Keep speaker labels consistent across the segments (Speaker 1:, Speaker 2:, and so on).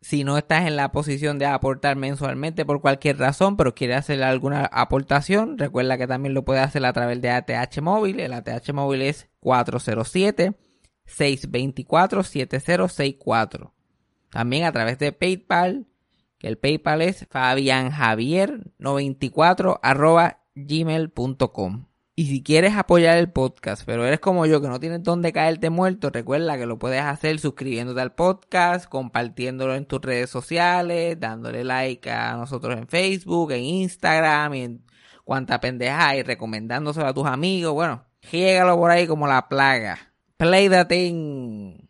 Speaker 1: si no estás en la posición de aportar mensualmente por cualquier razón, pero quieres hacer alguna aportación, recuerda que también lo puedes hacer a través de ATH móvil. El ATH móvil es 407-624-7064. También a través de PayPal, que el PayPal es fabianjavier94 gmail.com. Y si quieres apoyar el podcast, pero eres como yo que no tienes dónde caerte muerto, recuerda que lo puedes hacer suscribiéndote al podcast, compartiéndolo en tus redes sociales, dándole like a nosotros en Facebook, en Instagram y en cuanta pendeja y recomendándoselo a tus amigos. Bueno, llégalo por ahí como la plaga. Play the thing.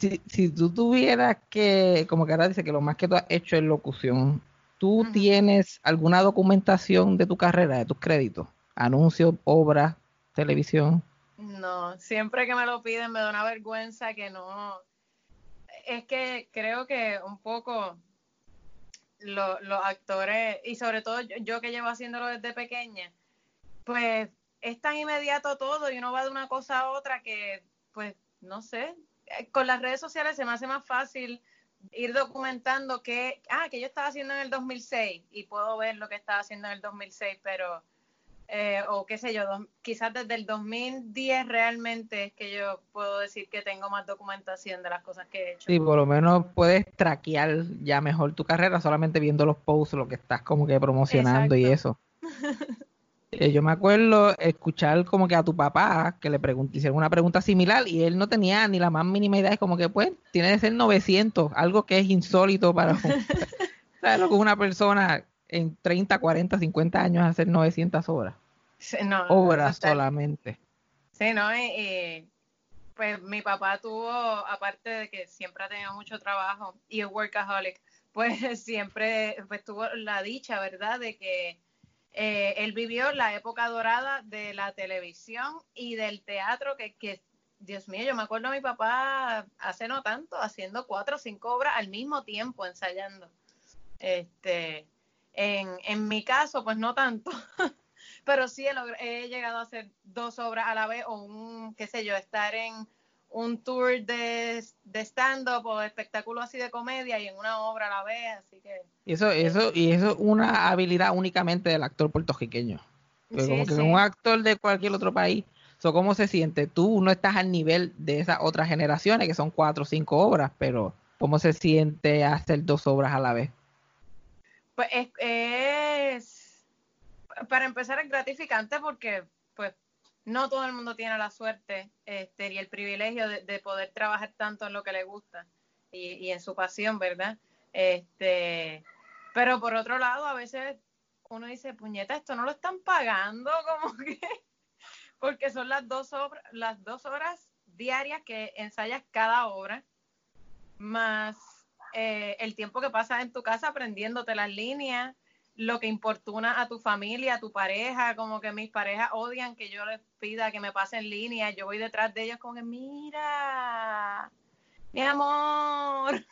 Speaker 1: Si, si tú tuvieras que, como que ahora dice que lo más que tú has hecho es locución, ¿tú tienes alguna documentación de tu carrera, de tus créditos? Anuncios, obras, televisión.
Speaker 2: No, siempre que me lo piden me da una vergüenza que no. Es que creo que un poco lo- los actores, y sobre todo yo, yo que llevo haciéndolo desde pequeña, pues es tan inmediato todo y uno va de una cosa a otra que, pues, no sé, con las redes sociales se me hace más fácil ir documentando que, ah, que yo estaba haciendo en el 2006 y puedo ver lo que estaba haciendo en el 2006, pero, eh, o qué sé yo, dos- quizás desde el 2010 realmente es que yo puedo decir que tengo más documentación de las cosas que he hecho.
Speaker 1: Sí, por lo menos puedes traquear ya mejor tu carrera solamente viendo los posts, lo que estás como que promocionando y eso. Eh, Yo me acuerdo escuchar como que a tu papá que le hicieron una pregunta similar y él no tenía ni la más mínima idea, es como que pues tiene que ser 900, algo que es insólito para un- ¿sabes lo que una persona en 30, 40, 50 años hacer 900 horas?
Speaker 2: No,
Speaker 1: solamente.
Speaker 2: Sí, ¿no? Y, pues mi papá tuvo, aparte de que siempre ha tenido mucho trabajo y es workaholic, pues siempre pues tuvo la dicha, ¿verdad?, de que eh, él vivió la época dorada de la televisión y del teatro, que, Dios mío, yo me acuerdo a mi papá hace no tanto, haciendo cuatro o cinco obras al mismo tiempo, ensayando. Este, en, en mi caso, pues no tanto. pero sí he, he llegado a hacer dos obras a la vez o un, qué sé yo, estar en un tour de, de stand-up o de espectáculo así de comedia y en una obra a la vez, así que...
Speaker 1: Y eso, eso, y eso es una habilidad únicamente del actor puertorriqueño.
Speaker 2: Sí,
Speaker 1: como que
Speaker 2: sí.
Speaker 1: un actor de cualquier otro país, so, ¿cómo se siente? Tú no estás al nivel de esas otras generaciones que son cuatro o cinco obras, pero ¿cómo se siente hacer dos obras a la vez?
Speaker 2: Pues es, es- para empezar es gratificante porque pues no todo el mundo tiene la suerte este, y el privilegio de, de poder trabajar tanto en lo que le gusta y, en su pasión, ¿verdad? Este, pero por otro lado, a veces uno dice, puñeta, esto no lo están pagando, como que, porque son las dos, obra- las dos horas diarias que ensayas cada obra, más eh, el tiempo que pasas en tu casa aprendiéndote las líneas, lo que importuna a tu familia, a tu pareja, como que mis parejas odian que yo les pida que me pasen líneas, yo voy detrás de ellos como que, mira, mi amor.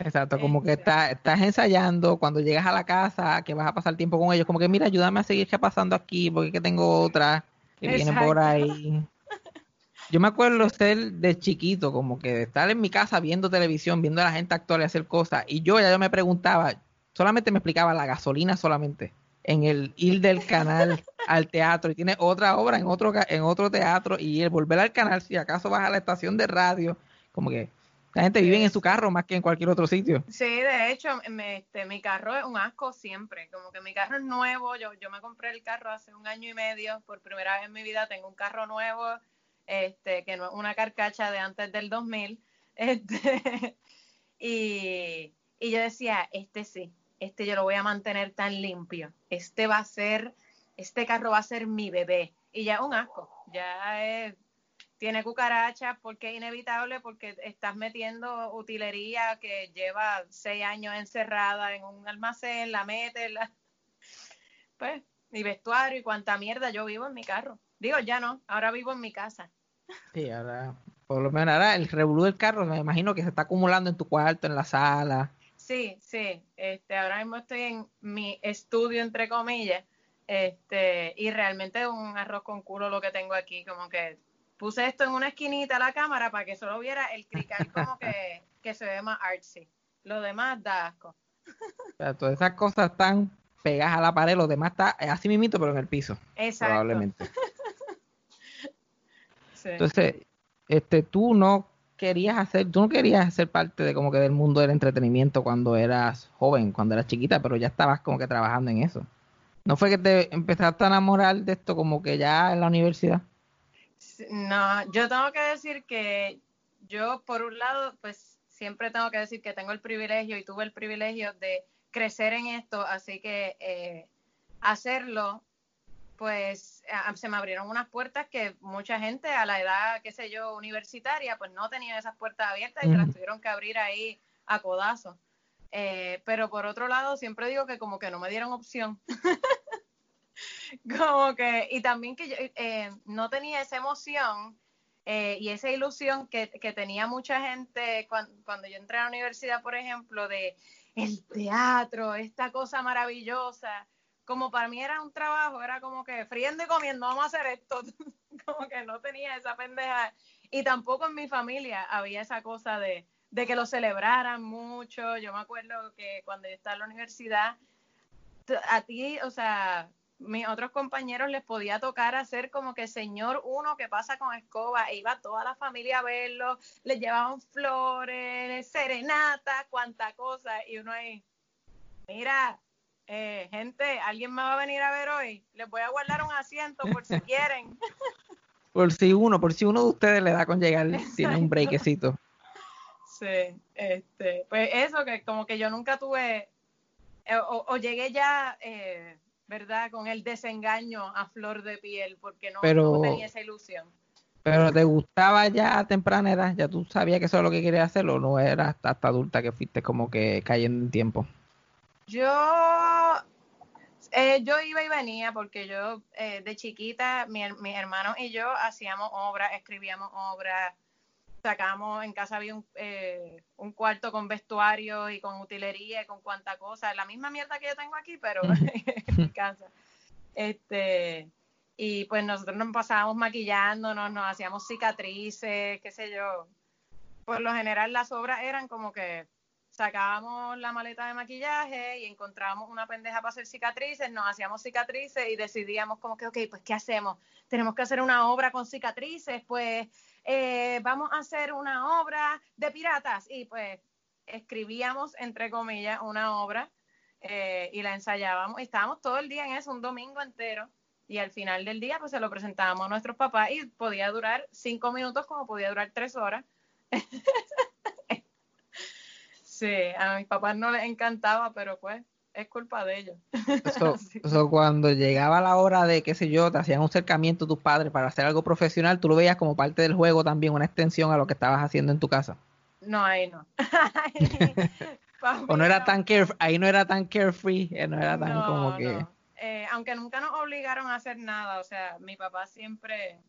Speaker 1: Exacto, como que
Speaker 2: Exacto.
Speaker 1: estás, ensayando, cuando llegas a la casa, que vas a pasar tiempo con ellos, como que mira, ayúdame a seguir qué pasando aquí, porque que tengo otra que viene por
Speaker 2: Exacto.
Speaker 1: ahí. Yo me acuerdo ser de chiquito, como que de estar en mi casa viendo televisión, viendo a la gente actuar y hacer cosas, y yo ya yo me preguntaba, solamente me explicaba la gasolina solamente, en el ir del canal al teatro, y tiene otra obra en otro, en otro teatro, y el volver al canal, si acaso vas a la estación de radio, como que la gente vive en su carro más que en cualquier otro sitio.
Speaker 2: Sí, de hecho, me- este, mi carro es un asco siempre, como que mi carro es nuevo, yo, yo me compré el carro hace un año y medio, por primera vez en mi vida tengo un carro nuevo, este, que no es una carcacha de antes del 2000, este, y, y yo decía, este sí, este yo lo voy a mantener tan limpio, este va a ser, este carro va a ser mi bebé, y ya es un asco, ya es, tiene cucarachas porque es inevitable, porque estás metiendo utilería que lleva seis años encerrada en un almacén, la metes, la... pues, mi vestuario y cuánta mierda yo vivo en mi carro. Digo, ya no, ahora vivo en mi casa.
Speaker 1: Sí, ahora, por lo menos ahora el revolú del carro, me imagino que se está acumulando en tu cuarto, en la sala.
Speaker 2: Sí, sí, este, ahora mismo estoy en mi estudio, entre comillas, este, y realmente es un arroz con culo lo que tengo aquí, como que puse esto en una esquinita a la cámara para que solo viera el crical como que, que se ve más artsy. Lo demás da asco.
Speaker 1: O sea, todas esas cosas están pegadas a la pared, lo demás está así mismito, pero en el piso,
Speaker 2: Exacto.
Speaker 1: probablemente.
Speaker 2: Sí.
Speaker 1: Entonces, este, tú no querías hacer, tú no querías ser parte de como que del mundo del entretenimiento cuando eras joven, cuando eras chiquita, pero ya estabas como que trabajando en eso. ¿No fue que te empezaste a enamorar de esto como que ya en la universidad?
Speaker 2: No, yo tengo que decir que yo, por un lado, pues siempre tengo que decir que tengo el privilegio y tuve el privilegio de crecer en esto, así que eh, hacerlo, pues se me abrieron unas puertas que mucha gente a la edad, qué sé yo, universitaria, pues no tenía esas puertas abiertas y se las tuvieron que abrir ahí a codazo. Eh, pero por otro lado, siempre digo que como que no me dieron opción. como que, y también que yo eh, no tenía esa emoción eh, y esa ilusión que, que tenía mucha gente cuan- cuando, yo entré a la universidad, por ejemplo, de el teatro, esta cosa maravillosa. Como para mí era un trabajo, era como que friendo y comiendo, vamos a hacer esto. como que no tenía esa pendeja. Y tampoco en mi familia había esa cosa de, de que lo celebraran mucho. Yo me acuerdo que cuando yo estaba en la universidad, a ti, o sea, mis otros compañeros les podía tocar hacer como que señor uno que pasa con escoba, e iba toda la familia a verlo, les llevaban flores, serenata, cuanta cosa, y uno ahí, mira, eh, gente, ¿alguien me va a venir a ver hoy? Les voy a guardar un asiento por si quieren.
Speaker 1: Por si uno, por si uno de ustedes le da con llegar, tiene un breakecito.
Speaker 2: Sí, este, pues eso que como que yo nunca tuve, eh, o, o llegué ya, eh, ¿verdad? Con el desengaño a flor de piel, porque no,
Speaker 1: Pero-
Speaker 2: no tenía esa ilusión.
Speaker 1: Pero te gustaba ya a temprana edad, ya tú sabías que eso es lo que querías hacer o no era hasta, hasta adulta que fuiste como que cayendo en tiempo.
Speaker 2: Yo, eh, yo iba y venía porque yo eh, de chiquita, mi, mis hermanos y yo hacíamos obras, escribíamos obras, sacamos, en casa había un, eh, un cuarto con vestuario y con utilería y con cuanta cosa, la misma mierda que yo tengo aquí, pero en mi casa. Este, y pues nosotros nos pasábamos maquillándonos, nos hacíamos cicatrices, qué sé yo. Por lo general las obras eran como que sacábamos la maleta de maquillaje y encontrábamos una pendeja para hacer cicatrices, nos hacíamos cicatrices y decidíamos como que, ok, pues ¿qué hacemos? Tenemos que hacer una obra con cicatrices, pues eh, vamos a hacer una obra de piratas y pues escribíamos, entre comillas, una obra eh, y la ensayábamos y estábamos todo el día en eso, un domingo entero. Y al final del día, pues se lo presentábamos a nuestros papás y podía durar cinco minutos como podía durar tres horas. Sí, a mis papás no les encantaba, pero pues es culpa de ellos.
Speaker 1: Eso,
Speaker 2: Sí.
Speaker 1: eso cuando llegaba la hora de, qué sé yo, te hacían un cercamiento tus padres para hacer algo profesional, tú lo veías como parte del juego también, una extensión a lo que estabas haciendo en tu casa.
Speaker 2: No, ahí no.
Speaker 1: O no era tan care, ahí no era tan carefree, eh, no era tan
Speaker 2: No,
Speaker 1: como que...
Speaker 2: no. Eh, aunque nunca nos obligaron a hacer nada, o sea, mi papá siempre,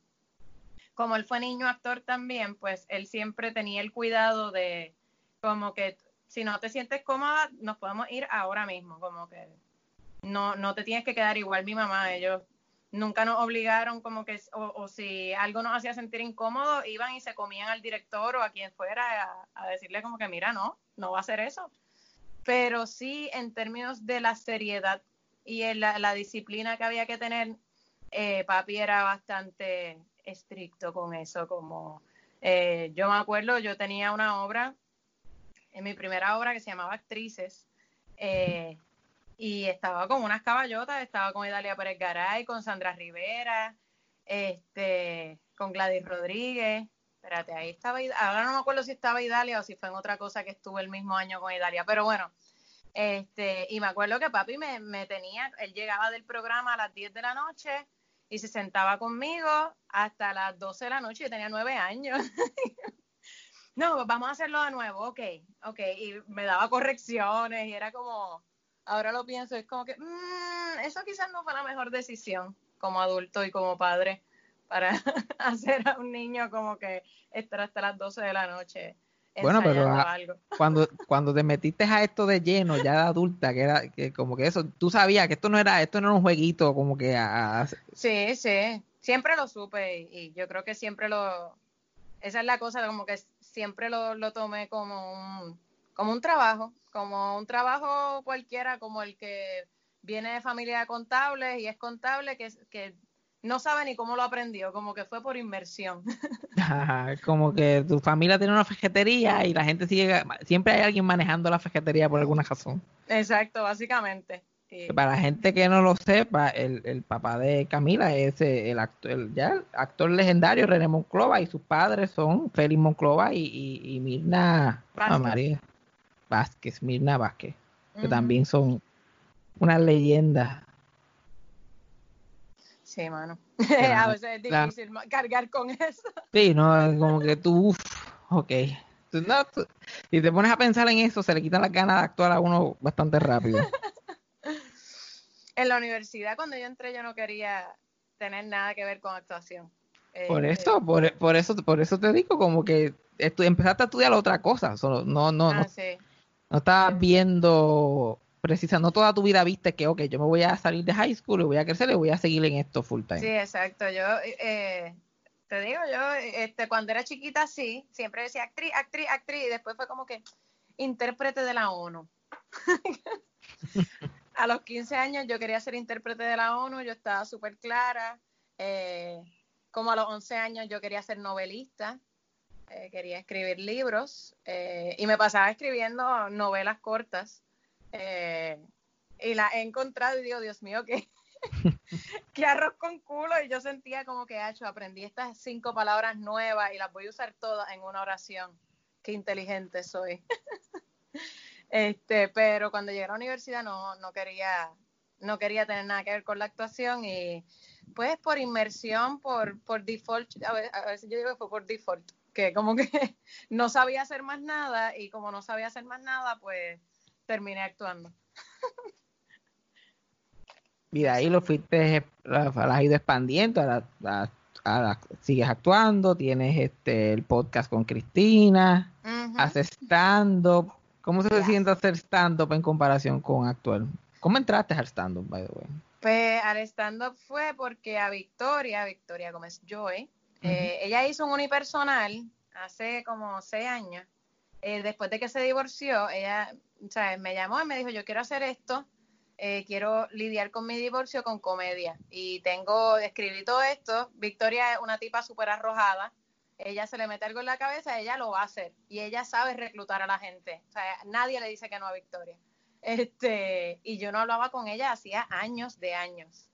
Speaker 2: como él fue niño actor también, pues él siempre tenía el cuidado de, como que si no te sientes cómoda, nos podemos ir ahora mismo, como que no, no te tienes que quedar igual mi mamá, ellos nunca nos obligaron como que, o, o si algo nos hacía sentir incómodo, iban y se comían al director o a quien fuera a, decirle como que, mira, no, no va a hacer eso. Pero sí, en términos de la seriedad y en la, la disciplina que había que tener, eh, papi era bastante estricto con eso, como eh, yo me acuerdo, yo tenía una obra, en mi primera obra que se llamaba Actrices, eh, y estaba con unas caballotas, estaba con Idalia Pérez Garay, con Sandra Rivera, este, con Gladys Rodríguez, espérate, ahí estaba, Id- ahora no me acuerdo si estaba Idalia o si fue en otra cosa que estuve el mismo año con Idalia, pero bueno, este, y me acuerdo que papi me, me tenía, él llegaba del programa a las 10 de la noche y se sentaba conmigo hasta las 12 de la noche, yo tenía nueve años. no, vamos a hacerlo de nuevo, ok, ok, y me daba correcciones y era como, ahora lo pienso, es como que, "Mm, eso quizás no fue la mejor decisión como adulto y como padre para hacer a un niño como que estar hasta las 12 de la noche
Speaker 1: Bueno, pero
Speaker 2: ensayando
Speaker 1: a-
Speaker 2: algo.
Speaker 1: Cuando, cuando te metiste a esto de lleno, ya de adulta, que era que como que eso, tú sabías que esto no era, esto no era un jueguito, como que a- a-
Speaker 2: Sí, sí, siempre lo supe y, y yo creo que siempre lo, esa es la cosa, como que siempre lo, lo tomé como un, como un trabajo, como un trabajo cualquiera, como el que viene de familia de contables y es contable que, que no sabe ni cómo lo aprendió, como que fue por inmersión.
Speaker 1: Ajá, como que tu familia tiene una fejetería y la gente sigue, siempre hay alguien manejando la fejetería por alguna razón.
Speaker 2: Exacto, básicamente.
Speaker 1: Para la gente que no lo sepa, el, el papá de Camila es eh, el actor, el, ya, el actor legendario René Monclova y sus padres son Félix Monclova y, y, y Mirna ah,
Speaker 2: Vázquez.
Speaker 1: María Vázquez, Mirna Vázquez, que también son una leyenda.
Speaker 2: Sí, mano. A veces es difícil cargar con eso.
Speaker 1: Sí, no, como que tú, uff, ok. Tú, no, tú- si te pones a pensar en eso, se le quitan las ganas de actuar a uno bastante rápido.
Speaker 2: En la universidad, cuando yo entré, yo no quería tener nada que ver con actuación. Eh,
Speaker 1: Por
Speaker 2: eh,
Speaker 1: eso, por, por eso, por eso te digo, como que empezaste a estudiar otra cosa. Solo, no, no,
Speaker 2: ah,
Speaker 1: no,
Speaker 2: sí.
Speaker 1: no estabas viendo, precisa, no toda tu vida viste que, ok, yo me voy a salir de high school y voy a crecer y voy a seguir en esto full time.
Speaker 2: Sí, exacto. Yo, eh, te digo, yo, este, cuando era chiquita, sí, siempre decía actriz, actriz, actriz, y después fue como que intérprete de la ONU. a los 15 años yo quería ser intérprete de la ONU, yo estaba súper clara. Eh, como a los 11 años yo quería ser novelista, eh, quería escribir libros eh, y me pasaba escribiendo novelas cortas. y las he encontrado y digo, Dios mío, qué, qué arroz con culo. Y yo sentía como que, hecho, aprendí estas cinco palabras nuevas y las voy a usar todas en una oración. Qué inteligente soy. este, pero cuando llegué a la universidad no, no quería, no quería tener nada que ver con la actuación y pues por inmersión, por, por default, a ve- a veces yo digo que fue por default, que como que no sabía hacer más nada y como no sabía hacer más nada, pues terminé actuando.
Speaker 1: Y de ahí lo fuiste, has ido expandiendo, ahora, sigues actuando, tienes este el podcast con Cristina,
Speaker 2: Ujú.
Speaker 1: haces stand-up. ¿Cómo se siente hacer stand-up en comparación con actuar? ¿Cómo entraste al stand-up, by the way?
Speaker 2: Pues al stand-up fue porque a Victoria, Victoria Gómez Joy, eh, ella hizo un unipersonal hace como seis años. Eh, después de que se divorció, ella sea, me llamó y me dijo, yo quiero hacer esto, eh, quiero lidiar con mi divorcio con comedia. Y tengo, escribí todo esto. Victoria es una tipa súper arrojada. Ella se le mete algo en la cabeza, ella lo va a hacer. Y ella sabe reclutar a la gente. O sea, nadie le dice que no a Victoria. Este, y yo no hablaba con ella hacía años de años.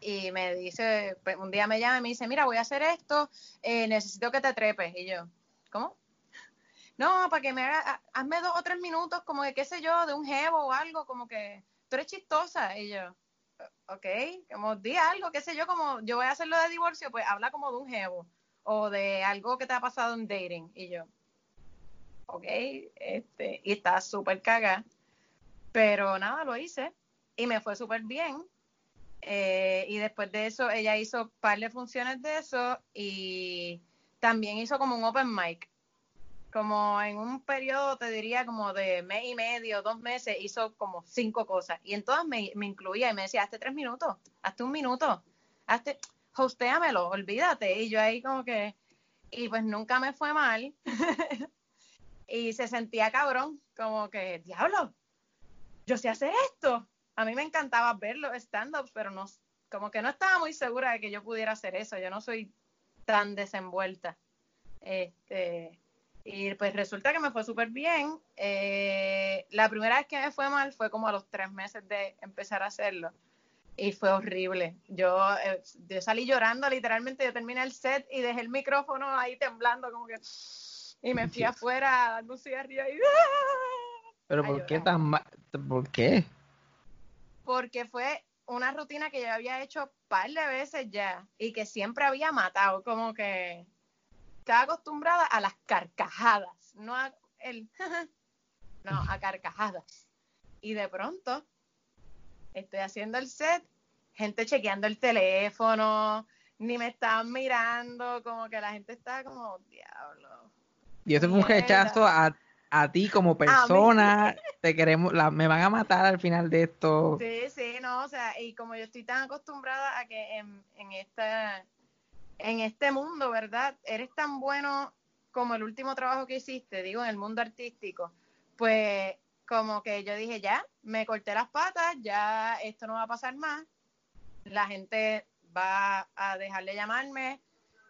Speaker 2: Y me dice, pues, un día me llama y me dice, mira, voy a hacer esto, eh, necesito que te trepes. Y yo, ¿cómo? No, para que me haga, ha- hazme dos o tres minutos, como de qué sé yo, de un jevo o algo, como que tú eres chistosa. Y yo, ok, como di algo, qué sé yo, como yo voy a hacerlo de divorcio, pues habla como de un jevo o de algo que te ha pasado en dating. Y yo, ok, este, y está súper cagada. Pero nada, lo hice y me fue súper bien. Eh, y después de eso, ella hizo par de funciones de eso y también hizo como un open mic. Como en un periodo, te diría, como de mes y medio, dos meses, hizo como cinco cosas. Y en todas me, me incluía y me decía, hazte tres minutos, hazte un minuto, hazte, hostéamelo, olvídate. Y yo ahí como que, y pues nunca me fue mal. y se sentía cabrón, como que, diablo, yo sé hacer esto. A mí me encantaba ver los stand-ups, pero no, como que no estaba muy segura de que yo pudiera hacer eso. Yo no soy tan desenvuelta. Este, y pues resulta que me fue súper bien. Eh, la primera vez que me fue mal fue como a los tres meses de empezar a hacerlo. Y fue horrible. Yo, eh, yo salí llorando, literalmente. Yo terminé el set y dejé el micrófono ahí temblando, como que. Y me fui afuera dando un cigarrillo y.
Speaker 1: Pero ¿por qué tan mal? ¿Por qué?
Speaker 2: porque fue una rutina que yo había hecho un par de veces ya y que siempre había matado, como que estaba acostumbrada a las carcajadas, no a el no, a carcajadas. Y de pronto estoy haciendo el set, gente chequeando el teléfono, ni me estaban mirando, como que la gente estaba como, diablo.
Speaker 1: Y eso fue un rechazo a, a ti como persona. Te queremos, la, me van a matar al final de esto.
Speaker 2: Sí, sí, no, o sea, y como yo estoy tan acostumbrada a que en, en esta en este mundo, ¿verdad? Eres tan bueno como el último trabajo que hiciste, digo, en el mundo artístico, pues como que yo dije, ya, me corté las patas, ya esto no va a pasar más, la gente va a dejar de llamarme,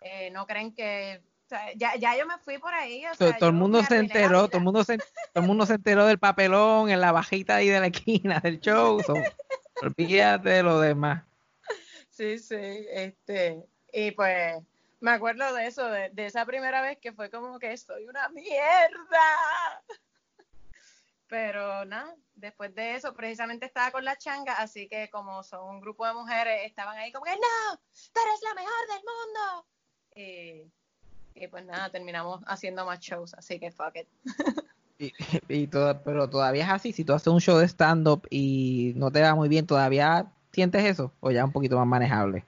Speaker 2: eh, no creen que, o sea, ya, ya yo me fui por ahí, o
Speaker 1: To-
Speaker 2: sea,
Speaker 1: todo el mundo se enteró, todo el mundo se, todo el mundo se enteró del papelón en la bajita ahí de la esquina del show. so, olvídate de lo demás.
Speaker 2: Sí, sí, este, y pues me acuerdo de eso, de, de esa primera vez que fue como que soy una mierda. Pero nada, después de eso precisamente estaba con la changa, así que como son un grupo de mujeres, estaban ahí como que no, tú eres la mejor del mundo. Y, y pues nada, terminamos haciendo más shows, así que fuck it.
Speaker 1: Y, y toda- pero todavía es así. Si tú haces un show de stand-up y no te va muy bien, ¿todavía sientes eso? ¿O ya un poquito más manejable?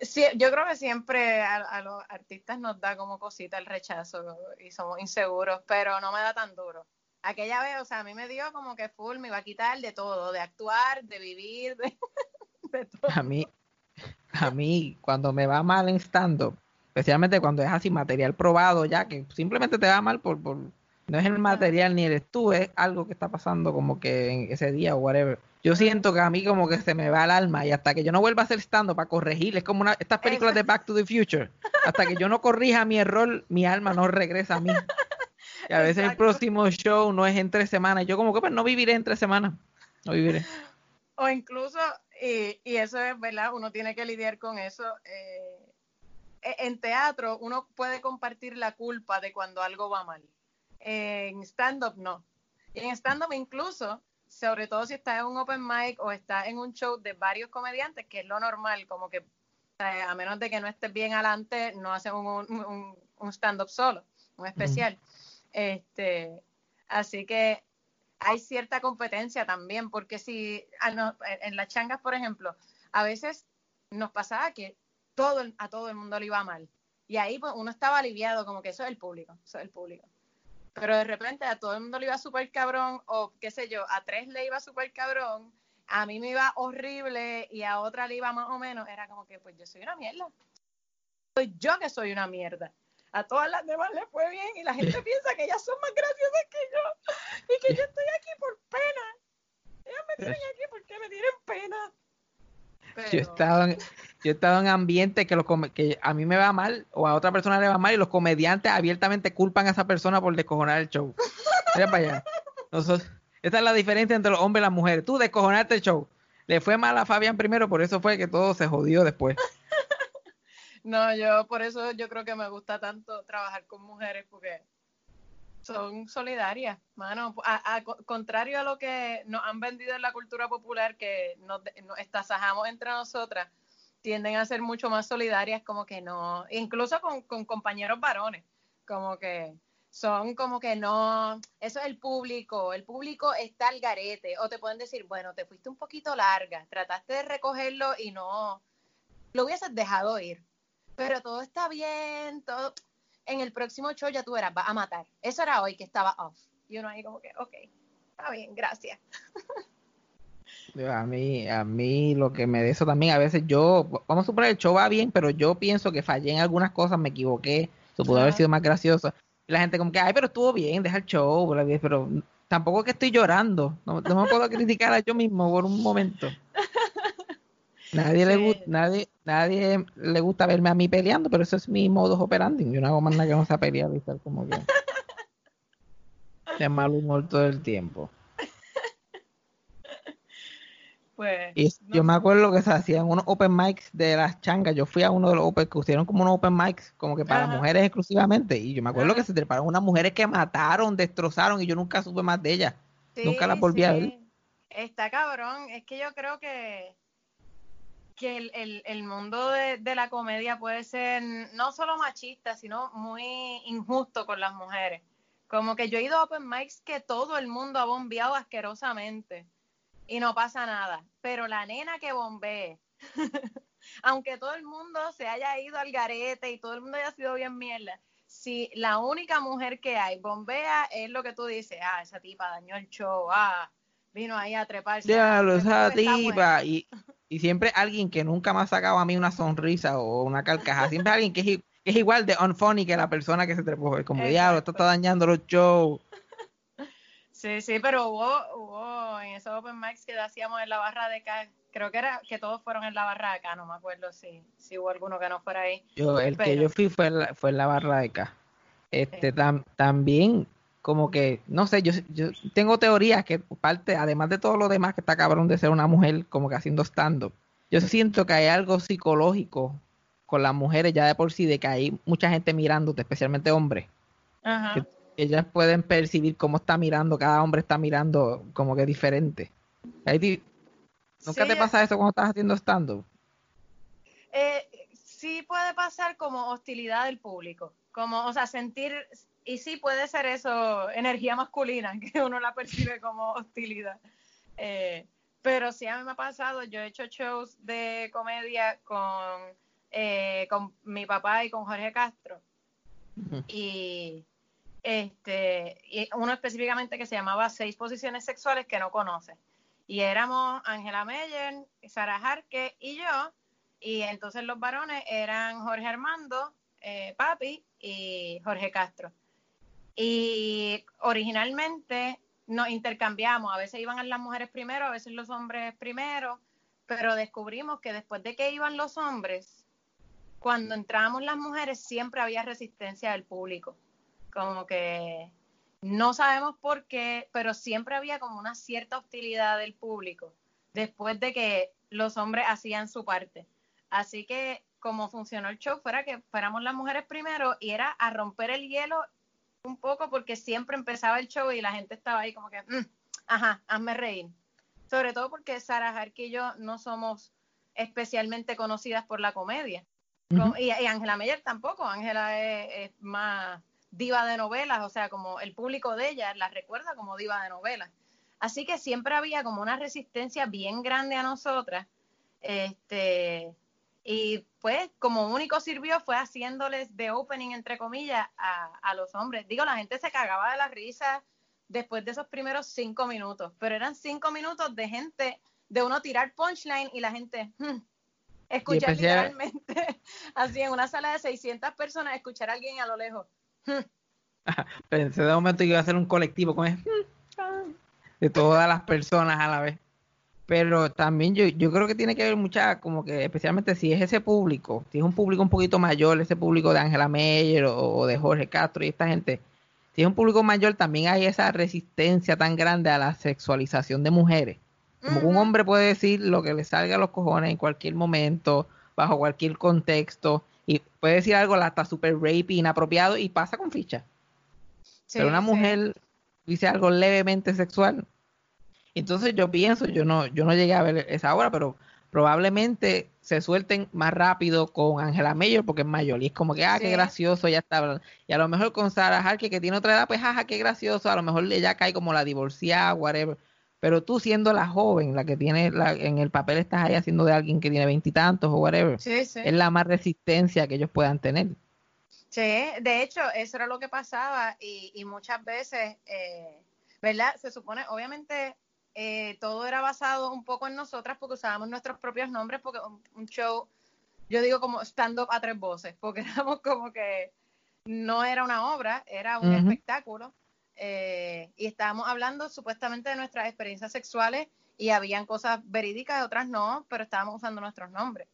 Speaker 2: Sí, yo creo que siempre a, a los artistas nos da como cosita el rechazo y somos inseguros, pero no me da tan duro. Aquella vez, o sea, a mí me dio como que full, me iba a quitar de todo, de actuar, de vivir, de, de todo.
Speaker 1: A mí, a mí, cuando me va mal en stand-up, especialmente cuando es así material probado ya, que simplemente te va mal por, por no es el material ni eres tú, es algo que está pasando como que en ese día o whatever. Yo siento que a mí como que se me va el alma y hasta que yo no vuelva a hacer stand-up para corregir, es como una, estas películas de Back to the Future, hasta que yo no corrija mi error, mi alma no regresa a mí. Y a veces el próximo show no es en tres semanas, yo como que pues no viviré en tres semanas, no viviré.
Speaker 2: O incluso, y, y eso es verdad, uno tiene que lidiar con eso. eh, e- en teatro uno puede compartir la culpa de cuando algo va mal. En stand-up no. Y en stand-up incluso, sobre todo si estás en un open mic o estás en un show de varios comediantes, que es lo normal, como que eh, a menos de que no estés bien adelante, no un, un, un stand-up solo, un especial. Este, así que hay cierta competencia también, porque si a no- en las changas, por ejemplo, a veces nos pasaba que todo a todo el mundo le iba mal. Y ahí pues, uno estaba aliviado, como que eso es el público, eso es el público. Pero de repente a todo el mundo le iba súper cabrón, o qué sé yo, a tres le iba súper cabrón, a mí me iba horrible y a otra le iba más o menos, era como que pues yo soy una mierda. Soy yo que soy una mierda. A todas las demás les fue bien y la gente piensa que ellas son más graciosas que yo y que yo estoy aquí por pena. Ellas me tienen aquí porque me tienen pena.
Speaker 1: Yo he estado en, yo he estado en ambientes que, los que a mí me va mal o a otra persona le va mal y los comediantes abiertamente culpan a esa persona por descojonar el show. Mira para allá. Nosotros- esta es la diferencia entre los hombres y las mujeres. Tú descojonaste el show. Le fue mal a Fabián primero, por eso fue que todo se jodió después.
Speaker 2: No, yo por eso yo creo que me gusta tanto trabajar con mujeres porque son solidarias, mano. A, a co- contrario a lo que nos han vendido en la cultura popular, que nos, nos estasajamos entre nosotras, tienden a ser mucho más solidarias, como que no, incluso con, con compañeros varones, como que son como que no, eso es el público, el público está al garete, o te pueden decir, bueno, te fuiste un poquito larga, trataste de recogerlo y no, lo hubieses dejado ir, pero todo está bien, todo, en el próximo show ya tú verás, vas a matar. Eso era hoy que estaba off. Y uno ahí como que, ok, está bien, gracias.
Speaker 1: A mí, a mí lo que me de eso también, a veces yo, vamos a suponer el show va bien, pero yo pienso que fallé en algunas cosas, me equivoqué, eso pudo haber sido más gracioso. Y la gente como que, ay, pero estuvo bien, deja el show, pero tampoco es que estoy llorando, no, no me puedo criticar a yo mismo por un momento. Nadie le gusta, nadie, nadie le gusta verme a mí peleando, pero eso es mi modus operandi. Yo no hago más nada que no sea pelear y estar como que de mal humor todo el tiempo.
Speaker 2: Pues,
Speaker 1: Y
Speaker 2: no
Speaker 1: yo me acuerdo que se hacían unos open mics de las changas. Yo fui a uno de los open, que hicieron como unos open mics, como que para
Speaker 2: Ajá.
Speaker 1: mujeres exclusivamente. Y yo me acuerdo que se treparon unas mujeres que mataron, destrozaron, y yo nunca supe más de ellas. Nunca las volví a ver.
Speaker 2: Está cabrón. Es que yo creo que, que el, el- el mundo de, de la comedia puede ser no solo machista, sino muy injusto con las mujeres. Como que yo he ido a open mics que todo el mundo ha bombeado asquerosamente y no pasa nada. Pero la nena que bombee, aunque todo el mundo se haya ido al garete y todo el mundo haya sido bien mierda, si la única mujer que hay bombea es lo que tú dices, ah, esa tipa dañó el show, ah, vino ahí a treparse.
Speaker 1: Diablo,
Speaker 2: seguro
Speaker 1: esa
Speaker 2: que está buena".
Speaker 1: tipa. Y, y siempre alguien que nunca me ha sacado a mí una sonrisa o una carcajada. Siempre alguien que es, i- que es igual de unfunny que la persona que se trepó. Es como, diablo, esto está dañando los shows.
Speaker 2: Sí, sí, pero hubo, hubo en esos open mics que hacíamos en la barra de acá, creo que era que todos fueron en la barra de acá, no me acuerdo si, si hubo alguno que no fuera ahí.
Speaker 1: Yo, el que yo fui fue en la, fue en la barra de acá. Este, tam- también, como que, no sé, yo, yo tengo teorías que parte, además de todo lo demás que está cabrón de ser una mujer como que haciendo stand-up, yo siento que hay algo psicológico con las mujeres ya de por sí, de que hay mucha gente mirándote, especialmente hombres.
Speaker 2: Ajá.
Speaker 1: Que- Ellas pueden percibir cómo está mirando, cada hombre está mirando como que diferente. Ahí ¿Nunca
Speaker 2: Sí,
Speaker 1: te pasa eso cuando estás haciendo stand-up?
Speaker 2: Eh, sí puede pasar como hostilidad del público, como, o sea, sentir, y sí puede ser eso, energía masculina, que uno la percibe como hostilidad. Eh, pero sí a mí me ha pasado, yo he hecho shows de comedia con, eh, con mi papá y con Jorge Castro, y este y uno específicamente que se llamaba Seis Posiciones Sexuales que no conoce. Y éramos Ángela Meyer, Sara Jarque y yo, y entonces los varones eran Jorge Armando, eh, Papi y Jorge Castro. Y originalmente nos intercambiamos, a veces iban las mujeres primero, a veces los hombres primero, pero descubrimos que después de que iban los hombres, cuando entrábamos las mujeres siempre había resistencia del público. Como que no sabemos por qué, pero siempre había como una cierta hostilidad del público después de que los hombres hacían su parte. Así que como funcionó el show fuera que fuéramos las mujeres primero y era a romper el hielo un poco porque siempre empezaba el show y la gente estaba ahí como que, "Mm, ajá, hazme reír. Sobre todo porque Sara Jarque y yo no somos especialmente conocidas por la comedia. Y Ángela Meyer tampoco. Ángela es, es más diva de novelas, o sea, como el público de ella la recuerda como diva de novelas. Así que siempre había como una resistencia bien grande a nosotras. Este, y pues como único sirvió fue haciéndoles de opening, entre comillas, a, a los hombres. Digo, la gente se cagaba de la risa después de esos primeros cinco minutos, pero eran cinco minutos de gente, de uno tirar punchline y la gente... "Hmm", escuchar literalmente así en una sala de 600 personas, escuchar a alguien a lo lejos.
Speaker 1: Pensé de momento que iba a ser un colectivo con el- de todas las personas a la vez. Pero también yo, yo creo que tiene que ver mucha, como que especialmente si es ese público, si es un público un poquito mayor, ese público de Angela Meyer o, o de Jorge Castro y esta gente, si es un público mayor también hay esa resistencia tan grande a la sexualización de mujeres. Como un hombre puede decir lo que le salga a los cojones en cualquier momento, bajo cualquier contexto, y puede decir algo hasta super rapey, inapropiado, y pasa con ficha.
Speaker 2: Sí,
Speaker 1: pero una
Speaker 2: sí.
Speaker 1: mujer dice algo levemente sexual. Entonces yo pienso, yo no, yo no llegué a ver esa obra, pero probablemente se suelten más rápido con Angela Mayer porque es mayor y es como que, ah, qué gracioso, ya está. Y a lo mejor con Sarah Harker que tiene otra edad, pues, ajá, qué gracioso, a lo mejor ella cae como la divorciada, whatever. Pero tú siendo la joven, la que tiene, la, en el papel estás ahí haciendo de alguien que tiene veintitantos o whatever,
Speaker 2: Sí, sí.
Speaker 1: es la más resistencia que ellos puedan tener.
Speaker 2: Sí, de hecho, eso era lo que pasaba y, y muchas veces, eh, ¿verdad? Se supone, obviamente, eh, todo era basado un poco en nosotras porque usábamos nuestros propios nombres, porque un, show, yo digo como stand-up a tres voces, porque éramos como que no era una obra, era un espectáculo eh, y estábamos hablando supuestamente de nuestras experiencias sexuales y habían cosas verídicas, otras no, pero estábamos usando nuestros nombres.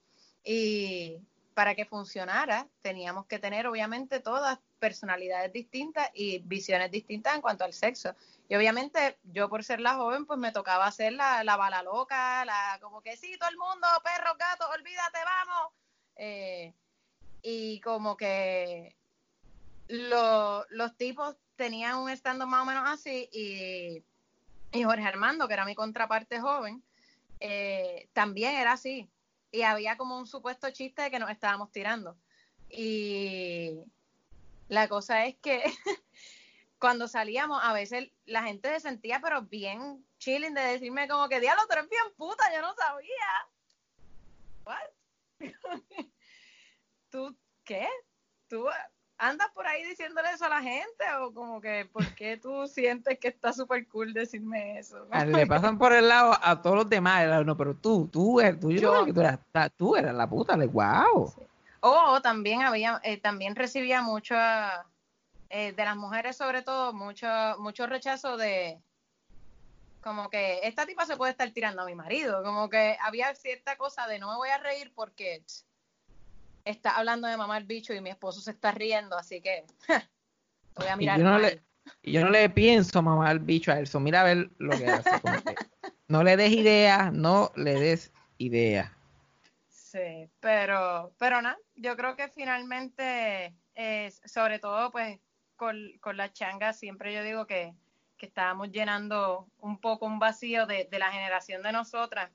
Speaker 2: Y para que funcionara, teníamos que tener obviamente todas personalidades distintas y visiones distintas en cuanto al sexo. Y obviamente yo por ser la joven, pues me tocaba hacer la, la bala loca, la como que sí, todo el mundo, perros, gatos, olvídate, vamos. Eh, y como que lo- los tipos tenían un stand más o menos así y, y Jorge Armando, que era mi contraparte joven, eh, también era así. Y había como un supuesto chiste de que nos estábamos tirando. Y la cosa es que cuando salíamos, a veces la gente se sentía, pero bien chilling, de decirme como que, diablo, tú eres bien puta, yo no sabía. ¿What? ¿Tú qué? ¿Tú andas por ahí diciéndole eso a la gente? ¿O como que, por qué tú sientes que está súper cool decirme eso?
Speaker 1: A- Le pasan por el lado a todos los demás, no, pero tú, tú, eres- tú, yo,
Speaker 2: Yo.
Speaker 1: tú eras, tú eras la puta, le wow.
Speaker 2: O también había, eh, también recibía mucho, eh, de las mujeres sobre todo, mucho, mucho rechazo de, como que esta tipa se puede estar tirando a mi marido, como que había cierta cosa de no me voy a reír porque está hablando de mamá el bicho y mi esposo se está riendo, así que voy a
Speaker 1: Y
Speaker 2: mirar
Speaker 1: yo no le, y yo no le pienso mamar bicho a Elson. Mira a ver lo que hace. que no le des ideas, no le des ideas.
Speaker 2: Sí, pero, pero nada, yo creo que finalmente, eh, sobre todo pues con, con la changa, siempre yo digo que, que estábamos llenando un poco un vacío de, de la generación de nosotras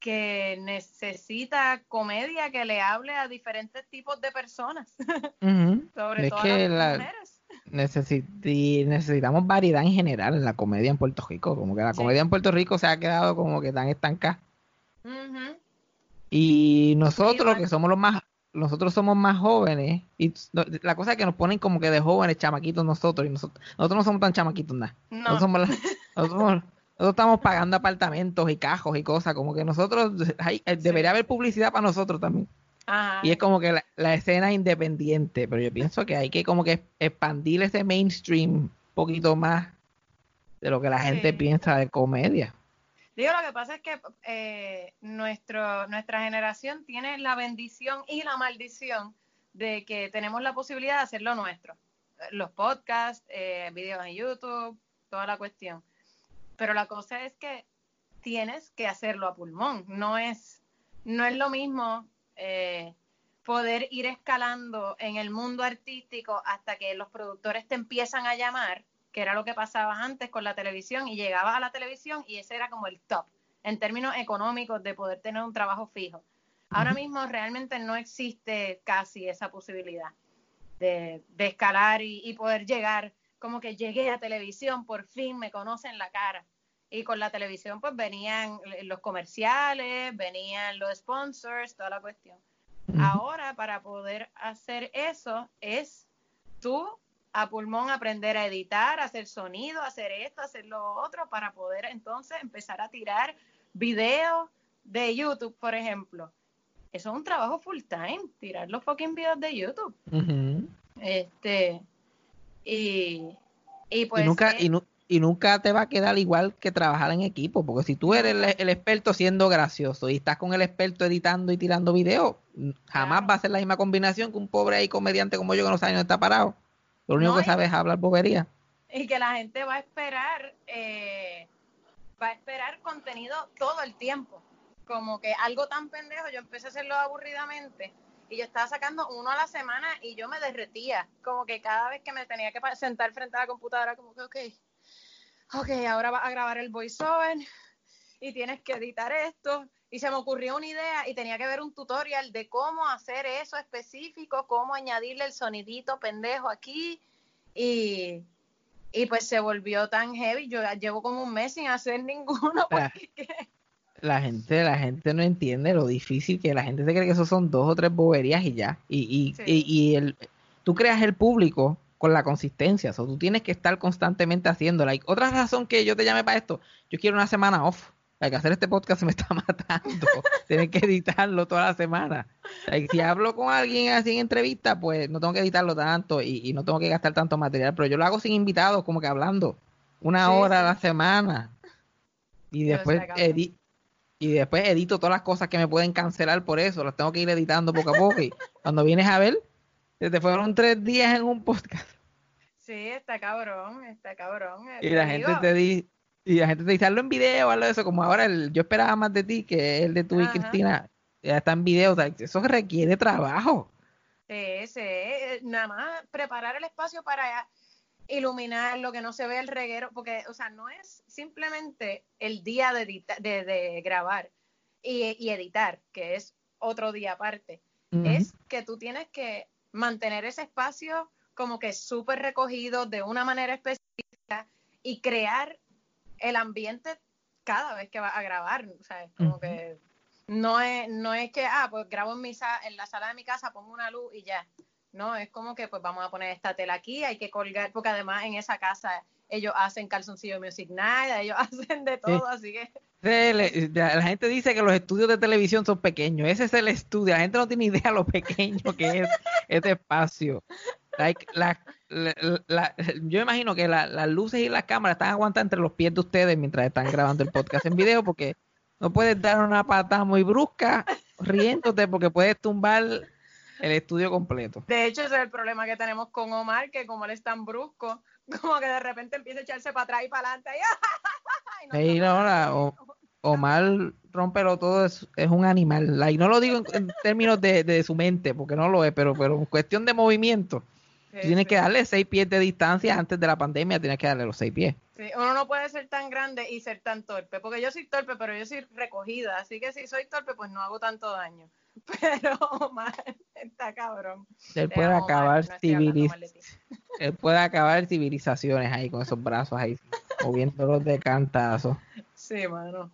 Speaker 2: que necesita comedia que le hable a diferentes tipos de personas, sobre
Speaker 1: Es
Speaker 2: todo
Speaker 1: que
Speaker 2: las
Speaker 1: la-
Speaker 2: mujeres.
Speaker 1: Necesiti- necesitamos variedad en general en la comedia en Puerto Rico. Como que la
Speaker 2: Sí.
Speaker 1: comedia en Puerto Rico se ha quedado como que tan estancada. Y nosotros que somos los más, nosotros somos más jóvenes, y la cosa es que nos ponen como que de jóvenes, chamaquitos nosotros, y nosotros, nosotros no somos tan chamaquitos nada.
Speaker 2: No.
Speaker 1: Nosotros, somos la- nosotros, somos- nosotros estamos pagando apartamentos y cajos y cosas, como que nosotros, hay- eh, debería haber publicidad para nosotros también.
Speaker 2: Ajá.
Speaker 1: Y es como que la, la escena independiente, pero yo pienso que hay que como que expandir ese mainstream un poquito más de lo que la gente
Speaker 2: Sí.
Speaker 1: piensa de comedia.
Speaker 2: Digo, lo que pasa es que eh, nuestro, nuestra generación tiene la bendición y la maldición de que tenemos la posibilidad de hacer lo nuestro. Los podcasts, eh, videos en YouTube, toda la cuestión. Pero la cosa es que tienes que hacerlo a pulmón. No es, no es lo mismo eh, poder ir escalando en el mundo artístico hasta que los productores te empiezan a llamar, que era lo que pasaba antes con la televisión, y llegabas a la televisión y ese era como el top en términos económicos de poder tener un trabajo fijo. Ahora mismo realmente no existe casi esa posibilidad de, de escalar y, y poder llegar, como que llegué a televisión, por fin me conocen la cara. Y con la televisión pues venían los comerciales, venían los sponsors, toda la cuestión. Ahora, para poder hacer eso, es tú a pulmón aprender a editar, hacer sonido, hacer esto, hacer lo otro, para poder entonces empezar a tirar videos de YouTube, por ejemplo. Eso es un trabajo full time, tirar los fucking videos de YouTube. Este, y, y pues.
Speaker 1: y nunca
Speaker 2: eh,
Speaker 1: y, nu- y nunca te va a quedar igual que trabajar en equipo porque si tú eres el, el experto siendo gracioso y estás con el experto editando y tirando videos jamás
Speaker 2: Claro.
Speaker 1: va a ser la misma combinación que un pobre ahí comediante como yo que no sabe dónde está parado lo único
Speaker 2: No,
Speaker 1: que sabe es hablar bobería
Speaker 2: y que la gente va a esperar eh, va a esperar contenido todo el tiempo como que algo tan pendejo yo empecé a hacerlo aburridamente y yo estaba sacando uno a la semana y yo me derretía, como que cada vez que me tenía que sentar frente a la computadora, como que, ok, ok, ahora vas a grabar el voiceover y tienes que editar esto. Y se me ocurrió una idea y tenía que ver un tutorial de cómo hacer eso específico, cómo añadirle el sonidito pendejo aquí. Y, y pues se volvió tan heavy. Yo llevo como un mes sin hacer ninguno.
Speaker 1: Ah.
Speaker 2: Porque,
Speaker 1: La gente, la gente no entiende lo difícil que la gente se cree que eso son dos o tres boberías y ya. Y, y,
Speaker 2: Sí.
Speaker 1: y, y el, tú creas el público con la consistencia. O sea, tú tienes que estar constantemente haciéndola. Y otra razón que yo te llamé para esto, yo quiero una semana off. Hay que hacer este podcast se me está matando. Tienes que editarlo toda la semana. Si hablo con alguien así en entrevista, pues no tengo que editarlo tanto y, y no tengo que gastar tanto material. Pero yo lo hago sin invitados, como que hablando. Una
Speaker 2: Sí,
Speaker 1: hora a la semana. Y después edi- y después edito todas las cosas que me pueden cancelar por eso. Las tengo que ir editando poco a poco. Y cuando vienes a ver, se te fueron tres días en un podcast.
Speaker 2: sí, está cabrón, está cabrón.
Speaker 1: Y la gente te dice, y la gente te dice, hazlo en video, hazlo eso, como ahora el, yo esperaba más de ti que el de tú y
Speaker 2: Ajá.
Speaker 1: Cristina. Ya está en video, o sea, eso requiere trabajo.
Speaker 2: Sí, sí, eh, nada más preparar el espacio para iluminar lo que no se ve el reguero, porque, o sea, no es simplemente el día de, edita- de, de grabar y, y editar, que es otro día aparte, es que tú tienes que mantener ese espacio como que súper recogido de una manera específica y crear el ambiente cada vez que vas a grabar, o sea, es como
Speaker 1: Ujú.
Speaker 2: que no es, no es que, ah, pues grabo en, mi en la sala de mi casa, pongo una luz y ya. No, es como que pues vamos a poner esta tela aquí, hay que colgar, porque además en esa casa ellos hacen calzoncillo music night, ellos hacen de todo, así que
Speaker 1: le- la, gente dice que los estudios de televisión son pequeños. Ese es el estudio. La gente no tiene idea lo pequeño que es este espacio. Like, la- la- la- yo imagino que la- las luces y las cámaras están aguantando entre los pies de ustedes mientras están grabando el podcast en video porque no puedes dar una patada muy brusca riéndote porque puedes tumbar el estudio completo.
Speaker 2: de hecho ese es el problema que tenemos con Omar, que como él es tan brusco, como que de repente empieza a echarse para atrás y para adelante. Y, y nos
Speaker 1: Sí,
Speaker 2: toma-
Speaker 1: no, la- o- Omar rompelo todo es, es un animal. Like, no lo digo en, en términos de, de su mente, porque no lo es, pero, pero en cuestión de movimiento,
Speaker 2: Sí,
Speaker 1: tú tienes
Speaker 2: sí.
Speaker 1: que darle seis pies de distancia antes de la pandemia, tienes que darle los seis pies.
Speaker 2: Sí, uno no puede ser tan grande y ser tan torpe, porque yo soy torpe, pero yo soy recogida, así que si soy torpe, pues no hago tanto daño. Pero Omar está cabrón.
Speaker 1: Él puede
Speaker 2: Omar,
Speaker 1: acabar
Speaker 2: no
Speaker 1: civiliz- él puede acabar civilizaciones ahí con esos brazos ahí, moviéndolos de cantazo.
Speaker 2: Sí, mano.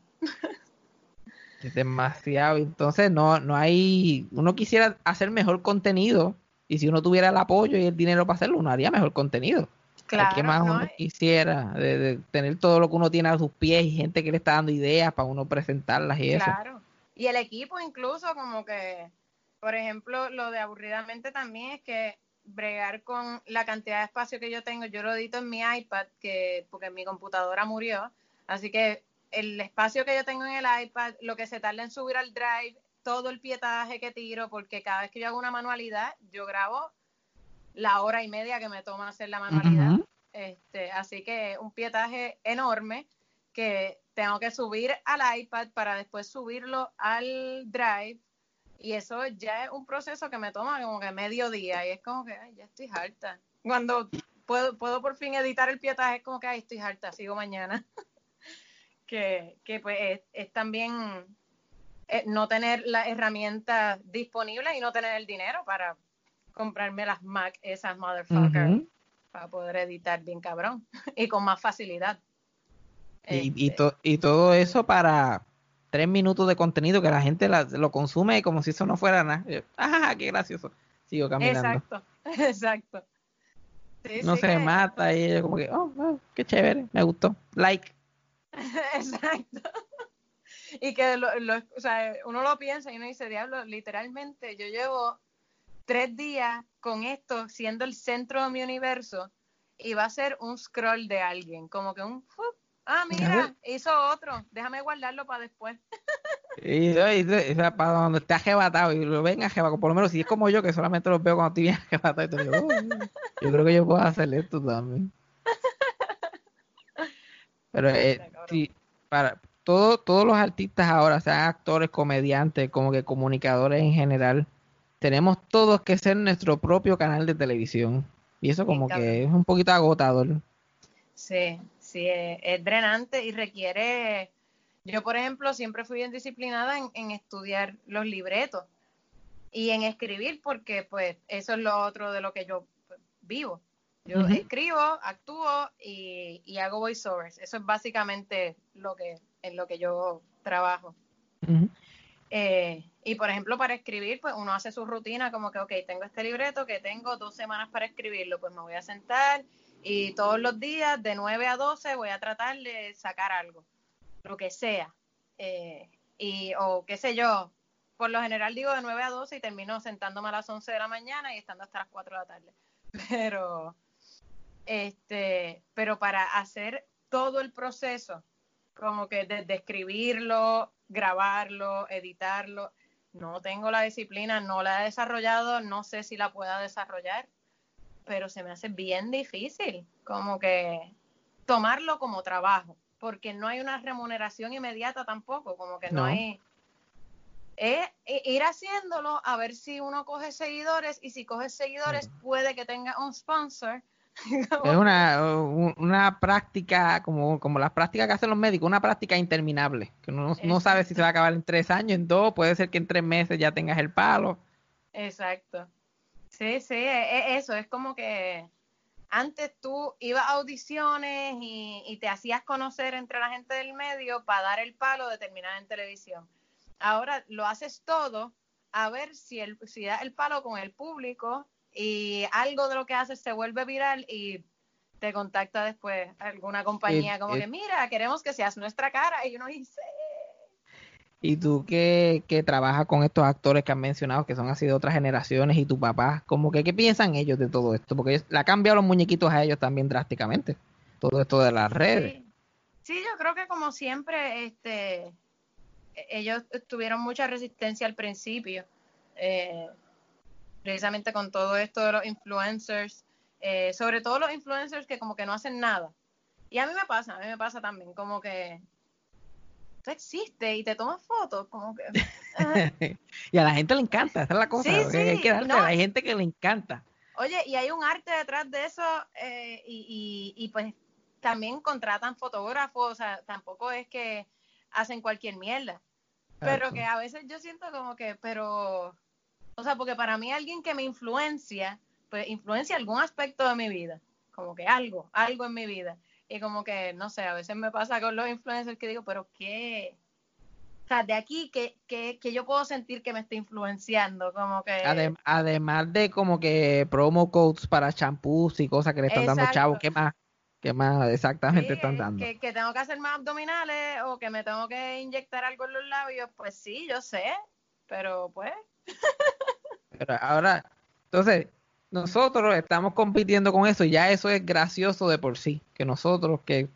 Speaker 1: Es demasiado. Entonces, no, no hay. Uno quisiera hacer mejor contenido. Y si uno tuviera el apoyo y el dinero para hacerlo, uno haría mejor contenido.
Speaker 2: Claro,
Speaker 1: ¿Qué más
Speaker 2: ¿no?
Speaker 1: uno quisiera? De, de tener todo lo que uno tiene a sus pies y gente que le está dando ideas para uno presentarlas y eso.
Speaker 2: Y el equipo incluso como que, por ejemplo, lo de aburridamente también es que bregar con la cantidad de espacio que yo tengo, yo lo edito en mi iPad, que porque mi computadora murió, así que el espacio que yo tengo en el iPad, lo que se tarda en subir al drive, todo el pietaje que tiro, porque cada vez que yo hago una manualidad, yo grabo la hora y media que me toma hacer la manualidad. Este, así que un pietaje enorme que tengo que subir al iPad para después subirlo al Drive. Y eso ya es un proceso que me toma como que medio día. Y es como que, ay, ya estoy harta. Cuando puedo, puedo por fin editar el pietaje, es como que, ay, estoy harta, sigo mañana. que, que pues es, es también eh, no tener las herramientas disponibles y no tener el dinero para comprarme las Mac, esas motherfuckers, para poder editar bien cabrón y con más facilidad.
Speaker 1: Y, y,
Speaker 2: Este,
Speaker 1: to- y todo eso para tres minutos de contenido que la gente la- lo consume como si eso no fuera nada. Yo, ¡Ah, qué gracioso! Sigo caminando.
Speaker 2: exacto, exacto. Sí,
Speaker 1: No
Speaker 2: sí
Speaker 1: se
Speaker 2: que-
Speaker 1: mata y yo como que, oh, oh, qué chévere, me gustó. Like.
Speaker 2: Exacto. Y que lo, lo- o sea, uno lo piensa y uno dice, diablo, literalmente yo llevo tres días con esto siendo el centro de mi universo y va a ser un scroll de alguien, como que un, ¡fup! Ah, mira, hizo otro, déjame guardarlo para después.
Speaker 1: Y, para donde esté ajebatado y lo ven ajebatado, por lo menos si es como yo que solamente los veo cuando estoy bien ajebatado, y te digo, "Oh, yo creo que yo puedo hacer esto también. Pero eh, sí, para todo, todos los artistas ahora, sean actores, comediantes, como que comunicadores en general, tenemos todos que ser nuestro propio canal de televisión. Y eso como que es un poquito agotador.
Speaker 2: Sí, sí, es, es drenante y requiere. Yo, por ejemplo, siempre fui bien disciplinada en, en estudiar los libretos y en escribir, porque pues eso es lo otro de lo que yo vivo. Yo escribo, actúo y, y hago voiceovers. Eso es básicamente lo que en lo que yo trabajo. Eh, y por ejemplo, para escribir, pues uno hace su rutina como que, ok, tengo este libreto que tengo dos semanas para escribirlo, pues me voy a sentar y todos los días de 9 a 12 voy a tratar de sacar algo, lo que sea. Eh, y, o qué sé yo, por lo general digo de 9 a 12 y termino sentándome a las 11 de la mañana y estando hasta las 4 de la tarde. Pero, este, pero para hacer todo el proceso, como que desde escribirlo, grabarlo, editarlo, no tengo la disciplina, no la he desarrollado, no sé si la pueda desarrollar, pero se me hace bien difícil, como que tomarlo como trabajo, porque no hay una remuneración inmediata tampoco, como que no,
Speaker 1: No.
Speaker 2: hay... Es ir haciéndolo a ver si uno coge seguidores y si coge seguidores puede que tenga un sponsor.
Speaker 1: Es una, una práctica, como, como las prácticas que hacen los médicos, una práctica interminable, que uno no, no sabe si se va a acabar en tres años, en dos, puede ser que en tres meses ya tengas el palo.
Speaker 2: Exacto. Sí, sí, e- e- eso es como que antes tú ibas a audiciones y, y te hacías conocer entre la gente del medio para dar el palo de terminar en televisión. Ahora lo haces todo a ver si, el, si el palo con el público y algo de lo que haces se vuelve viral y te contacta después alguna compañía
Speaker 1: Eh,
Speaker 2: como
Speaker 1: eh.
Speaker 2: que mira, queremos que seas nuestra cara y uno dice,
Speaker 1: Y tú que, que trabajas con estos actores que han mencionado, que son así de otras generaciones, y tu papá, como que, ¿qué piensan ellos de todo esto? Porque le ha cambiado los muñequitos a ellos también drásticamente, todo esto de las redes.
Speaker 2: Sí. Sí, yo creo que como siempre, este, e- ellos tuvieron mucha resistencia al principio, eh, precisamente con todo esto de los influencers, eh, sobre todo los influencers que como que no hacen nada. Y a mí me pasa, a mí me pasa también, como que tú existes y te tomas fotos, como que...
Speaker 1: y a la gente le encanta, esa es la cosa,
Speaker 2: Sí,
Speaker 1: hay que darle,
Speaker 2: no.
Speaker 1: hay gente que le encanta.
Speaker 2: Oye, y hay un arte detrás de eso eh, y, y, y pues también contratan fotógrafos, o sea, tampoco es que hacen cualquier mierda. Pero que a veces yo siento como que, pero, o sea, porque para mí alguien que me influencia, pues influencia algún aspecto de mi vida, como que algo, algo en mi vida. Y como que, no sé, a veces me pasa con los influencers que digo, pero qué, o sea, de aquí que, que, que yo puedo sentir que me está influenciando, como que...
Speaker 1: Adem- además de como que promo codes para champús y cosas que le están dando chavos, ¿qué más? ¿Qué más exactamente
Speaker 2: Sí,
Speaker 1: están dando?
Speaker 2: Que, que tengo que hacer más abdominales o que me tengo que inyectar algo en los labios, pues sí, yo sé, pero pues,
Speaker 1: Pero ahora, entonces, nosotros estamos compitiendo con eso y ya eso es gracioso de por sí, que nosotros, que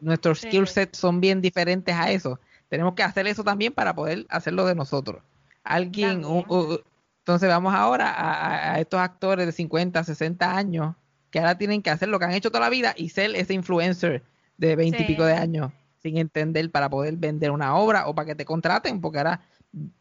Speaker 1: nuestros
Speaker 2: Sí.
Speaker 1: skill sets son bien diferentes a eso, tenemos que hacer eso también para poder hacerlo de nosotros. Alguien,
Speaker 2: También.
Speaker 1: u- u- entonces vamos ahora a, a- estos actores de 50, 60 años que ahora tienen que hacer lo que han hecho toda la vida y ser ese influencer de 20 y pico de años sin entender para poder vender una obra o para que te contraten, porque ahora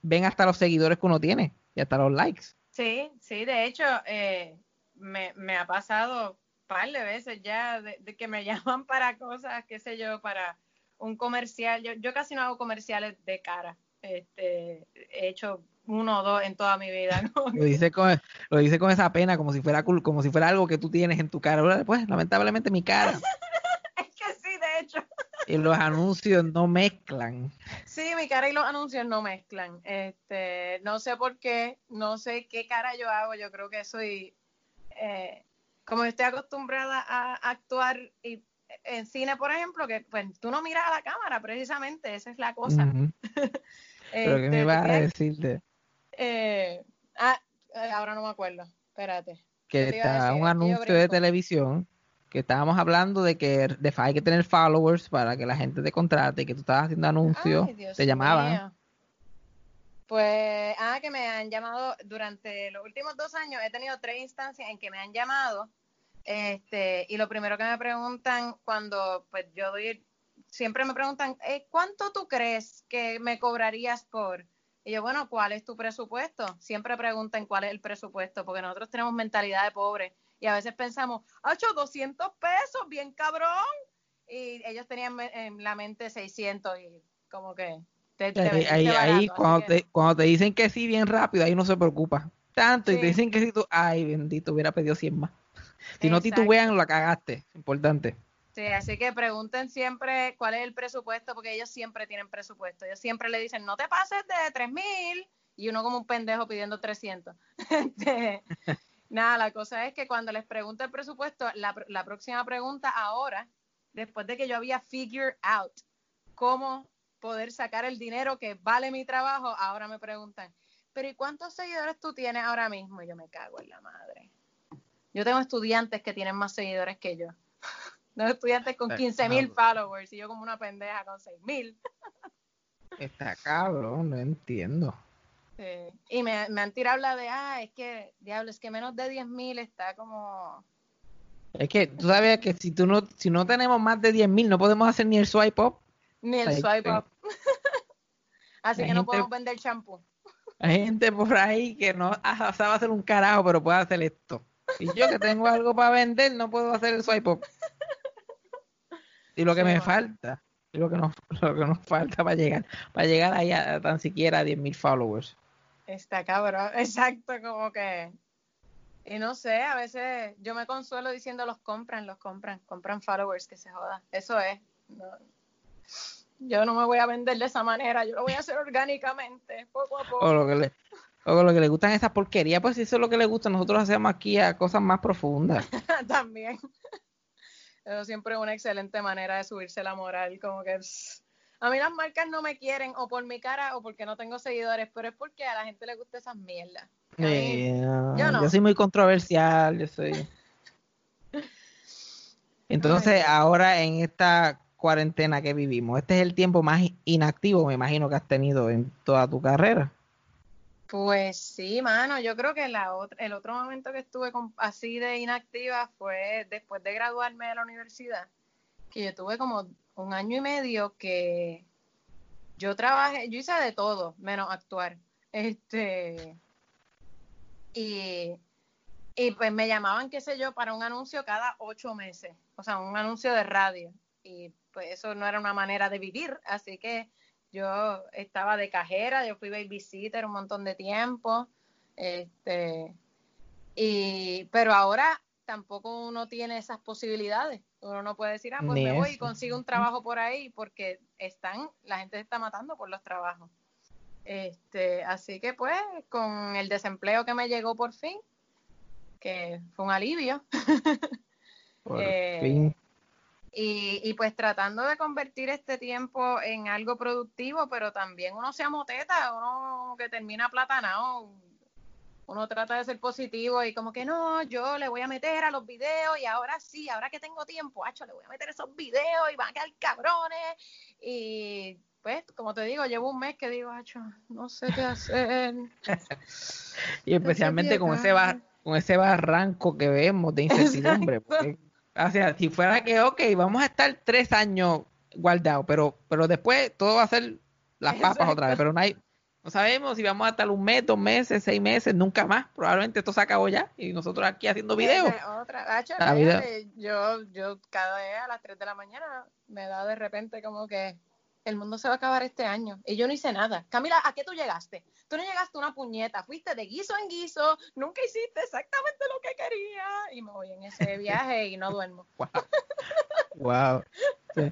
Speaker 1: ven hasta los seguidores que uno tiene y hasta los likes.
Speaker 2: Sí, sí, de hecho, eh, me, me ha pasado un par de veces ya de, de que me llaman para cosas, qué sé yo, para un comercial. Yo, yo casi no hago comerciales de cara, este, he hecho uno o dos en toda mi vida, ¿no?
Speaker 1: Lo dice con, lo dice con esa pena, como si fuera cool, como si fuera algo que tú tienes en tu cara. Pues, lamentablemente mi cara.
Speaker 2: es que sí, de hecho.
Speaker 1: Y los anuncios no mezclan.
Speaker 2: Sí, mi cara y los anuncios no mezclan. Este, no sé por qué, no sé qué cara yo hago. Yo creo que soy, eh, como estoy acostumbrada a actuar y en cine, por ejemplo, que pues tú no miras a la cámara, precisamente, esa es la cosa.
Speaker 1: Pero que
Speaker 2: Este,
Speaker 1: me
Speaker 2: tú
Speaker 1: ibas a
Speaker 2: tienes-
Speaker 1: decirte
Speaker 2: eh, ah, eh, ahora no me acuerdo. Espérate.
Speaker 1: que
Speaker 2: ¿Qué
Speaker 1: está un anuncio de televisión que estábamos hablando de que de, hay que tener followers para que la gente te contrate y que tú estabas haciendo anuncios,
Speaker 2: Ay,
Speaker 1: te llamaban.
Speaker 2: mío. Pues, ah, que me han llamado durante los últimos dos años, he tenido tres instancias en que me han llamado, este, y lo primero que me preguntan cuando, pues yo doy, siempre me preguntan, eh, ¿cuánto tú crees que me cobrarías por? Y yo, bueno, ¿cuál es tu presupuesto? Siempre pregunten cuál es el presupuesto, porque nosotros tenemos mentalidad de pobre y a veces pensamos, ¡Acho, 200 pesos, bien cabrón! Y ellos tenían en la mente 600 y como que... Te, te
Speaker 1: Ahí, ahí,
Speaker 2: barato,
Speaker 1: ahí
Speaker 2: así
Speaker 1: cuando,
Speaker 2: que-
Speaker 1: te, cuando te dicen que sí bien rápido, ahí no se preocupa. Tanto, y te dicen que sí, tú, ay, bendito, hubiera pedido 100 más. Si no
Speaker 2: Exacto.
Speaker 1: titubean, la cagaste. Importante.
Speaker 2: Sí, así que pregunten siempre cuál es el presupuesto, porque ellos siempre tienen presupuesto. Ellos siempre le dicen, no te pases de 3 mil, y uno como un pendejo pidiendo 300. Nada, la cosa es que cuando les pregunto el presupuesto, la, pr- la próxima pregunta ahora, después de que yo había figured out cómo poder sacar el dinero que vale mi trabajo, ahora me preguntan, pero ¿y cuántos seguidores tú tienes ahora mismo? Y yo me cago en la madre. Yo tengo estudiantes que tienen más seguidores que yo. Tengo estudiantes con
Speaker 1: Está
Speaker 2: 15 mil followers y yo como una pendeja con 6 mil.
Speaker 1: Está cabrón, no entiendo.
Speaker 2: Sí. Y me, me han tirado la de, ah, es que, diablo, es que menos de 10 mil está como...
Speaker 1: Es que tú sabes que si tú no, si no tenemos más de 10.000 no podemos hacer ni el swipe up.
Speaker 2: Ni el
Speaker 1: Ahí
Speaker 2: swipe up. Así que no
Speaker 1: gente-
Speaker 2: podemos vender champú.
Speaker 1: Hay gente por ahí que no ah, sabe hacer un carajo, pero puede hacer esto. Y yo que tengo algo para vender, no puedo hacer el swipe up. Y lo que
Speaker 2: Sí,
Speaker 1: me falta, y lo que nos, lo que nos falta para llegar, para llegar ahí a, tan siquiera a 10.000 followers.
Speaker 2: Está cabrón, exacto, como que... Y no sé, a veces yo me consuelo diciendo los compran, los compran, compran followers, que se joda. Eso es. No. Yo no me voy a vender de esa manera, yo lo voy a hacer orgánicamente, poco a poco.
Speaker 1: O lo que le, o lo que le gustan esas porquerías, pues si eso es lo que le gusta, nosotros hacemos aquí a cosas más profundas.
Speaker 2: también. Eso siempre es una excelente manera de subirse la moral, como que pss, a mí las marcas no me quieren o por mi cara o porque no tengo seguidores, pero es porque a la gente le gusta esas mierdas. Mí- yo no.
Speaker 1: yo soy muy controversial, yo soy. Entonces, ahora en esta cuarentena que vivimos, este es el tiempo más inactivo, me imagino, que has tenido en toda tu carrera.
Speaker 2: Pues sí, mano, yo creo que la otra, el otro momento que estuve con- así de inactiva fue después de graduarme de la universidad, que yo tuve como un año y medio que yo trabajé, yo hice de todo, menos actuar. Este, y, y pues me llamaban, qué sé yo, para un anuncio cada ocho meses, o sea, un anuncio de radio. Y pues eso no era una manera de vivir, así que yo estaba de cajera, yo fui babysitter un montón de tiempo, este, y, pero ahora tampoco uno tiene esas posibilidades. Uno no puede decir, ah, pues
Speaker 1: Ni
Speaker 2: me voy y consigo un trabajo por ahí, porque están, la gente se está matando por los trabajos. Este, así que pues, con el desempleo que me llegó por fin, que fue un alivio,
Speaker 1: Por
Speaker 2: Eh,
Speaker 1: fin.
Speaker 2: y, y pues tratando de convertir este tiempo en algo productivo, pero también uno se amoteta, uno que termina platanado, uno trata de ser positivo y como que no, yo le voy a meter a los videos y ahora sí, ahora que tengo tiempo, hacho, le voy a meter esos videos y van a quedar cabrones. Y pues, como te digo, llevo un mes que digo, hacho, no sé qué hacer.
Speaker 1: Y especialmente con ese, bar, con ese barranco que vemos de incertidumbre. porque, o sea, si fuera que, ok, vamos a estar tres años guardados, pero, pero después todo va a ser las papas
Speaker 2: Exacto.
Speaker 1: otra vez, pero no hay, no sabemos si vamos a estar un mes, dos meses, seis meses, nunca más. Probablemente esto se acabó ya y nosotros aquí haciendo videos.
Speaker 2: Otra.
Speaker 1: La vida.
Speaker 2: fíjate, Yo, yo cada día a las 3 de la mañana me da de repente como que el mundo se va a acabar este año. Y yo no hice nada. Camila, ¿a qué tú llegaste? Tú no llegaste una puñeta, fuiste de guiso en guiso, nunca hiciste exactamente lo que quería. Y me voy en ese viaje y no duermo.
Speaker 1: Wow. Sí.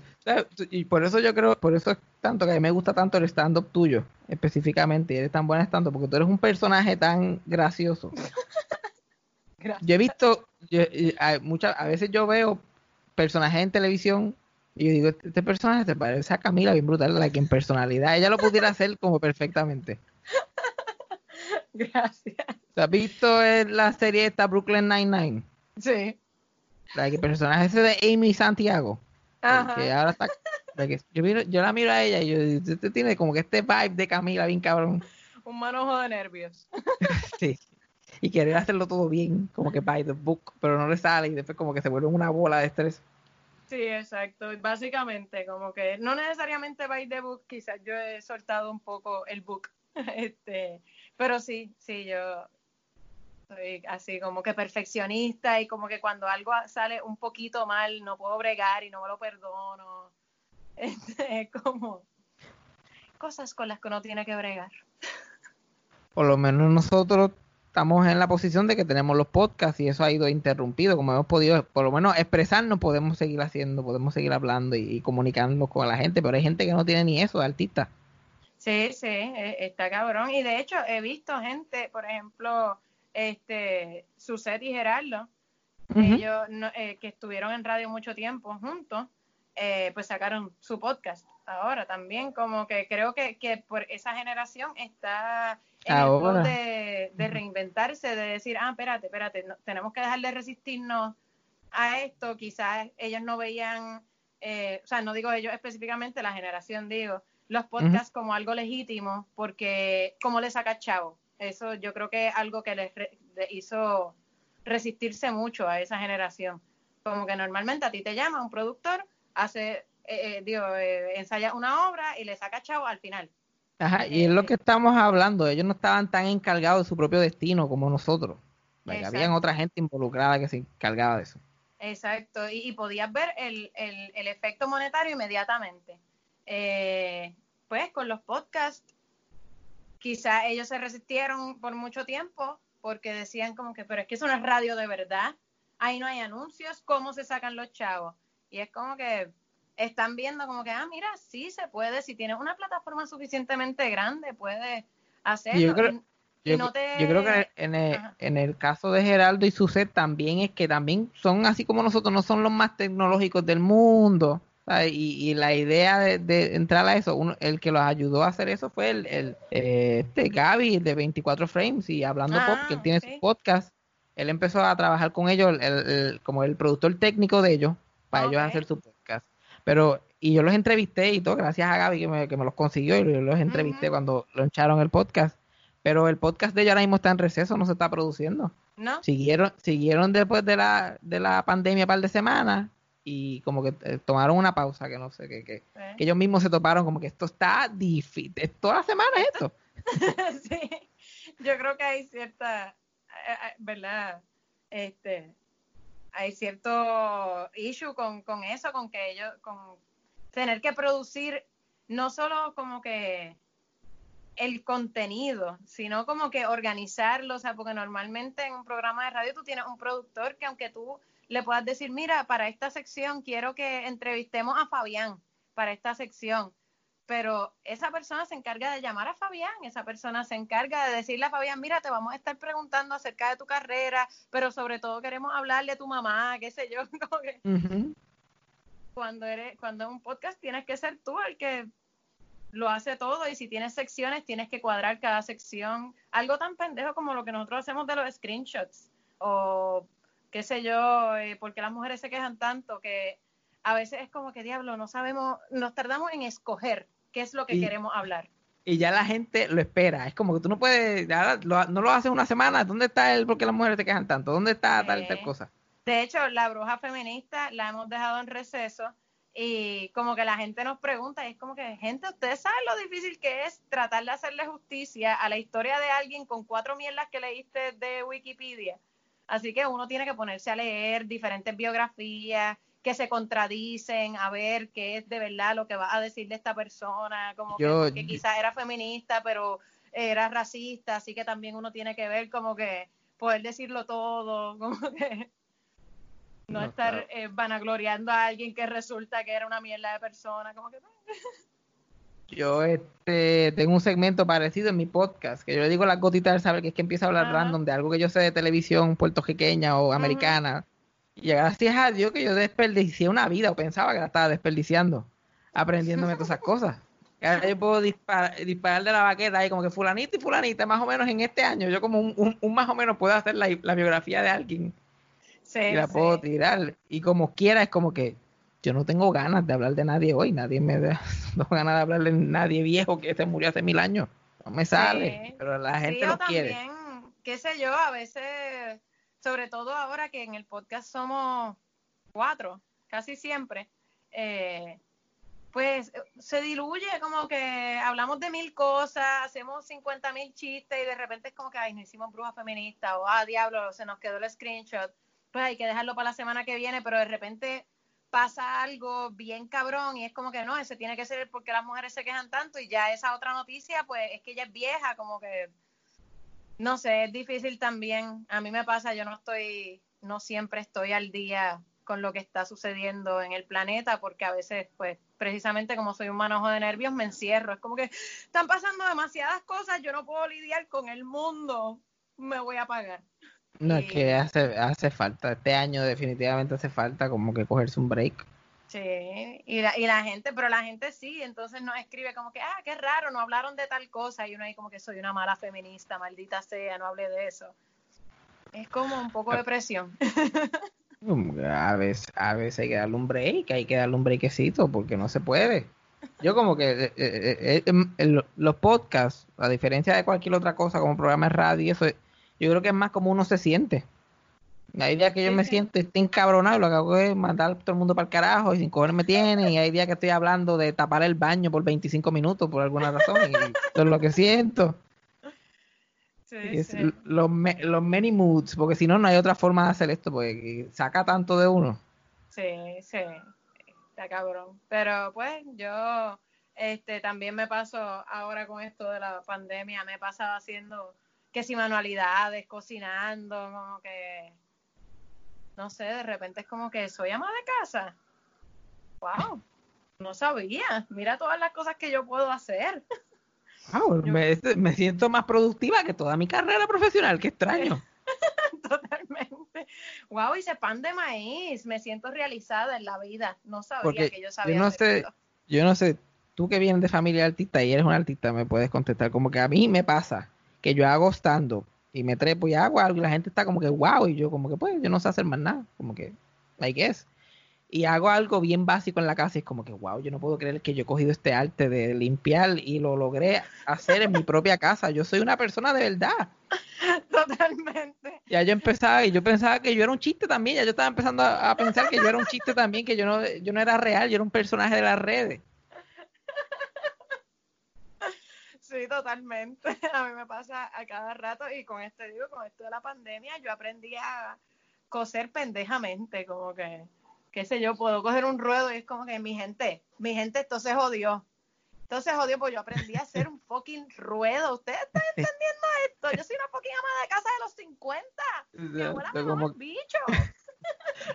Speaker 1: Tú- Y por eso yo creo, por eso es tanto que a mí me gusta tanto el stand-up tuyo, específicamente, y eres tan buen stand-up, porque tú eres un personaje tan gracioso.
Speaker 2: Gracias.
Speaker 1: Yo he visto, yo- a, muchas, a veces yo veo personajes en televisión y yo digo, este, este personaje se parece a Camila bien brutal, la que en personalidad ella lo pudiera hacer como perfectamente.
Speaker 2: Gracias.
Speaker 1: ¿Tú has visto en la serie esta Brooklyn Nine-Nine?
Speaker 2: Sí.
Speaker 1: La que personaje ese de Amy Santiago.
Speaker 2: Ajá.
Speaker 1: Que ahora está. yo, miro- yo la miro a ella y yo digo, este tiene como que este vibe de Camila bien cabrón.
Speaker 2: Un manojo de nervios.
Speaker 1: Sí. Y querer hacerlo todo bien, como que by the book, pero no le sale y después como que se vuelve una bola de estrés.
Speaker 2: Sí, exacto. Básicamente, como que no necesariamente by the book, quizás yo he soltado un poco el book. este, pero sí, sí, yo soy así como que perfeccionista y como que cuando algo sale un poquito mal no puedo bregar y no me lo perdono. Este, es como cosas con las que uno tiene que bregar.
Speaker 1: Por lo menos nosotros estamos en la posición de que tenemos los podcasts y eso ha ido interrumpido. Como hemos podido, por lo menos expresarnos, podemos seguir haciendo, podemos seguir hablando y, y comunicándonos con la gente, pero hay gente que no tiene ni eso de artista.
Speaker 2: Sí, sí, e- está cabrón. Y de hecho he visto gente, por ejemplo, este, Suset y Gerardo, ellos no- eh, que estuvieron en radio mucho tiempo juntos, eh, pues sacaron su podcast ahora también, como que creo que, que por esa generación está en el
Speaker 1: Ahora.
Speaker 2: rol de, de reinventarse, de decir, ah, espérate, espérate, no- tenemos que dejar de resistirnos a esto, quizás ellos no veían, eh, o sea, no digo ellos específicamente, la generación digo, los podcasts como algo legítimo, porque ¿cómo le saca chavo? Eso yo creo que es algo que les re- hizo resistirse mucho a esa generación. Como que normalmente a ti te llama un productor, hace, eh, eh, digo, eh, ensaya una obra y le saca chavo al final.
Speaker 1: Ajá, y es lo que estamos hablando, ellos no estaban tan encargados de su propio destino como nosotros. Like, habían otra gente involucrada que se encargaba de eso.
Speaker 2: Exacto, y, y podías ver el, el, el efecto monetario inmediatamente. Eh, pues con los podcasts, quizás ellos se resistieron por mucho tiempo porque decían como que, pero es que es una radio de verdad, ahí no hay anuncios, ¿cómo se sacan los chavos? Y es como que están viendo como que, ah, mira, sí se puede, si tienes una plataforma suficientemente grande, puedes hacerlo.
Speaker 1: yo creo- Yo,
Speaker 2: no te-
Speaker 1: yo creo que en el, en el caso de Geraldo y Suset también es que también son así como nosotros, no son los más tecnológicos del mundo. Y, y la idea de, de entrar a eso, uno- el que los ayudó a hacer eso fue el, el eh, este Gaby de 24 Frames y hablando
Speaker 2: Ah,
Speaker 1: pop, que él tiene su podcast. Él empezó a trabajar con ellos el- el- como el productor técnico de ellos para ellos hacer su podcast. Pero, y yo los entrevisté y todo, gracias a Gaby que me, que me los consiguió y yo los entrevisté
Speaker 2: Ujú.
Speaker 1: cuando launcharon el podcast. Pero el podcast de ellos ahora mismo está en receso, no se está produciendo.
Speaker 2: ¿no?
Speaker 1: Siguieron, siguieron después de la, de la pandemia un par de semanas y como que eh, tomaron una pausa, que no sé, que, que,
Speaker 2: Eh.
Speaker 1: que ellos mismos se toparon como que esto está difícil, toda la semana es esto.
Speaker 2: sí, yo creo que hay cierta, eh, ¿verdad? Este, hay cierto issue con, con eso, con que ellos, con tener que producir no solo como que el contenido, sino como que organizarlo, o sea, porque normalmente en un programa de radio tú tienes un productor que aunque tú le puedas decir, mira, para esta sección quiero que entrevistemos a Fabián, para esta sección, pero esa persona se encarga de llamar a Fabián, esa persona se encarga de decirle a Fabián, mira, te vamos a estar preguntando acerca de tu carrera, pero sobre todo queremos hablarle a tu mamá, qué sé yo, cuando eres, cuando es un podcast tienes que ser tú el que lo hace todo y si tienes secciones tienes que cuadrar cada sección. Algo tan pendejo como lo que nosotros hacemos de los screenshots o qué sé yo, eh, porque las mujeres se quejan tanto que a veces es como que diablo, no sabemos, nos tardamos en escoger qué es lo que
Speaker 1: Y-
Speaker 2: queremos hablar.
Speaker 1: Y ya la gente lo espera, es como que tú no puedes, ya lo- no lo haces una semana, ¿dónde está el por qué las mujeres te quejan tanto? ¿Dónde está tal y tal
Speaker 2: Eh.
Speaker 1: cosa?
Speaker 2: De hecho, la bruja feminista la hemos dejado en receso y como que la gente nos pregunta, y es como que, gente, ustedes saben lo difícil que es tratar de hacerle justicia a la historia de alguien con cuatro mierdas que leíste de Wikipedia. Así que uno tiene que ponerse a leer diferentes biografías que se contradicen, a ver qué es de verdad lo que va a decir de esta persona, como
Speaker 1: Yo-
Speaker 2: que, quizás era feminista, pero era racista, así que también uno tiene que ver como que poder decirlo todo, como que no,
Speaker 1: No,
Speaker 2: estar
Speaker 1: claro.
Speaker 2: eh, vanagloriando a alguien que resulta que era una mierda de persona, como que
Speaker 1: Yo este tengo un segmento parecido en mi podcast, que yo le digo las gotitas del saber, que es que empiezo a hablar random de algo que yo sé de televisión puertorriqueña o americana. Y gracias a Dios que yo desperdicié una vida o pensaba que la estaba desperdiciando, aprendiéndome todas esas cosas. Y ahora yo puedo disparar, disparar de la baqueta ahí como que fulanita y fulanita, más o menos en este año, yo como un, un- un más o menos puedo hacer la, la biografía de alguien
Speaker 2: sí,
Speaker 1: y la
Speaker 2: sí.
Speaker 1: puedo tirar. Y como quiera, es como que yo no tengo ganas de hablar de nadie hoy. Nadie me da, no tengo ganas de hablar de nadie viejo que se murió hace mil años. No me sale.
Speaker 2: Sí.
Speaker 1: Pero la gente
Speaker 2: Sí,
Speaker 1: lo
Speaker 2: o
Speaker 1: quiere.
Speaker 2: también, qué sé yo, a veces, sobre todo ahora que en el podcast somos cuatro, casi siempre, eh, pues se diluye, como que hablamos de mil cosas, hacemos 50 mil chistes y de repente es como que, ay, no hicimos bruja feminista o, ah, diablo, se nos quedó el screenshot, pues hay que dejarlo para la semana que viene, pero de repente pasa algo bien cabrón y es como que no, ese tiene que ser porque las mujeres se quejan tanto y ya esa otra noticia, pues es que ella es vieja, como que, no sé, es difícil también. A mí me pasa, yo no estoy, no siempre estoy al día con lo que está sucediendo en el planeta, porque a veces, pues, precisamente como soy un manojo de nervios, me encierro. Es como que están pasando demasiadas cosas, yo no puedo lidiar con el mundo, me voy a apagar.
Speaker 1: No, es que hace, hace falta, este año definitivamente hace falta como que cogerse un break.
Speaker 2: Sí, y la, y la gente, pero la gente sí, entonces nos escribe como que, ah, qué raro, no hablaron de tal cosa, y uno ahí como que soy una mala feminista, maldita sea, no hablé de eso. Es como un poco de presión.
Speaker 1: Mm, A veces, a veces hay que darle un break, hay que darle un breakcito porque no se puede. Yo como que eh, eh, eh, em, los podcasts, a diferencia de cualquier otra cosa como programa de radio, eso, yo creo que es más como uno se siente. Hay días que yo me siento estoy encabronado y lo que hago es mandar a todo el mundo para el carajo y sin cojones me tienen y hay días que estoy hablando de tapar el baño por 25 minutos por alguna razón y eso es lo que siento.
Speaker 2: Sí,
Speaker 1: Y es
Speaker 2: sí.
Speaker 1: los, los many moods, porque si no, no hay otra forma de hacer esto, porque saca tanto de uno.
Speaker 2: Sí, sí, está cabrón. Pero pues yo este también me paso ahora con esto de la pandemia, me he pasado haciendo que si manualidades, cocinando, como que no sé, de repente es como que soy ama de casa. Wow, no sabía. Mira todas las cosas que yo puedo hacer.
Speaker 1: Wow,
Speaker 2: Yo-
Speaker 1: me, este, me siento más productiva que toda mi carrera profesional, qué extraño.
Speaker 2: Totalmente. Wow, hice pan de maíz. Me siento realizada en la vida. No sabía
Speaker 1: Porque
Speaker 2: que yo
Speaker 1: yo
Speaker 2: sabía
Speaker 1: no
Speaker 2: hacer
Speaker 1: sé,
Speaker 2: esto.
Speaker 1: yo no sé, tú que vienes de familia artista y eres un artista, me puedes contestar. Como que a mí me pasa que yo hago stand y me trepo y hago algo y la gente está como que wow, y yo como que pues yo no sé hacer más nada, como que, I guess. Y hago algo bien básico en la casa y es como que wow, yo no puedo creer que yo he cogido este arte de limpiar y lo logré hacer en mi propia casa. Yo soy una persona de verdad.
Speaker 2: Totalmente.
Speaker 1: Ya yo empezaba y yo pensaba que yo era un chiste también, ya yo estaba empezando a, a pensar que yo era un chiste también, que yo no, yo no era real, yo era un personaje de las redes.
Speaker 2: Sí, totalmente. A mí me pasa a cada rato y con este digo, con esto de la pandemia, yo aprendí a coser pendejamente, como que, qué sé yo, puedo coger un ruedo y es como que mi gente, mi gente, esto se jodió. Entonces jodió, pues yo aprendí a hacer un fucking ruedo. ¿Ustedes están entendiendo esto? Yo soy una fucking ama de casa de los 50. Mi abuela me
Speaker 1: Como-
Speaker 2: bicho.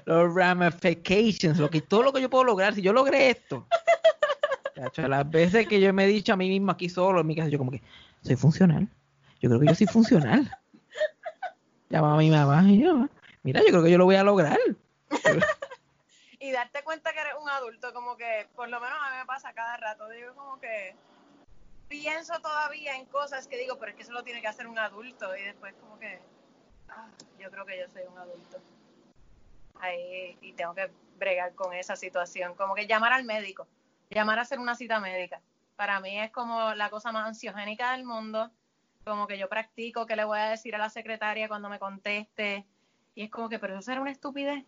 Speaker 1: los ramifications, lo que, todo lo que yo puedo lograr, si yo logré esto. Las veces que yo me he dicho a mí mismo aquí solo en mi casa, yo como que soy funcional. Yo creo que yo soy funcional. Llamaba a mi mamá y yo, mira, yo creo que yo lo voy a lograr.
Speaker 2: y darte cuenta que eres un adulto, como que por lo menos a mí me pasa cada rato, digo como que pienso todavía en cosas que digo, pero es que eso lo tiene que hacer un adulto y después como que ah, yo creo que yo soy un adulto. Ahí y tengo que bregar con esa situación, como que llamar al médico, llamar a hacer una cita médica. Para mí es como la cosa más ansiogénica del mundo, como que yo practico qué le voy a decir a la secretaria cuando me conteste y es como que, pero eso será una estupidez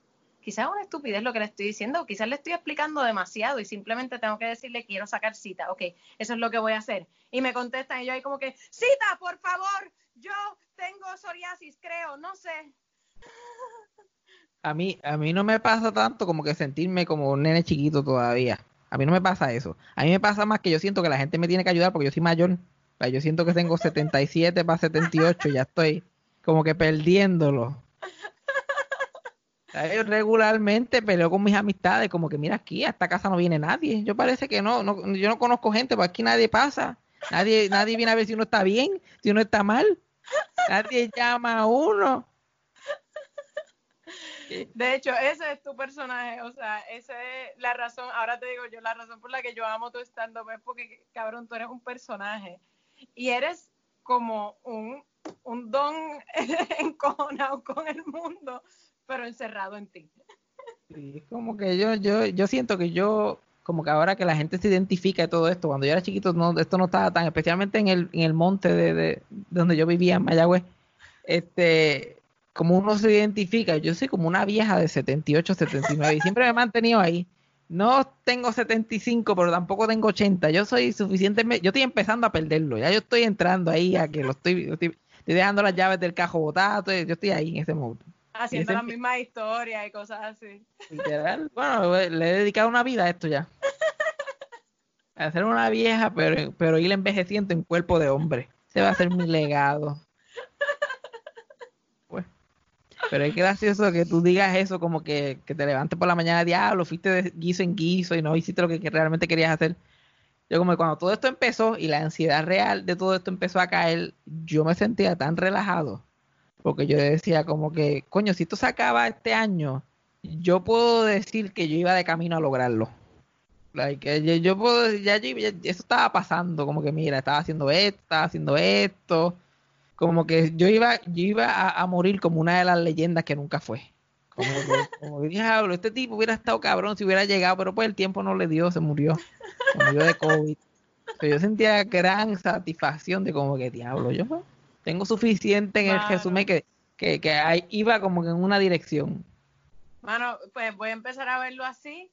Speaker 2: quizás una estupidez lo que le estoy diciendo, quizás le estoy explicando demasiado y simplemente tengo que decirle quiero sacar cita, ok, eso es lo que voy a hacer. Y me contestan y yo ahí como que, cita, por favor, yo tengo psoriasis, creo, no sé.
Speaker 1: A mí, a mí no me pasa tanto como que sentirme como un nene chiquito todavía. A mí no me pasa eso. A mí me pasa más que yo siento que la gente me tiene que ayudar porque yo soy mayor. Yo siento que tengo 77 para 78, ya estoy como que perdiéndolo. Regularmente peleo con mis amistades, como que mira aquí, a esta casa no viene nadie. Yo parece que no, no yo no conozco gente, porque aquí nadie pasa. Nadie, nadie viene a ver si uno está bien, si uno está mal. Nadie llama a uno.
Speaker 2: De hecho, ese es tu personaje, o sea, esa es la razón, ahora te digo yo, la razón por la que yo amo tu stand-up es porque, cabrón, tú eres un personaje y eres como un, un don encojonado con el mundo, pero encerrado en ti.
Speaker 1: Sí, es como que yo, yo, yo siento que yo, como que ahora que la gente se identifica de todo esto, cuando yo era chiquito, no, esto no estaba tan, especialmente en el, en el monte de, de- de donde yo vivía, en Mayagüez, este, como uno se identifica, yo soy como una vieja de 78, 79, y siempre me he mantenido ahí, no tengo 75, pero tampoco tengo 80. Yo soy suficientemente, yo estoy empezando a perderlo. Ya yo estoy entrando ahí a que lo estoy, estoy, estoy dejando las llaves del cajo botadas. Yo estoy ahí en ese modo.
Speaker 2: Haciendo las mismas historias y cosas así.
Speaker 1: Literal. Bueno, le he dedicado una vida a esto ya. A ser una vieja, pero, pero ir envejeciendo en cuerpo de hombre. Ese va a ser mi legado. Pues. Pero es gracioso que tú digas eso, como que, que te levantes por la mañana, diablo, fuiste de guiso en guiso y no hiciste lo que, realmente querías hacer. Yo como que cuando todo esto empezó y la ansiedad real de todo esto empezó a caer, yo me sentía tan relajado. Porque yo decía como que, coño, si esto se acaba este año, yo puedo decir que yo iba de camino a lograrlo. Like, yo, puedo ya, ya- eso estaba pasando, como que mira, estaba haciendo esto, estaba haciendo esto. Como que yo iba, yo iba a, a morir como una de las leyendas que nunca fue. Como que, como que, diablo, este tipo hubiera estado cabrón si hubiera llegado, pero pues el tiempo no le dio, se murió. Se murió de COVID. Pero yo sentía gran satisfacción de como que, diablo, yo tengo suficiente en el resumen que, que, que ahí iba como que en una dirección.
Speaker 2: Mano, pues voy a empezar a verlo así,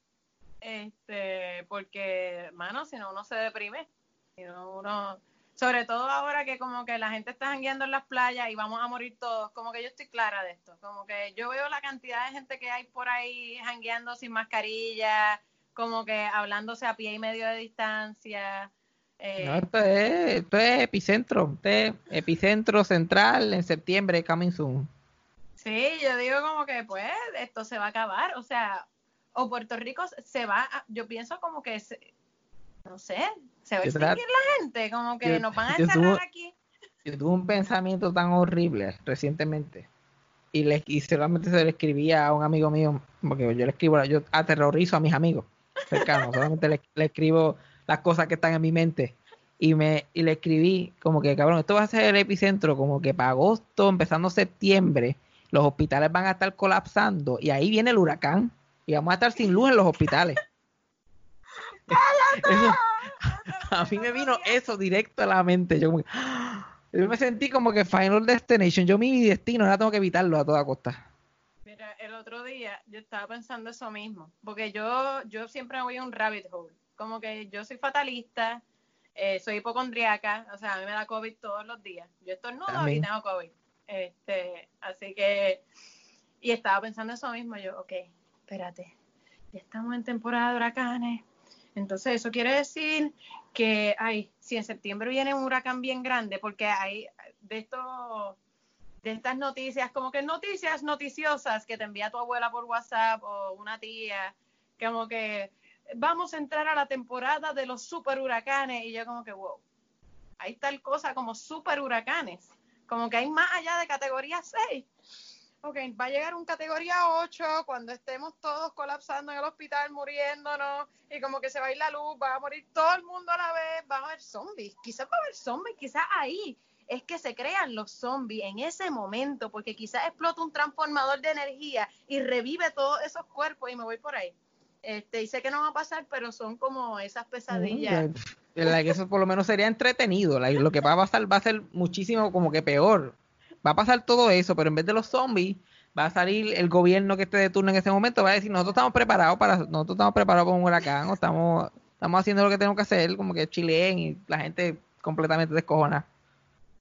Speaker 2: este, porque, mano, si no uno se deprime, si no uno, sobre todo ahora que como que la gente está jangueando en las playas y vamos a morir todos, como que yo estoy clara de esto, como que yo veo la cantidad de gente que hay por ahí jangueando sin mascarilla, como que hablándose a pie y medio de distancia. eh,
Speaker 1: No, esto es, esto es epicentro, esto es epicentro central en septiembre, coming soon.
Speaker 2: Sí, yo digo como que pues esto se va a acabar, o sea, o Puerto Rico se va, a- yo pienso como que, se- no sé, se va a extinguir la gente, como que
Speaker 1: yo-
Speaker 2: nos van a encerrar aquí.
Speaker 1: Yo tuve un pensamiento tan horrible recientemente y, le, y solamente se lo escribía a un amigo mío, porque yo le escribo, yo aterrorizo a mis amigos cercanos, solamente le, le escribo las cosas que están en mi mente y me y le escribí como que cabrón, esto va a ser el epicentro como que para agosto, empezando septiembre, los hospitales van a estar colapsando y ahí viene el huracán y vamos a estar sin luz en los hospitales. Eso- a mí me vino eso directo a la mente. Yo, como que, yo me sentí como que Final Destination. Yo mi destino ahora tengo que evitarlo a toda costa.
Speaker 2: Mira, el otro día yo estaba pensando eso mismo, porque yo, yo siempre voy a un rabbit hole, como que yo soy fatalista, eh, soy hipocondriaca, o sea, a mí me da COVID todos los días. Yo estornudo y tengo COVID. Este, así que, y estaba pensando eso mismo, yo, ok, espérate, ya estamos en temporada de huracanes, entonces eso quiere decir que, ay, si en septiembre viene un huracán bien grande, porque hay de estos de estas noticias, como que noticias noticiosas que te envía tu abuela por WhatsApp o una tía, como que vamos a entrar a la temporada de los super huracanes y yo como que, wow, hay tal cosa como super huracanes, como que hay más allá de categoría 6. Ok, va a llegar un categoría 8 cuando estemos todos colapsando en el hospital, muriéndonos, y como que se va a ir la luz, va a morir todo el mundo a la vez, va a haber zombies, quizás va a haber zombies, quizás ahí es que se crean los zombies en ese momento, porque quizás explota un transformador de energía y revive todos esos cuerpos y me voy por ahí. Este, y que no va a pasar, pero son como esas pesadillas.
Speaker 1: Mm, eso por lo menos sería entretenido. lo que va a pasar va a ser muchísimo como que peor. Va a pasar todo eso, pero en vez de los zombies, va a salir el gobierno que esté de turno en ese momento, va a decir, nosotros estamos preparados para, nosotros estamos preparados para un huracán, o estamos, estamos haciendo lo que tenemos que hacer, como que chileen y la gente completamente descojona.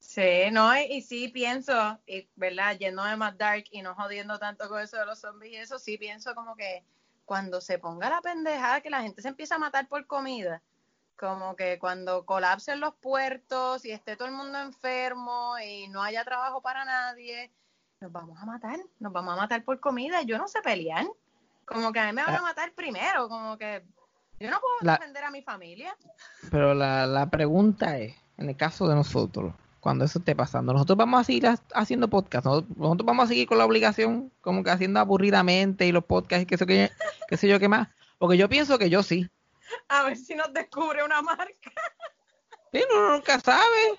Speaker 2: Sí, no, y, y sí pienso, y, ¿verdad? Yéndome más dark y no jodiendo tanto con eso de los zombies y eso, sí pienso como que cuando se ponga la pendejada que la gente se empieza a matar por comida, como que cuando colapsen los puertos y esté todo el mundo enfermo y no haya trabajo para nadie, nos vamos a matar, nos vamos a matar por comida. Yo no sé pelear, como que a mí me van a matar primero, como que yo no puedo
Speaker 1: La-
Speaker 2: defender a mi familia.
Speaker 1: Pero la, la pregunta es, en el caso de nosotros, cuando eso esté pasando, nosotros vamos a seguir ha- haciendo podcast, nosotros, nosotros vamos a seguir con la obligación, como que haciendo aburridamente y los podcasts y qué sé, qué, qué sé yo qué más. Porque yo pienso que yo sí.
Speaker 2: A ver si nos descubre una marca.
Speaker 1: Sí, uno nunca sabe.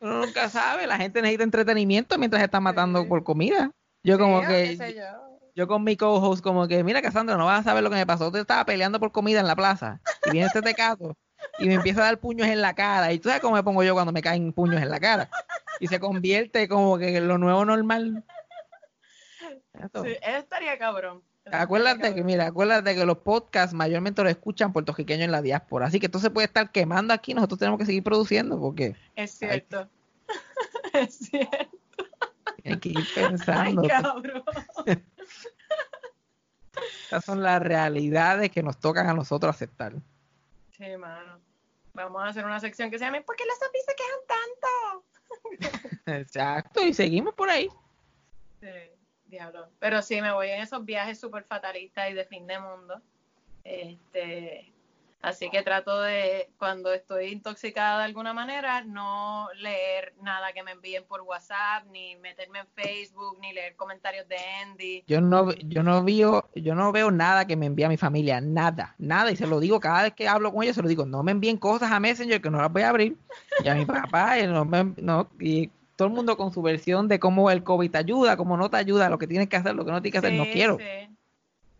Speaker 1: Uno nunca sabe. La gente necesita entretenimiento mientras está matando por comida. Yo como que,
Speaker 2: yo.
Speaker 1: yo con mi co-host como que, mira Cassandra, no vas a saber lo que me pasó. Te estaba peleando por comida en la plaza. Y viene este tecato y me empieza a dar puños en la cara. Y tú sabes cómo me pongo yo cuando me caen puños en la cara. Y se convierte como que en lo nuevo normal.
Speaker 2: Sí, eso estaría cabrón.
Speaker 1: Acuérdate que, mira, acuérdate que los podcasts mayormente los escuchan puertorriqueños en la diáspora. Así que esto se puede estar quemando aquí. Nosotros tenemos que seguir produciendo porque
Speaker 2: Es cierto. es cierto.
Speaker 1: hay que ir
Speaker 2: Ay,
Speaker 1: pensando.
Speaker 2: cabrón.
Speaker 1: Estas son las realidades que nos tocan a nosotros aceptar.
Speaker 2: Sí, mano. Vamos a hacer una sección que se llame ¿Por qué los zombies se quejan tanto?
Speaker 1: Exacto, y seguimos por ahí.
Speaker 2: Sí, diablo. Pero sí, me voy en esos viajes súper fatalistas y de fin de mundo. Este, así que trato de, cuando estoy intoxicada de alguna manera, no leer nada que me envíen por WhatsApp, ni meterme en Facebook, ni leer comentarios de Andy.
Speaker 1: Yo no, yo no veo, yo no veo nada que me envíe a mi familia, nada, nada, y se lo digo cada vez que hablo con ellos, se lo digo, no me envíen cosas a Messenger que no las voy a abrir. Y a mi papá, y, no me- no, y todo el mundo con su versión de cómo el COVID te ayuda, cómo no te ayuda, lo que tienes que hacer, lo que no tienes que hacer, no quiero.
Speaker 2: sí.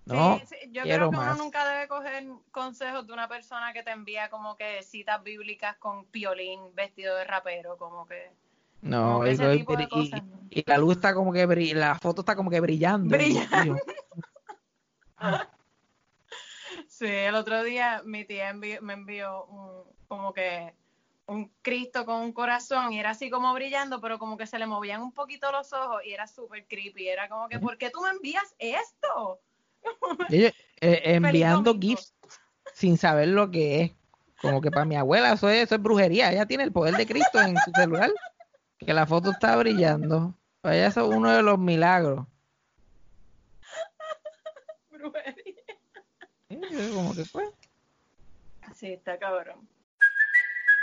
Speaker 1: No,
Speaker 2: Sí, yo creo que
Speaker 1: más.
Speaker 2: uno nunca debe coger consejos de una persona que te envía como que citas bíblicas con piolín vestido de rapero, como que
Speaker 1: no,
Speaker 2: como que ese tipo de
Speaker 1: y-
Speaker 2: cosas, ¿no?
Speaker 1: y la luz está como que la foto está como que brillando.
Speaker 2: Brillando. Sí, el otro día mi tía me envió un, como que un Cristo con un corazón y era así como brillando, pero como que se le movían un poquito los ojos y era súper creepy. Era como que, ¿por qué tú me envías esto?
Speaker 1: Eh, enviando gifs sin saber lo que es. Como que para mi abuela eso es, eso es brujería. Ella tiene el poder de Cristo en su celular. Que la foto está brillando. Para ella eso es uno de los milagros.
Speaker 2: Brujería.
Speaker 1: Como que pues.
Speaker 2: Sí, está cabrón.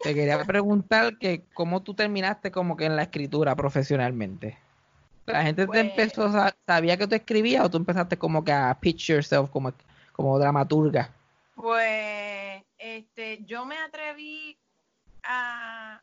Speaker 1: Te quería preguntar que cómo tú terminaste como que en la escritura profesionalmente. La gente te
Speaker 2: Pues-
Speaker 1: empezó, sa- sabía que tú escribías o tú empezaste como que a pitch yourself como, como dramaturga.
Speaker 2: Pues, este, yo me atreví a,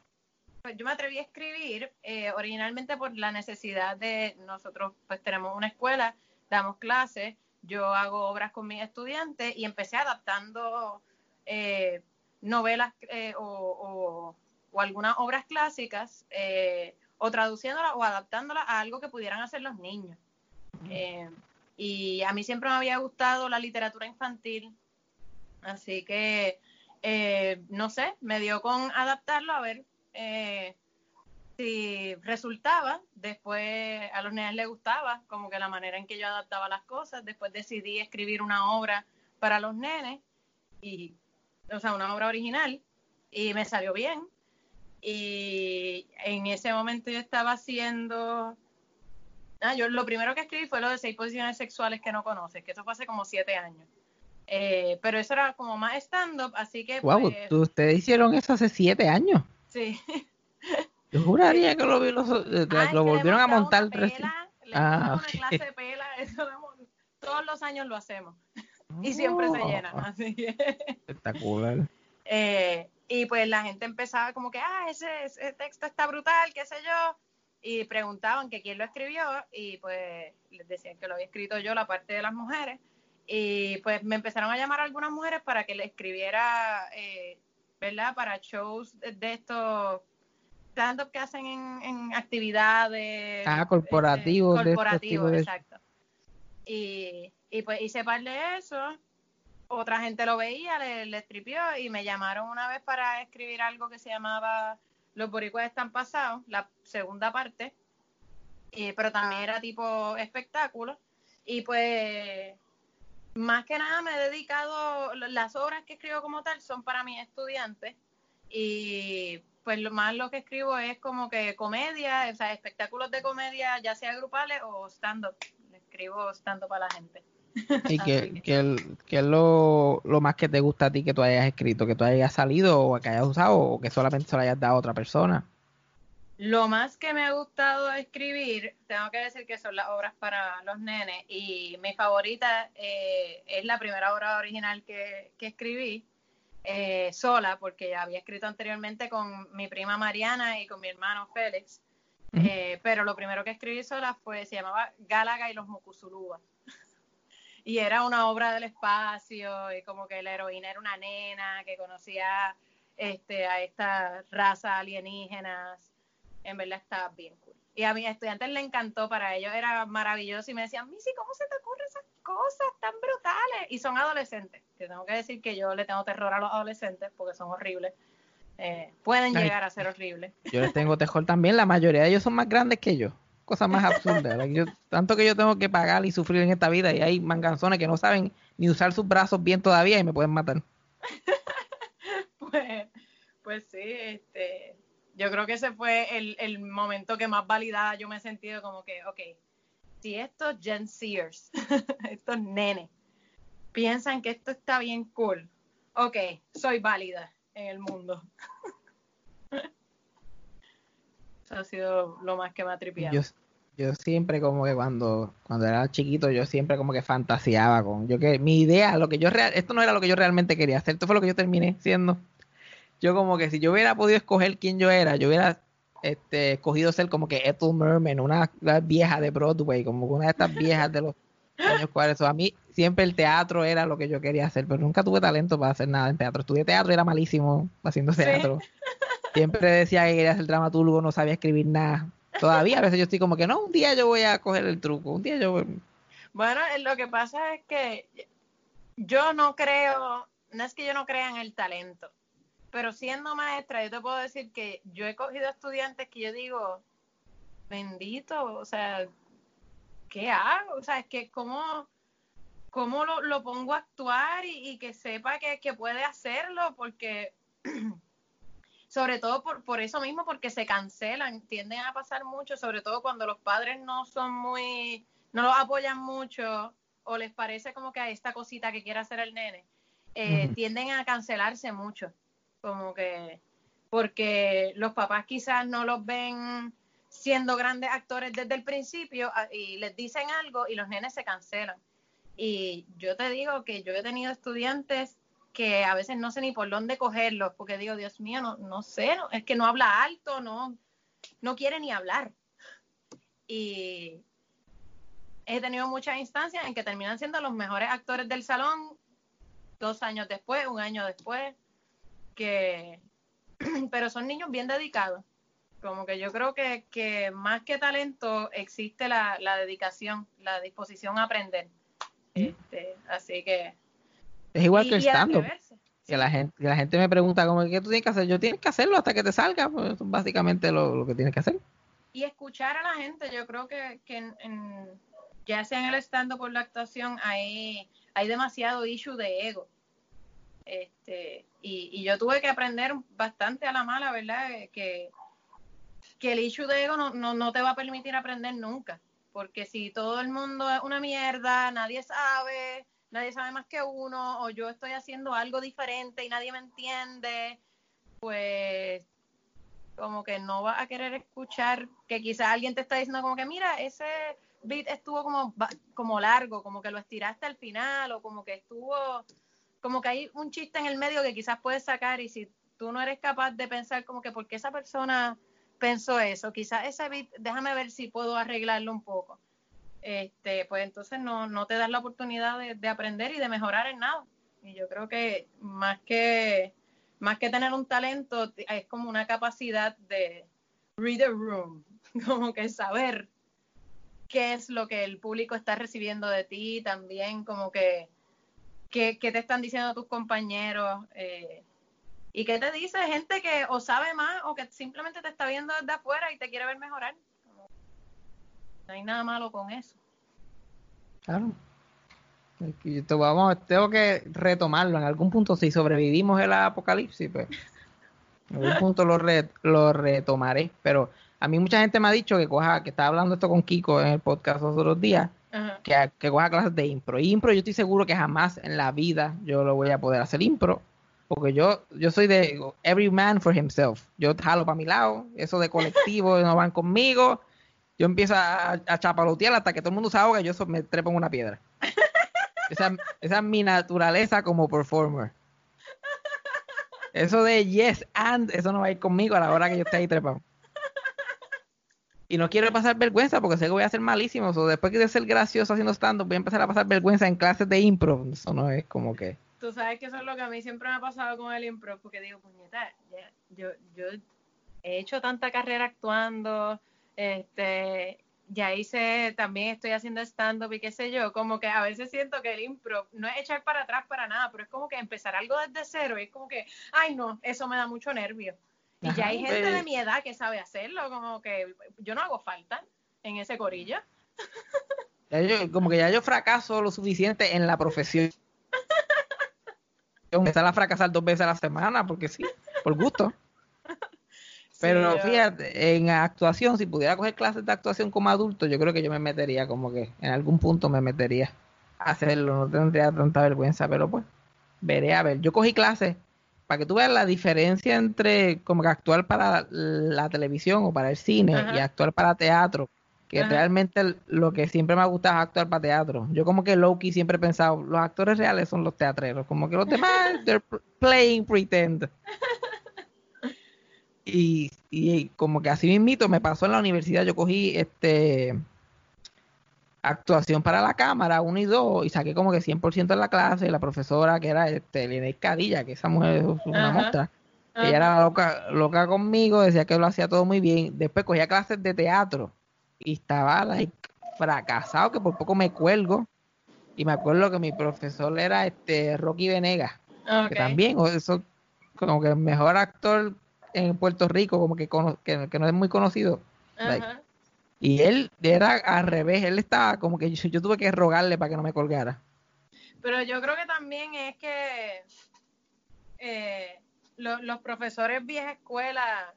Speaker 2: pues yo me atreví a escribir eh, originalmente por la necesidad de nosotros, pues tenemos una escuela, damos clases, yo hago obras con mis estudiantes y empecé adaptando eh, novelas eh, o, o- o algunas obras clásicas eh, o traduciéndolas o adaptándolas a algo que pudieran hacer los niños. Eh, y a mí siempre me había gustado la literatura infantil, así que no sé, me dio con adaptarlo a ver si resultaba. Después a los nenes les gustaba, como que la manera en que yo adaptaba las cosas. Después decidí escribir una obra para los nenes, y, o sea, una obra original, y me salió bien. Y en ese momento yo estaba haciendo. Ah, yo lo primero que escribí fue lo de seis posiciones sexuales que no conoces, que eso fue hace como siete años. Eh, pero eso era como más stand-up, así que
Speaker 1: Wow,
Speaker 2: pues,
Speaker 1: ustedes hicieron eso hace siete años.
Speaker 2: sí.
Speaker 1: Yo juraría que lo, vi los- eh,
Speaker 2: Ah,
Speaker 1: lo volvieron a montar.
Speaker 2: pela,
Speaker 1: Ah,
Speaker 2: una clase de pela, eso lo hemos- todos los años lo hacemos y siempre se
Speaker 1: Oh,
Speaker 2: llena, así que
Speaker 1: Espectacular.
Speaker 2: eh, y pues la gente empezaba como que, ah, ese, ese texto está brutal, qué sé yo, y preguntaban que quién lo escribió y pues les decían que lo había escrito yo, la parte de las mujeres, y pues me empezaron a llamar algunas mujeres para que le escribiera, eh, ¿verdad? Para shows de, de estos stand-up que hacen en, en actividades.
Speaker 1: Ah, corporativos, de estos
Speaker 2: corporativos,
Speaker 1: tipos de-
Speaker 2: exacto. Y, y pues hice par de eso otra gente lo veía, le, le tripió y me llamaron una vez para escribir algo que se llamaba Los boricuas están pasados, la segunda parte, eh, pero también era tipo espectáculo. Y pues, más que nada me he dedicado, las obras que escribo como tal son para mis estudiantes y pues lo más lo que escribo es como que comedia, o sea, espectáculos de comedia, ya sea grupales o stand-up. Escribo stand-up para la gente.
Speaker 1: Y
Speaker 2: Así
Speaker 1: que, que, es lo, lo más que te gusta a ti que tú hayas escrito, que tú hayas salido o que hayas usado o que solamente se lo hayas dado a otra persona.
Speaker 2: Lo más que me ha gustado escribir, tengo que decir que son las obras para los nenes y mi favorita eh, es la primera obra original que, que escribí eh, sola, porque ya había escrito anteriormente con mi prima Mariana y con mi hermano Félix. Eh, pero lo primero que escribí sola fue, se llamaba Gálaga y los Mucusulúa. Y era una obra del espacio y como que la heroína era una nena que conocía este, a esta raza alienígenas. En verdad estaba bien cool. Y a mis estudiantes le encantó, para ellos era maravilloso y me decían, Missy, ¿cómo se te ocurren esas cosas tan brutales? Y son adolescentes, que tengo que decir que yo le tengo terror a los adolescentes porque son horribles. Eh, pueden
Speaker 1: Ay.
Speaker 2: llegar a ser horribles.
Speaker 1: Yo les tengo terror también, la mayoría de ellos son más grandes que yo. Cosa más absurda. tanto que yo tengo que pagar y sufrir en esta vida y hay manganzones que no saben ni usar sus brazos bien todavía y me pueden matar.
Speaker 2: Pues, pues sí, este, yo creo que ese fue el, el momento que más validada yo me he sentido como que, ok, si estos Gen Sears, estos nenes, piensan que esto está bien cool, ok, soy válida en el mundo. Eso ha sido lo más que me ha tripeado.
Speaker 1: Yo, yo siempre como que cuando, cuando era chiquito, yo siempre como que fantaseaba con, yo que mi idea, lo que yo real, esto no era lo que yo realmente quería hacer, esto fue lo que yo terminé siendo. Yo como que si yo hubiera podido escoger quién yo era, yo hubiera este, escogido ser como que Ethel Merman, una, una vieja de Broadway, como una de estas viejas de los años 40. A mí siempre el teatro era lo que yo quería hacer, pero nunca tuve talento para hacer nada en teatro. Estudié teatro y era malísimo haciendo
Speaker 2: Sí.
Speaker 1: Siempre decía que quería ser dramaturgo, no sabía escribir nada. Todavía a veces yo estoy como que no, un día yo voy a coger el truco, un día yo voy-
Speaker 2: Bueno, eh, lo que pasa es que yo no creo, no es que yo no crea en el talento, pero siendo maestra, yo te puedo decir que yo he cogido estudiantes que yo digo, bendito, o sea, ¿qué hago? O sea, es que cómo, cómo lo, lo pongo a actuar y, y que sepa que, que puede hacerlo, porque sobre todo por, por eso mismo, porque se cancelan, tienden a pasar mucho, sobre todo cuando los padres no son muy, no los apoyan mucho o les parece como que a esta cosita que quiere hacer el nene, eh, tienden a cancelarse mucho, como que porque los papás quizás no los ven siendo grandes actores desde el principio a- y les dicen algo y los nenes se cancelan. Y yo te digo que yo he tenido estudiantes que a veces no sé ni por dónde cogerlos, porque digo, Dios mío, no, no sé, no, es que no habla alto, no, no quiere ni hablar. Y he tenido muchas instancias en que terminan siendo los mejores actores del salón dos años después, un año después, que pero son niños bien dedicados. Como que yo creo que, que más que talento existe la, la dedicación, la disposición a aprender. Este, así que
Speaker 1: Es igual
Speaker 2: y-
Speaker 1: que el stand-up. Que la gente, que la gente me pregunta como qué tú tienes que hacer. Yo tienes que hacerlo hasta que te salga. Pues eso es básicamente lo, lo que tienes que hacer.
Speaker 2: y escuchar a la gente. Yo creo que, que en, en- ya sea en el stand por la actuación hay, hay demasiado issue de ego. Este, y, y yo tuve que aprender bastante a la mala, ¿verdad? Eh, Que, que el issue de ego no, no, no te va a permitir aprender nunca. Porque si todo el mundo es una mierda, nadie sabe, nadie sabe más que uno, o yo estoy haciendo algo diferente y nadie me entiende, pues como que no vas a querer escuchar que quizás alguien te está diciendo como que mira, ese beat estuvo como, como largo, como que lo estiraste al final o como que estuvo, como que hay un chiste en el medio que quizás puedes sacar y si tú no eres capaz de pensar como que por qué esa persona pensó eso, quizás ese beat, déjame ver si puedo arreglarlo un poco. Este, pues entonces no, no te das la oportunidad de, de aprender y de mejorar en nada. Y yo creo que más que tener un talento, es como una capacidad de read the room, como que saber qué es lo que el público está recibiendo de ti, también como que qué, qué te están diciendo tus compañeros eh, y qué te dice gente que o sabe más o que simplemente te está viendo desde afuera y te quiere ver mejorar. No hay nada malo con eso.
Speaker 1: Claro. Esto vamos, tengo que retomarlo. En algún punto, si sobrevivimos el apocalipsis, pues en algún punto lo, re- lo retomaré. Pero a mí mucha gente me ha dicho que coja, que estaba hablando esto con Kiko en el podcast los otros días,
Speaker 2: Ajá.
Speaker 1: que, que coja clases de impro. Y impro yo estoy seguro que jamás en la vida yo lo voy a poder hacer impro. Porque yo, yo soy de every man for himself. Yo jalo para mi lado, eso de colectivo no van conmigo. Yo empiezo a, a chapalotear hasta que todo el mundo se ahoga y yo so- me trepo en una piedra. Esa, esa es mi naturaleza como performer. Eso de yes and, eso no va a ir conmigo a la hora que yo esté ahí trepado. Y no quiero pasar vergüenza porque sé que voy a ser malísimo. O después de ser gracioso haciendo stand-up, voy a empezar a pasar vergüenza en clases de impro. Eso no es como que.
Speaker 2: Tú sabes que eso es lo que a mí siempre me ha pasado con el improv, porque digo, puñeta, yo, yo he hecho tanta carrera actuando, este, ya hice, también estoy haciendo stand-up y qué sé yo, como que a veces siento que el improv no es echar para atrás para nada, pero es como que empezar algo desde cero y es como que, ay no, eso me da mucho nervio. Y ya hay gente
Speaker 1: pues.
Speaker 2: de mi edad que sabe hacerlo, como que yo no hago falta en ese corillo.
Speaker 1: Ya yo- como que ya yo fracaso lo suficiente en la profesión. Empezar a fracasar dos veces a la semana, porque sí, por gusto. Pero fíjate, en actuación, si pudiera coger clases de actuación como adulto, yo creo que yo me metería, como que en algún punto me metería a hacerlo, no tendría tanta vergüenza, pero pues, veré a ver. Yo cogí clases para que tú veas la diferencia entre como que actuar para la televisión o para el cine
Speaker 2: Ajá.
Speaker 1: y actuar para teatro, que
Speaker 2: Ajá.
Speaker 1: realmente lo que siempre me ha gustado es actuar para teatro. Yo como que Loki siempre he pensado, los actores reales son los teatreros, como que los demás, they're playing pretend. Y, y como que así mismito me pasó en la universidad, yo cogí este actuación para la cámara, 1 y 2, y saqué como que 100% en la clase, y la profesora que era este, Linet Cadilla, que esa mujer es una
Speaker 2: Ajá.
Speaker 1: ella era loca, loca conmigo, decía que lo hacía todo muy bien, después cogía clases de teatro, y estaba like, fracasado, que por poco me cuelgo, y me acuerdo que mi profesor era este Rocky Venegas, que también, eso, como que el mejor actor en Puerto Rico, como que, cono- que, que no es muy conocido. like, y él era al revés, él estaba como que yo, yo tuve que rogarle para que no me colgara.
Speaker 2: Pero yo creo que también es que eh, lo- los profesores vieja escuela,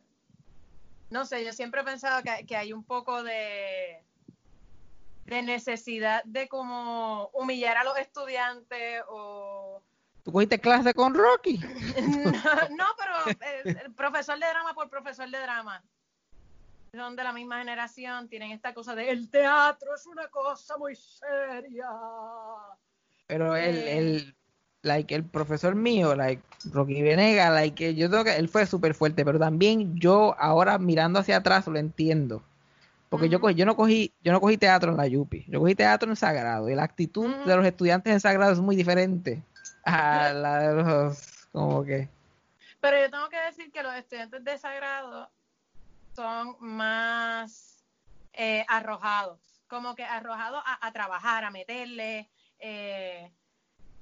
Speaker 2: no sé, yo siempre he pensado que, que hay un poco de, de necesidad de como humillar a los estudiantes o...
Speaker 1: ¿Tú cogiste clase con Rocky?
Speaker 2: No, no, pero eh, el profesor de drama por profesor de drama. Son de la misma generación, tienen esta cosa de el teatro es una cosa muy seria.
Speaker 1: Pero el,
Speaker 2: Eh.
Speaker 1: el, like, el profesor mío, like, Rocky Venegas, like, yo creo que él fue súper fuerte, pero también yo ahora mirando hacia atrás lo entiendo. Porque yo, cogí- yo no cogí, yo no cogí teatro en la Yupi, yo cogí teatro en Sagrado, y la actitud de los estudiantes en Sagrado es muy diferente a la de los, como que,
Speaker 2: Pero yo tengo que decir que los estudiantes de Sagrado son más eh, arrojados, como que arrojados a, a trabajar, a meterle. eh,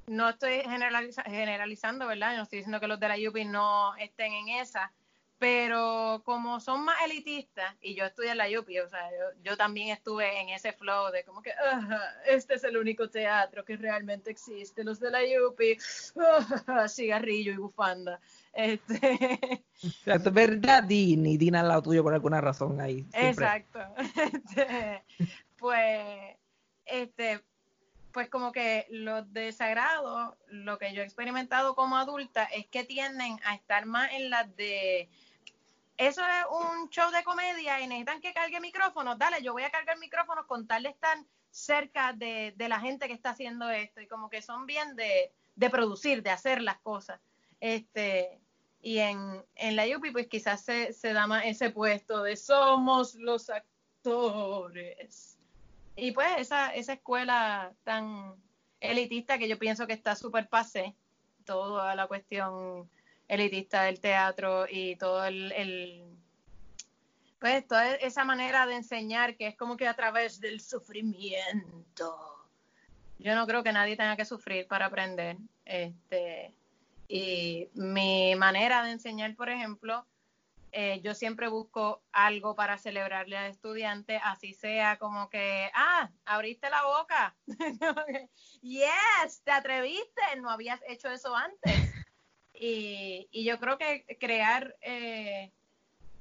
Speaker 2: no estoy generaliza- generalizando, ¿verdad? No estoy diciendo que los de la UPI no estén en esa, pero como son más elitistas, y yo estudié en la UPI, o sea, yo, yo también estuve en ese flow de como que, "Ajá, este es el único teatro que realmente existe, los de la UPI, cigarrillo y bufanda. Este,
Speaker 1: o sea, es verdad, y Dean al lado tuyo por alguna razón ahí. siempre.
Speaker 2: Exacto. Este, pues, este, pues como que los desagrados, lo que yo he experimentado como adulta es que tienden a estar más en las de eso es un show de comedia y necesitan que cargue micrófonos, dale, yo voy a cargar micrófonos con tal de estar cerca de, de la gente que está haciendo esto y como que son bien de, de producir, de hacer las cosas. Este, y en, en la UPI pues quizás se, se da más ese puesto de somos los actores. Y pues esa, esa escuela tan elitista que yo pienso que está súper pasé, toda la cuestión elitista del teatro y todo el, el- pues toda esa manera de enseñar que es como que a través del sufrimiento. Yo no creo que nadie tenga que sufrir para aprender. Este, y mi manera de enseñar, por ejemplo, eh, yo siempre busco algo para celebrarle al estudiante, así sea como que, ah, abriste la boca. yes, te atreviste, no habías hecho eso antes. Y, y yo creo que crear eh,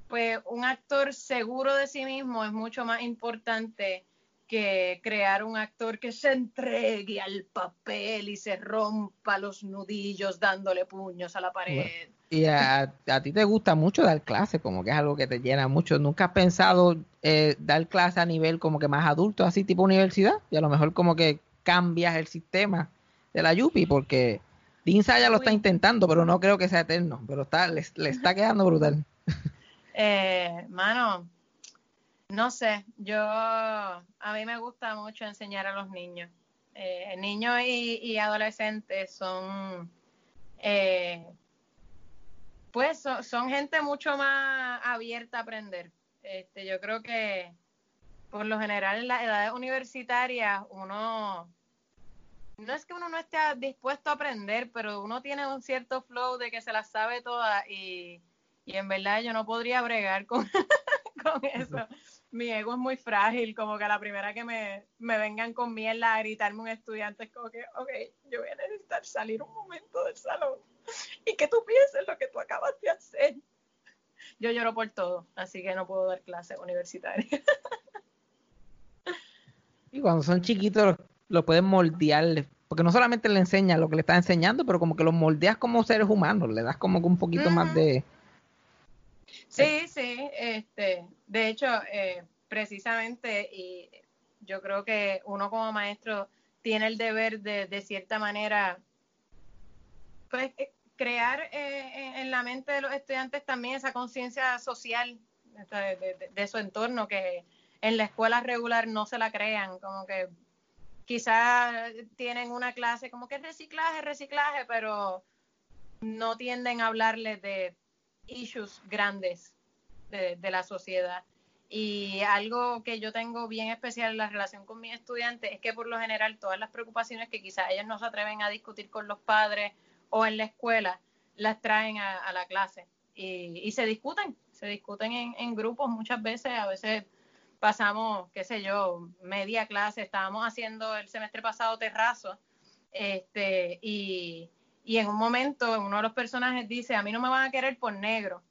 Speaker 2: pues un actor seguro de sí mismo es mucho más importante que crear un actor que se entregue al papel y se rompa los nudillos dándole puños a la pared.
Speaker 1: Y a, a ti te gusta mucho dar clases, como que es algo que te llena mucho. ¿Nunca has pensado eh, dar clases a nivel como que más adulto, así tipo universidad? Y a lo mejor como que cambias el sistema de la Yupi, porque Dinsa ya lo está intentando, pero no creo que sea eterno, pero está, le, le está quedando brutal.
Speaker 2: Eh, mano, no sé, yo a mí me gusta mucho enseñar a los niños. Eh, niños y, y adolescentes son, eh, pues son, son gente mucho más abierta a aprender. Este, yo creo que por lo general en las edades universitarias uno no es que uno no esté dispuesto a aprender, pero uno tiene un cierto flow de que se las sabe todas y, y en verdad yo no podría bregar con, con eso. Mi ego es muy frágil, como que a la primera que me, me vengan con mierda a gritarme un estudiante es como que, ok, yo voy a necesitar salir un momento del salón y que tú pienses lo que tú acabas de hacer. Yo lloro por todo, así que no puedo dar clases universitarias.
Speaker 1: Y cuando son chiquitos lo, lo pueden moldear, porque no solamente le enseñas lo que le estás enseñando, pero como que los moldeas como seres humanos, le das como que un poquito más de...
Speaker 2: Sí, sí, este, de hecho, eh, precisamente, y yo creo que uno como maestro tiene el deber de, de cierta manera, pues, eh, crear eh, en- la mente de los estudiantes también esa conciencia social de, de- de su entorno, que en la escuela regular no se la crean, como que quizás tienen una clase como que reciclaje, reciclaje, pero no tienden a hablarles de issues grandes de, de la sociedad. Y algo que yo tengo bien especial en la relación con mis estudiantes es que por lo general todas las preocupaciones que quizás ellos no se atreven a discutir con los padres o en la escuela, las traen a, la clase y, se discuten, se discuten en, en grupos muchas veces, a veces pasamos, qué sé yo, media clase, estábamos haciendo el semestre pasado terrazo, este, y, y en un momento uno de los personajes dice, a mí no me van a querer por negro.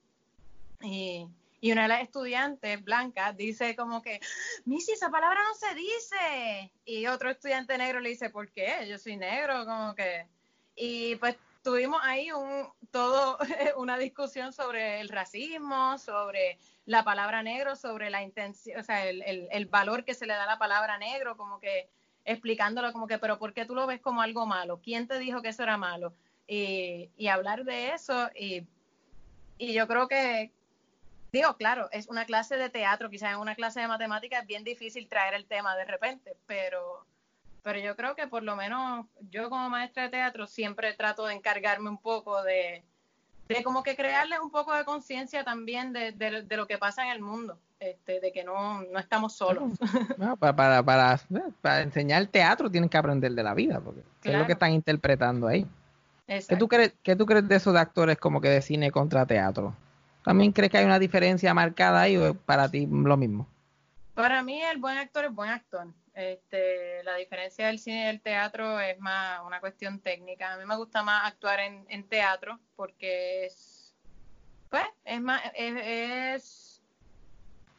Speaker 2: Y, y una de las estudiantes blancas dice como que, Missy, esa palabra no se dice. Y otro estudiante negro le dice, ¿por qué? Yo soy negro, como que... Y pues tuvimos ahí un, todo una discusión sobre el racismo, sobre la palabra negro, sobre la intención, o sea, el, el, el valor que se le da a la palabra negro, como que explicándolo como que, pero ¿por qué tú lo ves como algo malo? ¿Quién te dijo que eso era malo? Y, y hablar de eso y, y yo creo que, digo, claro, es una clase de teatro, quizás en una clase de matemáticas es bien difícil traer el tema de repente, pero, pero yo creo que por lo menos yo como maestra de teatro siempre trato de encargarme un poco de, de como que crearles un poco de conciencia también de, de, de, lo que pasa en el mundo, este, de que no, no estamos solos.
Speaker 1: No, para, para, para, para, enseñar teatro tienen que aprender de la vida, porque claro. es lo que están interpretando ahí. ¿Qué tú, crees, ¿Qué tú crees de esos de actores como que de cine contra teatro? ¿También crees que hay una diferencia marcada ahí o para ti lo mismo?
Speaker 2: Para mí el buen actor es buen actor. Este, la diferencia del cine y del teatro es más una cuestión técnica. A mí me gusta más actuar en, teatro porque es, pues, es más, es,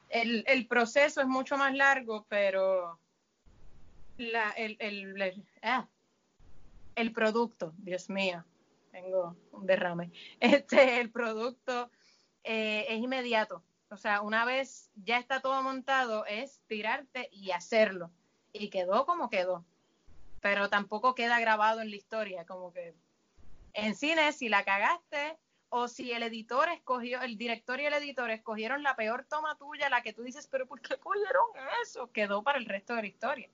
Speaker 2: el, proceso es mucho más largo, pero la, el, el, el, ah, producto, Dios mío, tengo un derrame. Este, el producto eh, es inmediato. O sea, una vez ya está todo montado, es tirarte y hacerlo. Y quedó como quedó. Pero tampoco queda grabado en la historia. Como que en cine, si la cagaste, o si el editor escogió, el director y el editor escogieron la peor toma tuya, la que tú dices, pero ¿por qué cogieron eso? Quedó para el resto de la historia.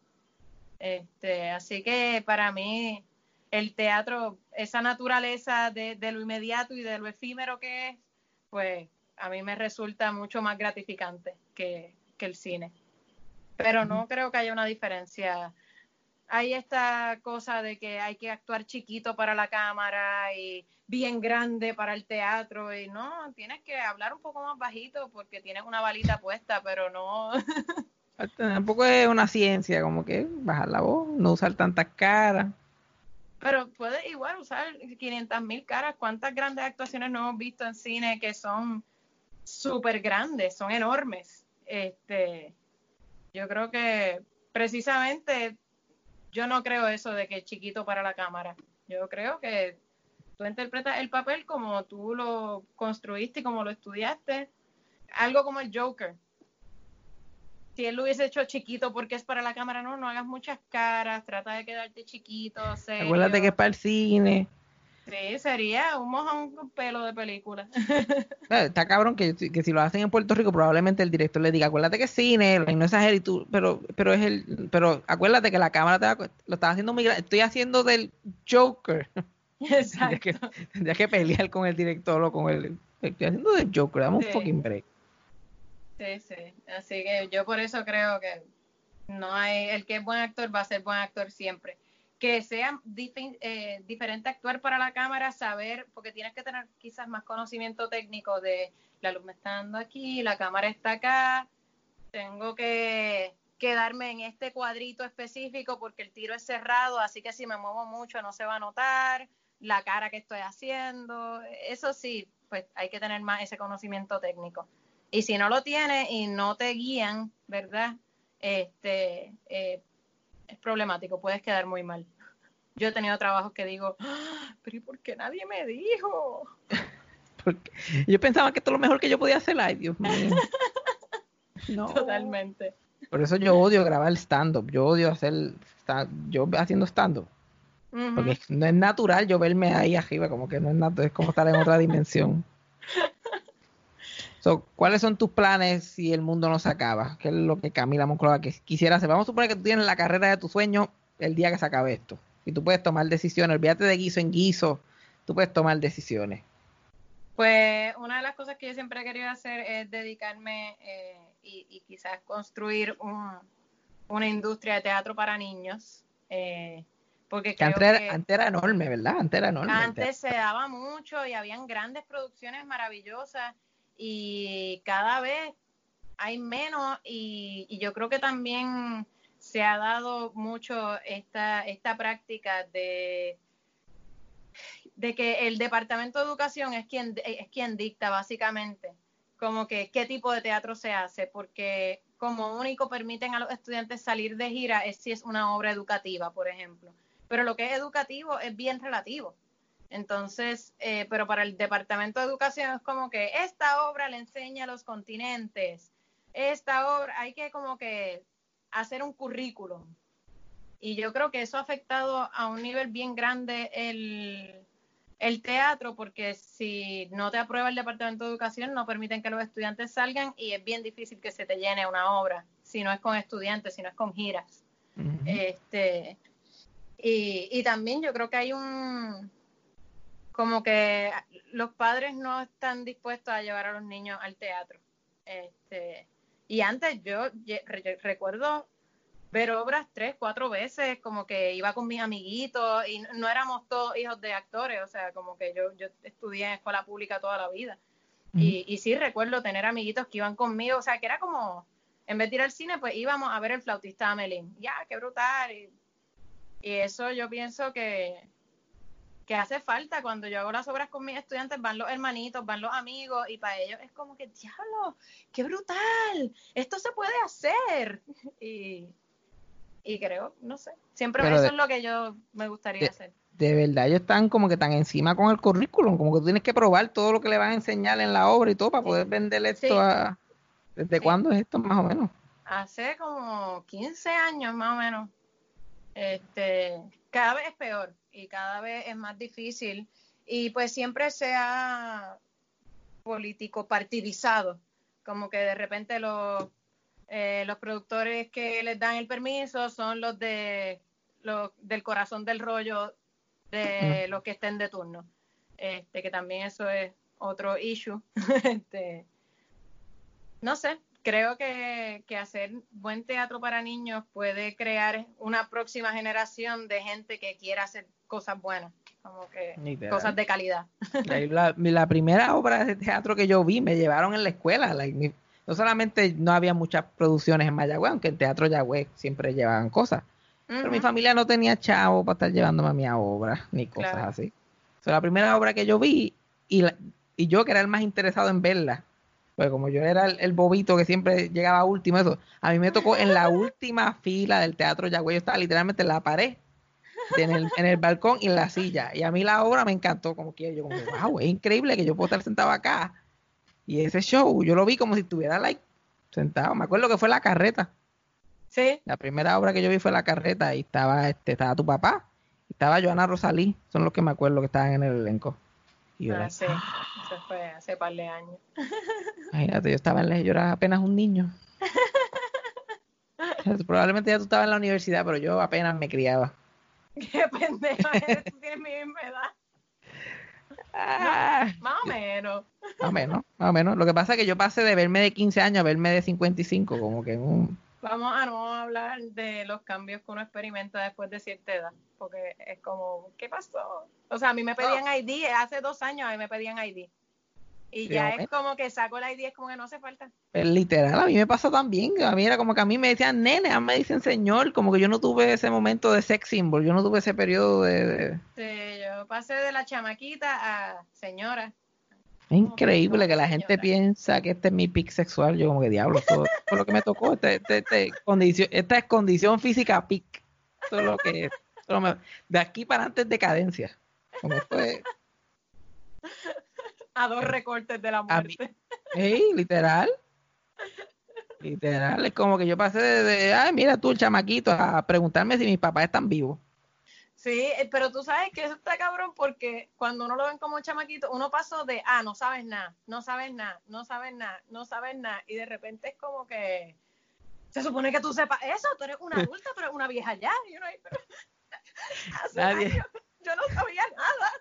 Speaker 2: Este, así que para mí, el teatro, esa naturaleza de, de lo inmediato y de lo efímero que es, pues a mí me resulta mucho más gratificante que, que el cine. Pero no creo que haya una diferencia. Hay esta cosa de que hay que actuar chiquito para la cámara y bien grande para el teatro y no, tienes que hablar un poco más bajito porque tienes una balita puesta, pero no.
Speaker 1: Tampoco es una ciencia, como que bajar la voz, no usar tantas caras.
Speaker 2: Pero puedes igual usar 500 mil caras. ¿Cuántas grandes actuaciones no hemos visto en cine que son súper grandes, son enormes? Este, yo creo que precisamente yo no creo eso de que es chiquito para la cámara. Yo creo que tú interpretas el papel como tú lo construiste y como lo estudiaste. Algo como el Joker. Si él lo hubiese hecho chiquito porque es para la cámara, no, no hagas muchas caras, trata de quedarte chiquito, serio.
Speaker 1: Acuérdate que es para el cine.
Speaker 2: Sí, sería un mojón con pelo de película.
Speaker 1: Está cabrón que, que si lo hacen en Puerto Rico, probablemente el director le diga, acuérdate que es cine, no exageres, tú, pero, pero es el, pero acuérdate que la cámara te va- lo estás haciendo muy grande. Estoy haciendo del Joker.
Speaker 2: Exacto.
Speaker 1: que, tendría que pelear con el director o con el. Estoy haciendo del Joker, dame un fucking break.
Speaker 2: Sí, sí. Así que yo por eso creo que no hay, el que es buen actor va a ser buen actor siempre. Que sea eh, diferente actuar para la cámara, saber, porque tienes que tener quizás más conocimiento técnico de la luz me está dando aquí, la cámara está acá, tengo que quedarme en este cuadrito específico porque el tiro es cerrado, así que si me muevo mucho no se va a notar, la cara que estoy haciendo, eso sí, pues hay que tener más ese conocimiento técnico. Y si no lo tienes y no te guían, ¿verdad? Este eh, es problemático, puedes quedar muy mal. Yo he tenido trabajos que digo, "Ah, pero ¿y por qué nadie me dijo?
Speaker 1: Porque yo pensaba que esto es lo mejor que yo podía hacer. Ay, Dios mío. No.
Speaker 2: Totalmente.
Speaker 1: Por eso yo odio grabar stand-up. Yo odio hacer. Yo haciendo stand-up. Porque no es natural yo verme ahí arriba, como que no es natural, es como estar en otra dimensión. So, ¿Cuáles son tus planes si el mundo no se acaba? ¿Qué es lo que Camila Monclova quisiera hacer? Vamos a suponer que tú tienes la carrera de tu sueño el día que se acabe esto. Y tú puedes tomar decisiones, olvídate de guiso en guiso, tú puedes tomar decisiones.
Speaker 2: Pues una de las cosas que yo siempre he querido hacer es dedicarme eh, y, y quizás construir un- una industria de teatro para niños. eh, porque
Speaker 1: Que
Speaker 2: creo
Speaker 1: antes, era,
Speaker 2: que
Speaker 1: antes era enorme, ¿verdad? Antes era enorme.
Speaker 2: antes se daba mucho y habían grandes producciones maravillosas y cada vez hay menos y, y yo creo que también se ha dado mucho esta, esta práctica de, de que el Departamento de Educación es quien, es quien dicta básicamente como que qué tipo de teatro se hace, porque como único permiten a los estudiantes salir de gira es si es una obra educativa, por ejemplo. Pero lo que es educativo es bien relativo. Entonces, eh, pero para el Departamento de Educación es como que esta obra le enseña a los continentes, esta obra, hay que como que hacer un currículum. Y yo creo que eso ha afectado a un nivel bien grande el, el teatro, porque si no te aprueba el Departamento de Educación, no permiten que los estudiantes salgan y es bien difícil que se te llene una obra, si no es con estudiantes, si no es con giras. Este, y, y también yo creo que hay un, como que los padres no están dispuestos a llevar a los niños al teatro. Este, y antes yo recuerdo ver obras tres, cuatro veces, como que iba con mis amiguitos y no éramos todos hijos de actores, o sea, como que yo, yo estudié en escuela pública toda la vida. Y, y sí recuerdo tener amiguitos que iban conmigo, o sea, que era como, en vez de ir al cine, pues íbamos a ver el flautista Amelín. Ya, qué brutal. Y, y eso yo pienso que, que hace falta cuando yo hago las obras con mis estudiantes, van los hermanitos, van los amigos, y para ellos es como que, diablo, qué brutal, esto se puede hacer. Y, y creo, no sé, siempre
Speaker 1: Pero
Speaker 2: eso
Speaker 1: de-
Speaker 2: es lo que yo me gustaría
Speaker 1: de-
Speaker 2: hacer.
Speaker 1: de verdad ellos están como que tan encima con el currículum, como que tú tienes que probar todo lo que le van a enseñar en la obra y todo para
Speaker 2: Sí.
Speaker 1: poder venderle esto
Speaker 2: Sí.
Speaker 1: a... ¿Desde
Speaker 2: Sí.
Speaker 1: cuándo es esto más o menos?
Speaker 2: hace como 15 años más o menos. Este, cada vez es peor y cada vez es más difícil y pues siempre se ha político partidizado, como que de repente los eh, los productores que les dan el permiso son los de los del corazón del rollo de los que estén de turno. Este, que también eso es otro issue. este, no sé, creo que, que hacer buen teatro para niños puede crear una próxima generación de gente que quiera hacer cosas buenas, como que
Speaker 1: Literal.
Speaker 2: cosas de calidad.
Speaker 1: La, la primera obra de teatro que yo vi me llevaron en la escuela. like, mi- no solamente no había muchas producciones en Mayagüez, aunque en Teatro Yagüez siempre llevaban cosas, pero mi familia no tenía chavo para estar llevándome a mi obra ni cosas
Speaker 2: Claro.
Speaker 1: así. So, la primera obra que yo vi y, la- y yo que era el más interesado en verla, Pues como yo era el, el bobito que siempre llegaba último, eso, a mí me tocó en la última fila del Teatro Yagüey. Yo estaba literalmente en la pared, en el, en el balcón y en la silla. Y a mí la obra me encantó, como que yo como, wow, es increíble que yo puedo estar sentado acá. Y ese show, yo lo vi como si estuviera like, sentado. Me acuerdo que fue La Carreta.
Speaker 2: Sí,
Speaker 1: La primera obra que yo vi fue La Carreta y estaba, este, estaba tu papá. y Estaba Joana Rosalí, son los que me acuerdo que estaban en el elenco. Y yo,
Speaker 2: ah,
Speaker 1: like,
Speaker 2: sí, eso fue hace par de años.
Speaker 1: Imagínate, yo estaba en la, yo era apenas un niño. Probablemente ya tú estabas en la universidad, pero yo apenas me criaba.
Speaker 2: Qué pendejo eres, tú tienes mi misma edad.
Speaker 1: Ah,
Speaker 2: Más o menos.
Speaker 1: más o menos, más o menos. Lo que pasa es que yo pasé de verme de 15 años a verme de 55, como que en un...
Speaker 2: Vamos a no hablar de los cambios que uno experimenta después de cierta edad, porque es como, ¿qué pasó? O sea, a mí me pedían ID, hace dos años a mí me pedían ID. Y
Speaker 1: Sí,
Speaker 2: ya es como que saco la ID, es como que no hace falta.
Speaker 1: es literal, a mí me pasa también. A mí era como que a mí me decían nene, a mí me dicen señor, como que yo no tuve ese momento de sex symbol, yo no tuve ese periodo de... de-
Speaker 2: Sí, yo pasé de la chamaquita a señora.
Speaker 1: Es increíble que la gente piensa que este es mi pic sexual. Yo como que diablo, esto fue lo que me tocó. Este, este- este condición, esta es condición física pic. Es lo que es. Me- de aquí para antes decadencia. Como fue,
Speaker 2: A dos recortes de la muerte.
Speaker 1: ey, literal. Literal, es como que yo pasé de, de, ay, mira tú, el chamaquito, a preguntarme si mis papás están vivos.
Speaker 2: Sí, eh, pero tú sabes que eso está cabrón porque cuando uno lo ven como chamaquito, uno pasó de, ah, no sabes nada, no sabes nada, no sabes nada, no sabes nada, y de repente es como que se supone que tú sepas eso, tú eres una adulta, pero una vieja ya, y uno ahí, pero hace
Speaker 1: Nadie-
Speaker 2: años yo no sabía nada.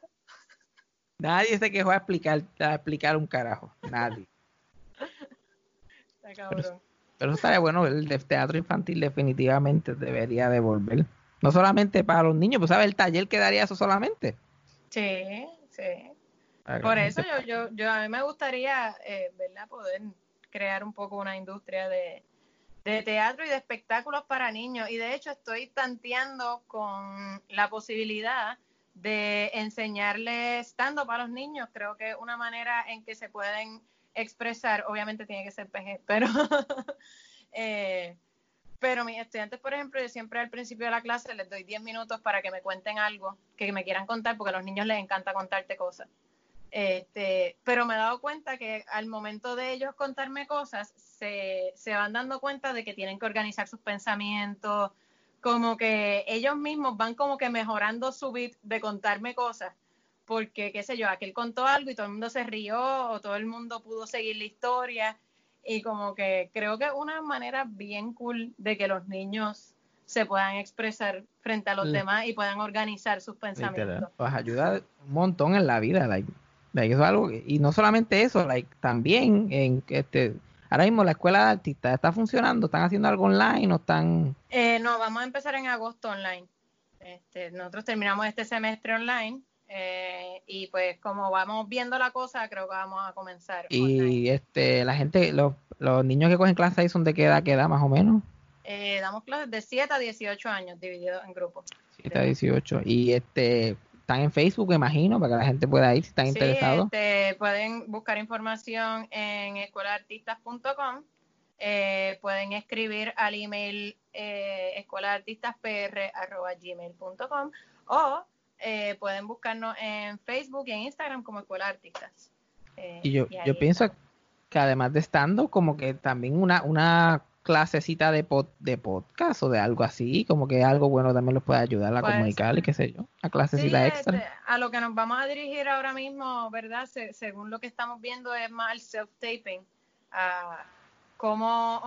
Speaker 1: Nadie se quejó a explicar, a explicar un carajo. Nadie.
Speaker 2: Está cabrón.
Speaker 1: Pero eso estaría bueno, el de teatro infantil definitivamente debería devolver. No solamente para los niños, pues sabes el taller que daría eso solamente.
Speaker 2: Sí, sí.
Speaker 1: Que
Speaker 2: Por eso yo, yo, yo a mí me gustaría, eh, ¿verdad? Poder crear un poco una industria de, de teatro y de espectáculos para niños. Y de hecho estoy tanteando con la posibilidad de enseñarles stand-up a los niños. Creo que una manera en que se pueden expresar, obviamente tiene que ser PG, pero, eh, pero mis estudiantes, por ejemplo, yo siempre al principio de la clase les doy 10 minutos para que me cuenten algo que me quieran contar, porque a los niños les encanta contarte cosas. Este, pero me he dado cuenta que al momento de ellos contarme cosas, se, se van dando cuenta de que tienen que organizar sus pensamientos, como que ellos mismos van como que mejorando su bit de contarme cosas, porque qué sé yo, aquel contó algo y todo el mundo se rió o todo el mundo pudo seguir la historia y como que creo que es una manera bien cool de que los niños se puedan expresar frente a los
Speaker 1: Sí.
Speaker 2: demás y puedan organizar sus pensamientos.
Speaker 1: Pues ayuda un montón en la vida, like, like, eso es algo que- y no solamente eso, like, también en este ahora mismo la escuela de artistas está funcionando, están haciendo algo online o están
Speaker 2: Eh, no, vamos a empezar en agosto online. Este, nosotros terminamos este semestre online eh, y pues como vamos viendo la cosa, creo que vamos a comenzar
Speaker 1: y este la gente los, los niños que cogen clases ahí son de qué edad, qué edad más o menos,
Speaker 2: Eh, damos clases de 7 a 18 años divididos en grupos.
Speaker 1: 7 a 18 y este están en Facebook, imagino, para que la gente pueda ir si están
Speaker 2: Sí,
Speaker 1: interesados.
Speaker 2: este, pueden buscar información en escuelaartistas.com. Eh, pueden escribir al email eh, escuelaartistaspr.gmail.com o eh, pueden buscarnos en Facebook y en Instagram como Escuela de Artistas. Eh,
Speaker 1: Y yo, yo pienso que además de estando, como que también una, una clasecita de, pod- de podcast o de algo así, como que algo bueno también los puede ayudar a
Speaker 2: Puede
Speaker 1: comunicar y qué sé yo,
Speaker 2: Sí,
Speaker 1: clasecita
Speaker 2: este,
Speaker 1: extra.
Speaker 2: a lo que nos vamos a dirigir ahora mismo, ¿verdad? Se- según lo que estamos viendo es más el self-taping, a cómo,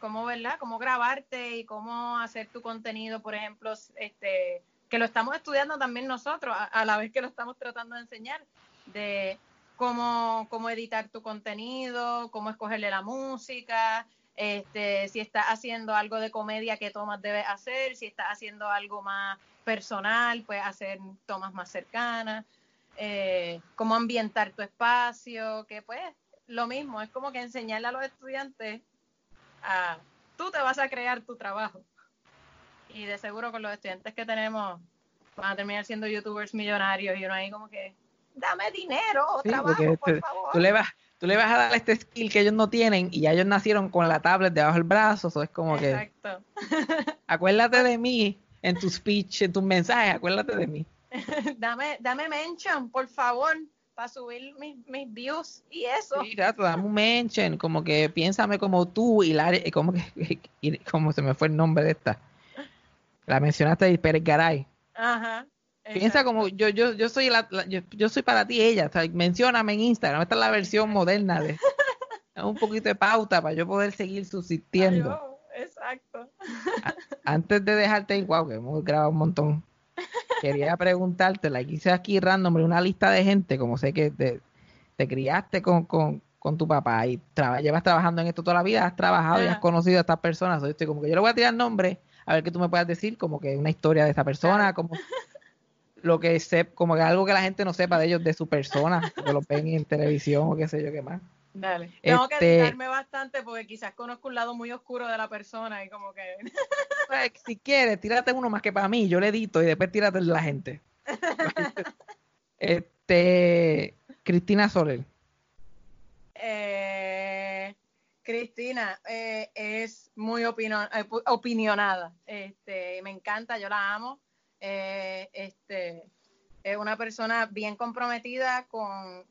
Speaker 2: cómo, ¿verdad? Cómo grabarte y cómo hacer tu contenido, por ejemplo, este, que lo estamos estudiando también nosotros, a, la vez que lo estamos tratando de enseñar, de cómo, cómo editar tu contenido, cómo escogerle la música, este, si estás haciendo algo de comedia, qué tomas debes hacer, si estás haciendo algo más personal, pues hacer tomas más cercanas, eh, cómo ambientar tu espacio, que pues lo mismo, es como que enseñarle a los estudiantes a, tú te vas a crear tu trabajo. Y de seguro con los estudiantes que tenemos van a terminar siendo youtubers millonarios y uno ahí como que, dame dinero,
Speaker 1: Sí,
Speaker 2: trabajo,
Speaker 1: porque
Speaker 2: por favor.
Speaker 1: tú le vas, tú le vas a dar este skill que ellos no tienen y ya ellos nacieron con la tablet debajo del brazo, eso es como que
Speaker 2: Exacto.
Speaker 1: acuérdate de mí en tu speech, en tus mensajes, acuérdate de mí.
Speaker 2: dame, dame mention, por favor, para subir mis, mis views y eso.
Speaker 1: Sí, gato, dame un mention, como que piénsame como tú y la como que y- como se me fue el nombre de esta. La mencionaste de Pérez Garay.
Speaker 2: Ajá.
Speaker 1: Piensa como yo yo yo soy la, la- yo, yo soy para ti ella, o sea, mencióname en Instagram, esta es la versión moderna de un poquito de pauta para yo poder seguir subsistiendo.
Speaker 2: Exacto.
Speaker 1: Antes de dejarte ir, wow, que hemos grabado un montón. Quería preguntarte, la hice aquí random, una lista de gente, como sé que te, te criaste con, con, con tu papá y traba- llevas trabajando en esto toda la vida, has trabajado y has conocido a estas personas. Yo estoy como que yo le voy a tirar nombres, a ver qué tú me puedas decir, como que una historia de esa persona, como lo que sé, como que algo que la gente no sepa de ellos, de su persona, que lo ven en televisión o qué sé yo qué más.
Speaker 2: Dale. Tengo que
Speaker 1: Este-
Speaker 2: editarme bastante porque quizás conozco un lado muy oscuro de la persona y como que.
Speaker 1: Pues, si quieres, tírate uno más que para mí, yo le edito y después tírate la gente. Este, Cristina Soler.
Speaker 2: Eh, Cristina eh, es muy opino- eh, opinionada. Este, me encanta, yo la amo. Eh, este, es una persona bien comprometida con,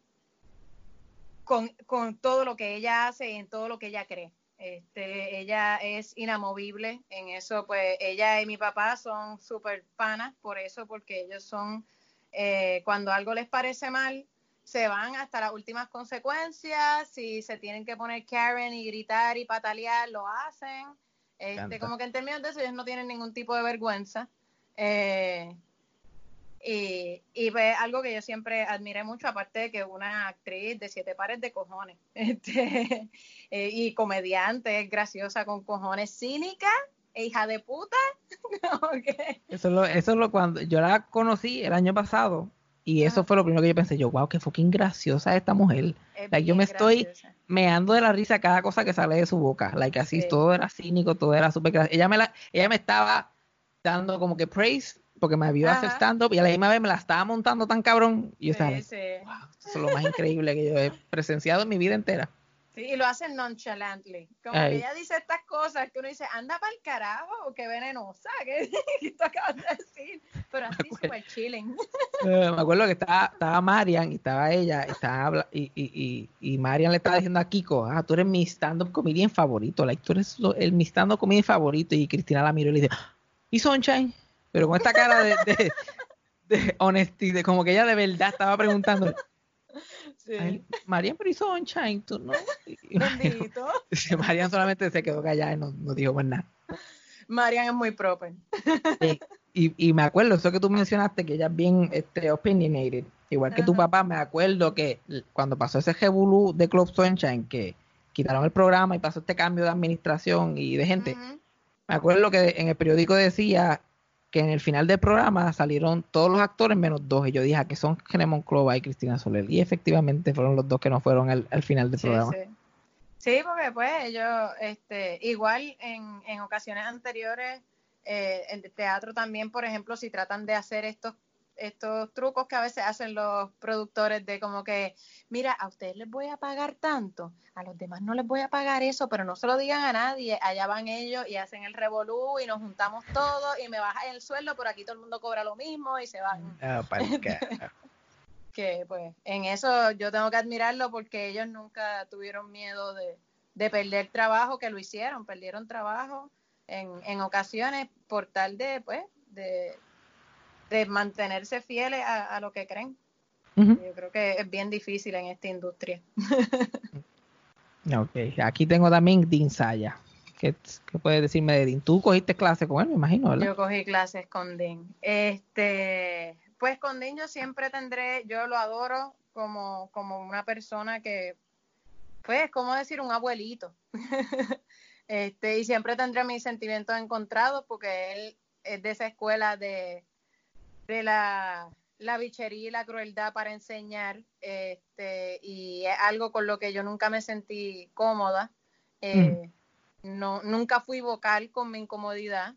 Speaker 2: con, con todo lo que ella hace y en todo lo que ella cree. Este, ella es inamovible en eso, pues ella y mi papá son súper panas por eso, porque ellos son, cuando algo les parece mal, se van hasta las últimas consecuencias, si se tienen que poner Karen y gritar y patalear, lo hacen. Este, como que en términos de eso ellos no tienen ningún tipo de vergüenza. Eh, y, y pues, algo que yo siempre admiré mucho, aparte de que es una actriz de siete pares de cojones, este, eh, y comediante, es graciosa con cojones, cínica, e hija de puta.
Speaker 1: Eso es lo, eso es lo cuando yo la conocí el año pasado y eso
Speaker 2: Ajá.
Speaker 1: fue lo primero que yo pensé, yo, wow, qué fucking graciosa es esta mujer.
Speaker 2: es
Speaker 1: Like, yo me estoy meando de la risa cada cosa que sale de su boca. Like así,
Speaker 2: Sí.
Speaker 1: todo era cínico, todo era súper gracioso. Ella me la, ella me estaba dando como que praise porque me vio hacer stand-up y a la misma vez me la estaba montando tan cabrón. Y yo estaba
Speaker 2: Sí,
Speaker 1: like,
Speaker 2: sí.
Speaker 1: wow, esto es lo más increíble que yo he presenciado en mi vida entera.
Speaker 2: Sí, y lo hacen nonchalantly. Como
Speaker 1: Ay.
Speaker 2: que ella dice estas cosas que uno dice, anda para el carajo, qué venenosa, que tú acabas de decir. Pero así súper chilling.
Speaker 1: Eh, me acuerdo que estaba, estaba Marian y estaba ella, y, estaba y, y, y, y Marian le estaba diciendo a Kiko, ah, tú eres mi stand-up comedian favorito, like, tú eres el, mi stand-up comedian favorito, y Cristina la miró y le dice, ¿y Sunshine? Pero con esta cara de, de, de honesty, de como que ella de verdad estaba preguntando,
Speaker 2: Sí.
Speaker 1: "Ay, Marian, pero ¿y Sunshine? ¿Tú no?
Speaker 2: Bendito.
Speaker 1: Marian solamente se quedó callada y no, no dijo más nada.
Speaker 2: Marian es muy proper.
Speaker 1: Y, y me acuerdo, eso que tú mencionaste, que ella es bien este, opinionated. Igual que tu papá, me acuerdo que cuando pasó ese revolú de Club Sunshine, que quitaron el programa y pasó este cambio de administración y de gente, me acuerdo que en el periódico decía que en el final del programa salieron todos los actores menos dos. Y yo dije, "Ah, que son Genemon Clova y Cristina Soler. Y efectivamente fueron los dos que no fueron al, al final del
Speaker 2: Sí,
Speaker 1: programa.
Speaker 2: sí. Sí, porque pues ellos, este, igual en, en ocasiones anteriores, eh, en teatro también, por ejemplo, si tratan de hacer estos estos trucos que a veces hacen los productores de como que, mira, a ustedes les voy a pagar tanto, a los demás no les voy a pagar eso, pero no se lo digan a nadie, allá van ellos y hacen el revolú y nos juntamos todos y me bajan el sueldo, pero aquí todo el mundo cobra lo mismo y se van
Speaker 1: carajo.
Speaker 2: que pues en eso yo tengo que admirarlo porque ellos nunca tuvieron miedo de, de perder trabajo, que lo hicieron, perdieron trabajo en, en ocasiones por tal de, pues, de, de mantenerse fieles a, a lo que creen. Yo creo que es bien difícil en esta industria.
Speaker 1: Ok, aquí tengo también Dean Saya. ¿Qué, qué puedes decirme de Dean? Tú cogiste clase con él, me imagino, ¿verdad?
Speaker 2: Yo cogí clases con Dean. Este, pues con Dean yo siempre tendré, yo lo adoro como, como una persona que, pues, como decir, un abuelito. este, y siempre tendré mis sentimientos encontrados porque él es de esa escuela de, de la, la bichería y la crueldad para enseñar, este, y es algo con lo que yo nunca me sentí cómoda. Eh, no, nunca fui vocal con mi incomodidad,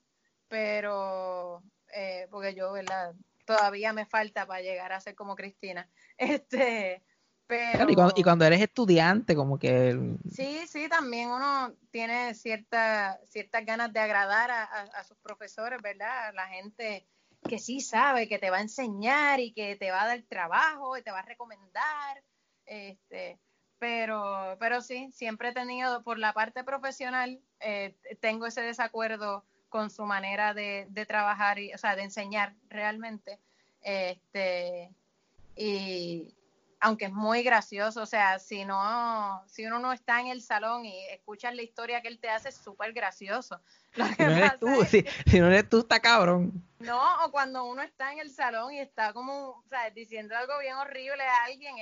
Speaker 2: pero eh, porque yo, ¿verdad? Todavía me falta para llegar a ser como Cristina. Este, Pero,
Speaker 1: Claro, y, cuando, y cuando eres estudiante, como que
Speaker 2: Sí, sí, también uno tiene cierta, ciertas ganas de agradar a, a- a sus profesores, ¿verdad? A la gente que sí sabe, que te va a enseñar y que te va a dar trabajo y te va a recomendar. Este, pero, pero sí, siempre he tenido, por la parte profesional, eh, tengo ese desacuerdo con su manera de, de trabajar, y, o sea, de enseñar realmente. Este, y aunque es muy gracioso, o sea, si no, si uno no está en el salón y escuchas la historia que él te hace, es súper gracioso. Lo
Speaker 1: si
Speaker 2: que
Speaker 1: no eres tú,
Speaker 2: es
Speaker 1: si, si no eres tú, está cabrón.
Speaker 2: No, o cuando uno está en el salón y está como, o sea, diciendo algo bien horrible a alguien,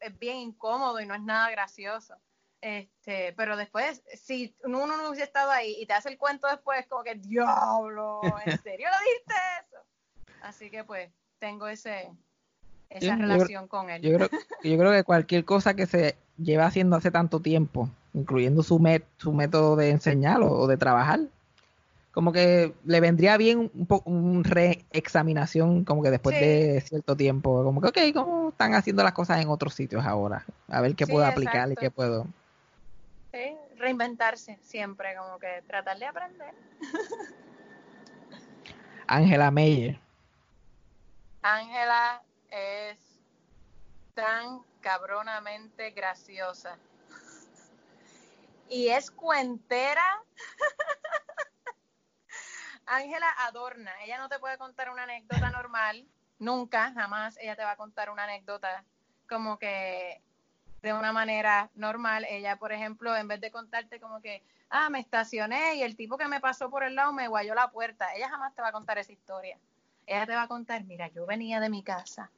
Speaker 2: es, bien incómodo y no es nada gracioso. Este, pero después, si uno no hubiese estado ahí y te hace el cuento después, como que, diablo, ¿en serio lo dijiste eso? Así que pues, tengo ese, esa
Speaker 1: yo
Speaker 2: relación con él.
Speaker 1: Yo creo, yo creo que cualquier cosa que se lleva haciendo hace tanto tiempo, incluyendo su, met- su método de enseñar o, o de trabajar, como que le vendría bien un, po- un reexaminación como que después
Speaker 2: Sí.
Speaker 1: de cierto tiempo, como que, ok, ¿cómo están haciendo las cosas en otros sitios ahora? A ver qué
Speaker 2: Sí,
Speaker 1: puedo aplicar y qué puedo...
Speaker 2: Sí, reinventarse siempre, como que tratar de aprender.
Speaker 1: Ángela Meyer.
Speaker 2: Ángela es tan cabronamente graciosa. Y es cuentera. Ángela adorna. Ella no te puede contar una anécdota normal. Nunca, jamás. Ella te va a contar una anécdota como que de una manera normal. Ella, por ejemplo, en vez de contarte como que, ah, me estacioné y el tipo que me pasó por el lado me guayó la puerta. Ella jamás te va a contar esa historia. Ella te va a contar, mira, yo venía de mi casa.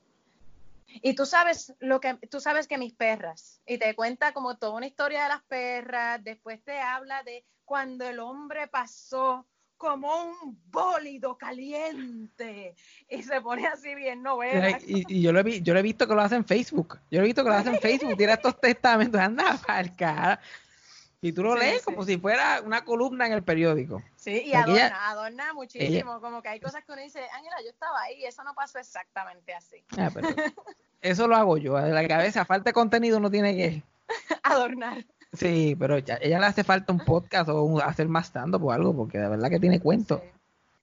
Speaker 2: Y tú sabes lo que tú sabes que mis perras y te cuenta como toda una historia de las perras, después te habla de cuando el hombre pasó como un bólido caliente y se pone así bien novela.
Speaker 1: Y, y yo, lo he, yo lo he visto que lo hace en Facebook. Yo lo he visto que lo hace en Facebook. Tiene estos testamentos. Anda, cara. Y tú lo
Speaker 2: Sí,
Speaker 1: lees
Speaker 2: sí.
Speaker 1: como si fuera una columna en el periódico.
Speaker 2: Sí, y
Speaker 1: ella-
Speaker 2: adorna, adorna muchísimo, como que hay cosas que uno dice, Ángela, yo estaba ahí, eso no pasó exactamente así.
Speaker 1: Ah, eso lo hago yo. A la cabeza, falta de contenido, uno tiene que.
Speaker 2: Adornar.
Speaker 1: Sí, pero ya, ella le hace falta un podcast o un- hacer más stand o algo, porque de verdad que tiene cuento.
Speaker 2: Sí.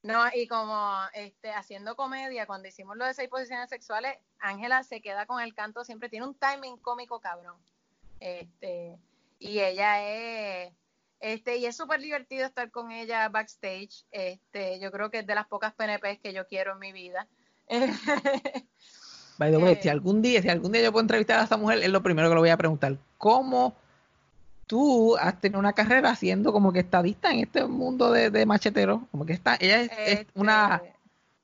Speaker 2: No, y como este, haciendo comedia, cuando hicimos lo de seis posiciones sexuales, Ángela se queda con el canto, siempre tiene un timing cómico cabrón. Este, y ella es, este, y es súper divertido estar con ella backstage. Este, yo creo que es de las pocas PNPs que yo quiero en mi vida.
Speaker 1: By the way,
Speaker 2: Eh.
Speaker 1: si algún día, si algún día yo puedo entrevistar a esa mujer, es lo primero que le voy a preguntar. ¿Cómo tú has tenido una carrera siendo como que estadista en este mundo de, de machetero? Como que está, ella es, es
Speaker 2: Este,
Speaker 1: una,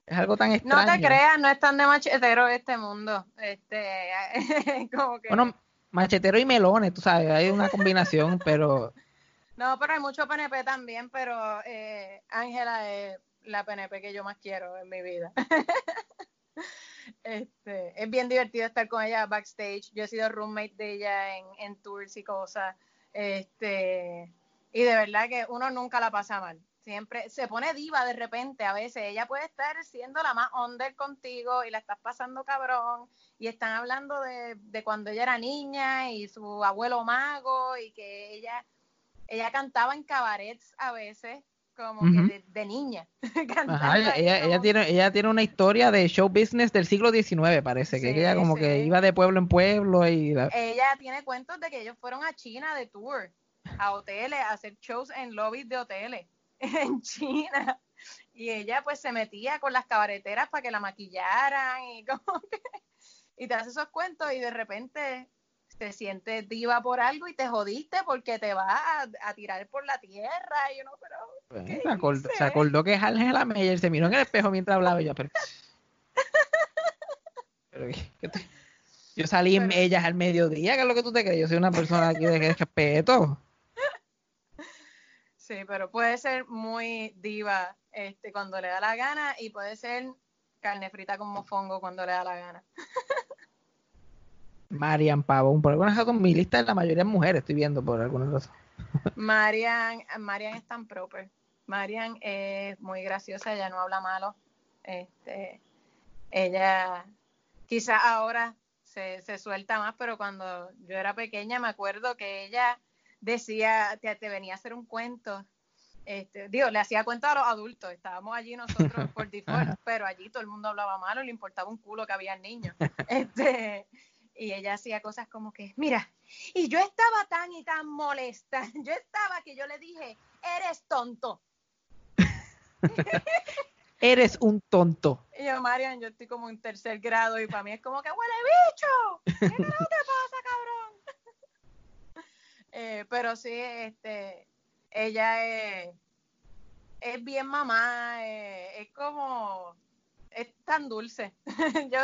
Speaker 1: es algo tan
Speaker 2: No
Speaker 1: extraño.
Speaker 2: te creas, no es tan de machetero este mundo. Este, como que,
Speaker 1: Bueno, machetero y melones, tú sabes, hay una combinación, pero
Speaker 2: no, pero hay mucho PNP también, pero eh, Ángela es la PNP que yo más quiero en mi vida. Este, es bien divertido estar con ella backstage. Yo he sido roommate de ella en, en tours y cosas. Este, y de verdad que uno nunca la pasa mal. Siempre se pone diva de repente a veces. Ella puede estar siendo la más under contigo y la estás pasando cabrón. Y están hablando de, de cuando ella era niña y su abuelo mago y que ella, ella cantaba en cabarets a veces como que de, de niña. cantando
Speaker 1: ajá, ella, ella, tiene, ella tiene una historia de show business del siglo XIX, parece, que ella como que iba de pueblo en pueblo y la-
Speaker 2: ella tiene cuentos de que ellos fueron a China de tour, a hoteles, a hacer shows en lobbies de hoteles en China. Y ella pues se metía con las cabareteras para que la maquillaran y como que... Y te hace esos cuentos y de repente te sientes diva por algo y te jodiste porque te vas a, a tirar por la tierra y uno, pero...
Speaker 1: Bueno,
Speaker 2: ¿qué
Speaker 1: se, acordó, se acordó que es Ángela Meyer, se miró en el espejo mientras hablaba y yo, pero... Pero, ¿qué- qué te- Yo salí en ellas al mediodía, ¿qué es lo que tú te crees? Yo soy una persona aquí de respeto.
Speaker 2: Sí, pero puede ser muy diva este cuando le da la gana y puede ser carne frita con mofongo cuando le da la gana.
Speaker 1: Marian Pavón, por alguna razón mi lista es la mayoría de mujeres, estoy viendo por alguna razón.
Speaker 2: Marian, Marian es tan proper. Marian es muy graciosa, ella no habla malo. Este, ella quizá ahora se, se suelta más, pero cuando yo era pequeña me acuerdo que ella decía, te, te venía a hacer un cuento. Este, digo, le hacía cuento a los adultos, estábamos allí nosotros por default, pero allí todo el mundo hablaba malo, le importaba un culo que había niños. Este, y ella hacía cosas como que, mira, y yo estaba tan y tan molesta, yo estaba que yo le dije, eres tonto.
Speaker 1: Eres un tonto.
Speaker 2: Y yo, Marian, yo estoy como en tercer grado y para mí es como que huele bicho. ¿Qué no te pasa, cabrón? Eh, pero sí, este, ella es, es bien mamá, eh, es como, es tan dulce. yo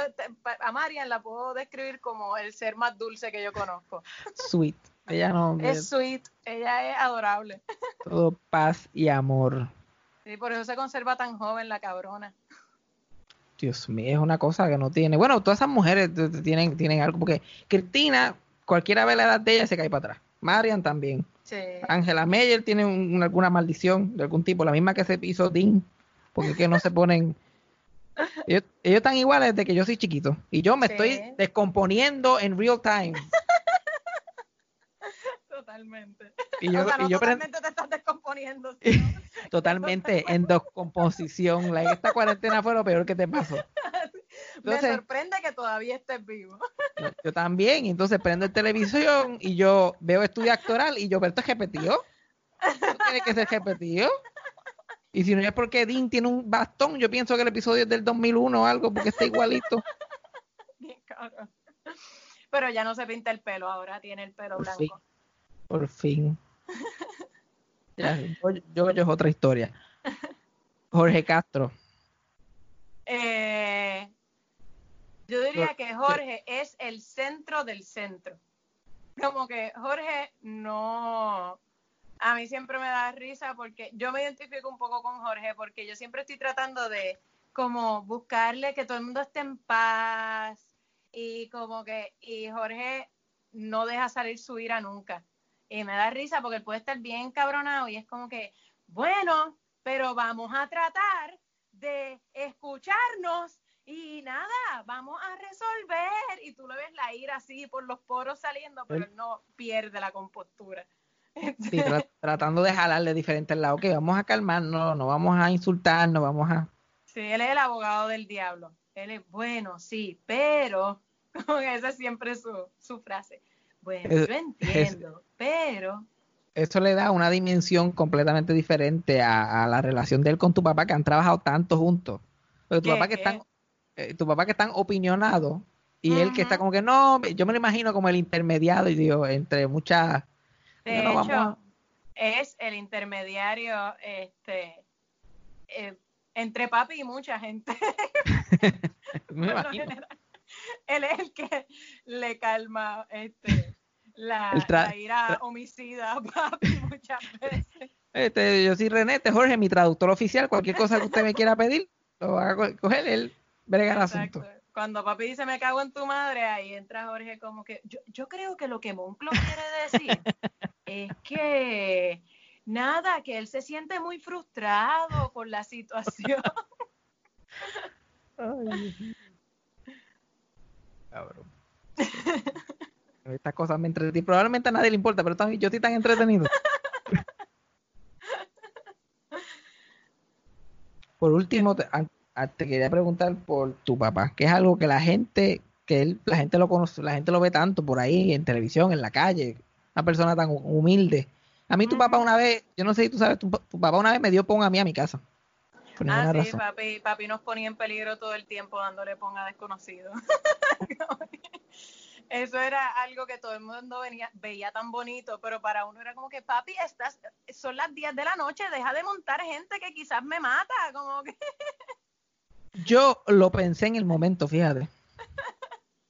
Speaker 2: a Marian la puedo describir como el ser más dulce que yo conozco.
Speaker 1: Sweet. Ella no.
Speaker 2: Es sweet, ella es adorable.
Speaker 1: Todo paz y amor.
Speaker 2: Y por eso se conserva tan joven la cabrona.
Speaker 1: Dios mío, es una cosa que no tiene. Bueno, todas esas mujeres tienen, tienen algo, porque Cristina, cualquiera ve la edad de ella se cae para atrás. Marian también.
Speaker 2: Sí.
Speaker 1: Angela Meyer tiene un- alguna maldición de algún tipo, la misma que se hizo Dean, porque es que no se ponen. Ellos, ellos están iguales desde que yo soy chiquito. Y yo me
Speaker 2: Sí.
Speaker 1: estoy descomponiendo en real time.
Speaker 2: Totalmente.
Speaker 1: Y yo,
Speaker 2: o sea, no
Speaker 1: y yo
Speaker 2: totalmente te estás descomponiendo.
Speaker 1: totalmente en descomposición. Like, esta cuarentena fue lo peor que te pasó.
Speaker 2: Me sorprende que todavía estés vivo.
Speaker 1: yo, yo también. Entonces prendo el televisión y yo veo estudio actoral y yo, pero esto es repetido. Tiene que ser repetido. Y si no es porque Dean tiene un bastón, yo pienso que el episodio es del 2001 o algo, porque está igualito.
Speaker 2: Bien cabrón. Pero ya no se pinta el pelo, ahora tiene el pelo
Speaker 1: Por
Speaker 2: blanco.
Speaker 1: fin. Por fin. Ya, yo, yo, yo es otra historia. Jorge Castro.
Speaker 2: Eh, yo diría que Jorge es el centro del centro. Como que Jorge no... A mí siempre me da risa porque yo me identifico un poco con Jorge porque yo siempre estoy tratando de como buscarle que todo el mundo esté en paz y como que y Jorge no deja salir su ira nunca. Y me da risa porque él puede estar bien cabronado y es como que, bueno, pero vamos a tratar de escucharnos y nada, vamos a resolver. Y tú le ves la ira así por los poros saliendo, pero él no pierde la compostura.
Speaker 1: Sí, tra- tratando de jalarle diferentes lados. Que vamos a calmarnos, no vamos a insultar, no vamos a.
Speaker 2: Sí, él es el abogado del diablo. Él es bueno, sí, pero esa es siempre su, su frase. Bueno,
Speaker 1: Es-
Speaker 2: yo entiendo, pero
Speaker 1: Eso le da una dimensión completamente diferente a, a la relación de él con tu papá, que han trabajado tanto juntos. Porque tu
Speaker 2: ¿Qué,
Speaker 1: papá que
Speaker 2: qué?
Speaker 1: están, eh, tu papá que están opinionado y él que está como que no, yo me lo imagino como el intermediario y digo, entre muchas.
Speaker 2: De hecho
Speaker 1: a-
Speaker 2: es el intermediario este eh, entre papi y mucha gente.
Speaker 1: me imagino.
Speaker 2: Él es el que le calma este, la, ira homicida a papi muchas veces.
Speaker 1: Este, yo soy René, este es Jorge, mi traductor oficial. Cualquier cosa que usted me quiera pedir, lo va a co- coger él, brega el
Speaker 2: Exacto.
Speaker 1: asunto.
Speaker 2: Cuando papi dice me cago en tu madre, ahí entra Jorge como que yo, yo creo que lo que Monclo quiere decir es que nada, que él se siente muy frustrado por la situación.
Speaker 1: Cabrón. Estas cosas me entretienen. Probablemente a nadie le importa, pero yo estoy tan entretenido. Por último, te, a- a- te quería preguntar por tu papá, que es algo que la gente, que él, la gente lo conoce, la gente lo ve tanto por ahí en televisión, en la calle, una persona tan hu- humilde. A mí tu papá una vez, yo no sé si tú sabes, tu, pa- tu papá una vez me dio pon a mí a mi casa. Por
Speaker 2: Ah, sí,
Speaker 1: razón.
Speaker 2: papi, papi nos ponía en peligro todo el tiempo dándole pon a desconocido. Eso era algo que todo el mundo venía, veía tan bonito, pero para uno era como que, papi, estás, son las 10 de la noche, deja de montar gente que quizás me mata, como que...
Speaker 1: Yo lo pensé en el momento, fíjate.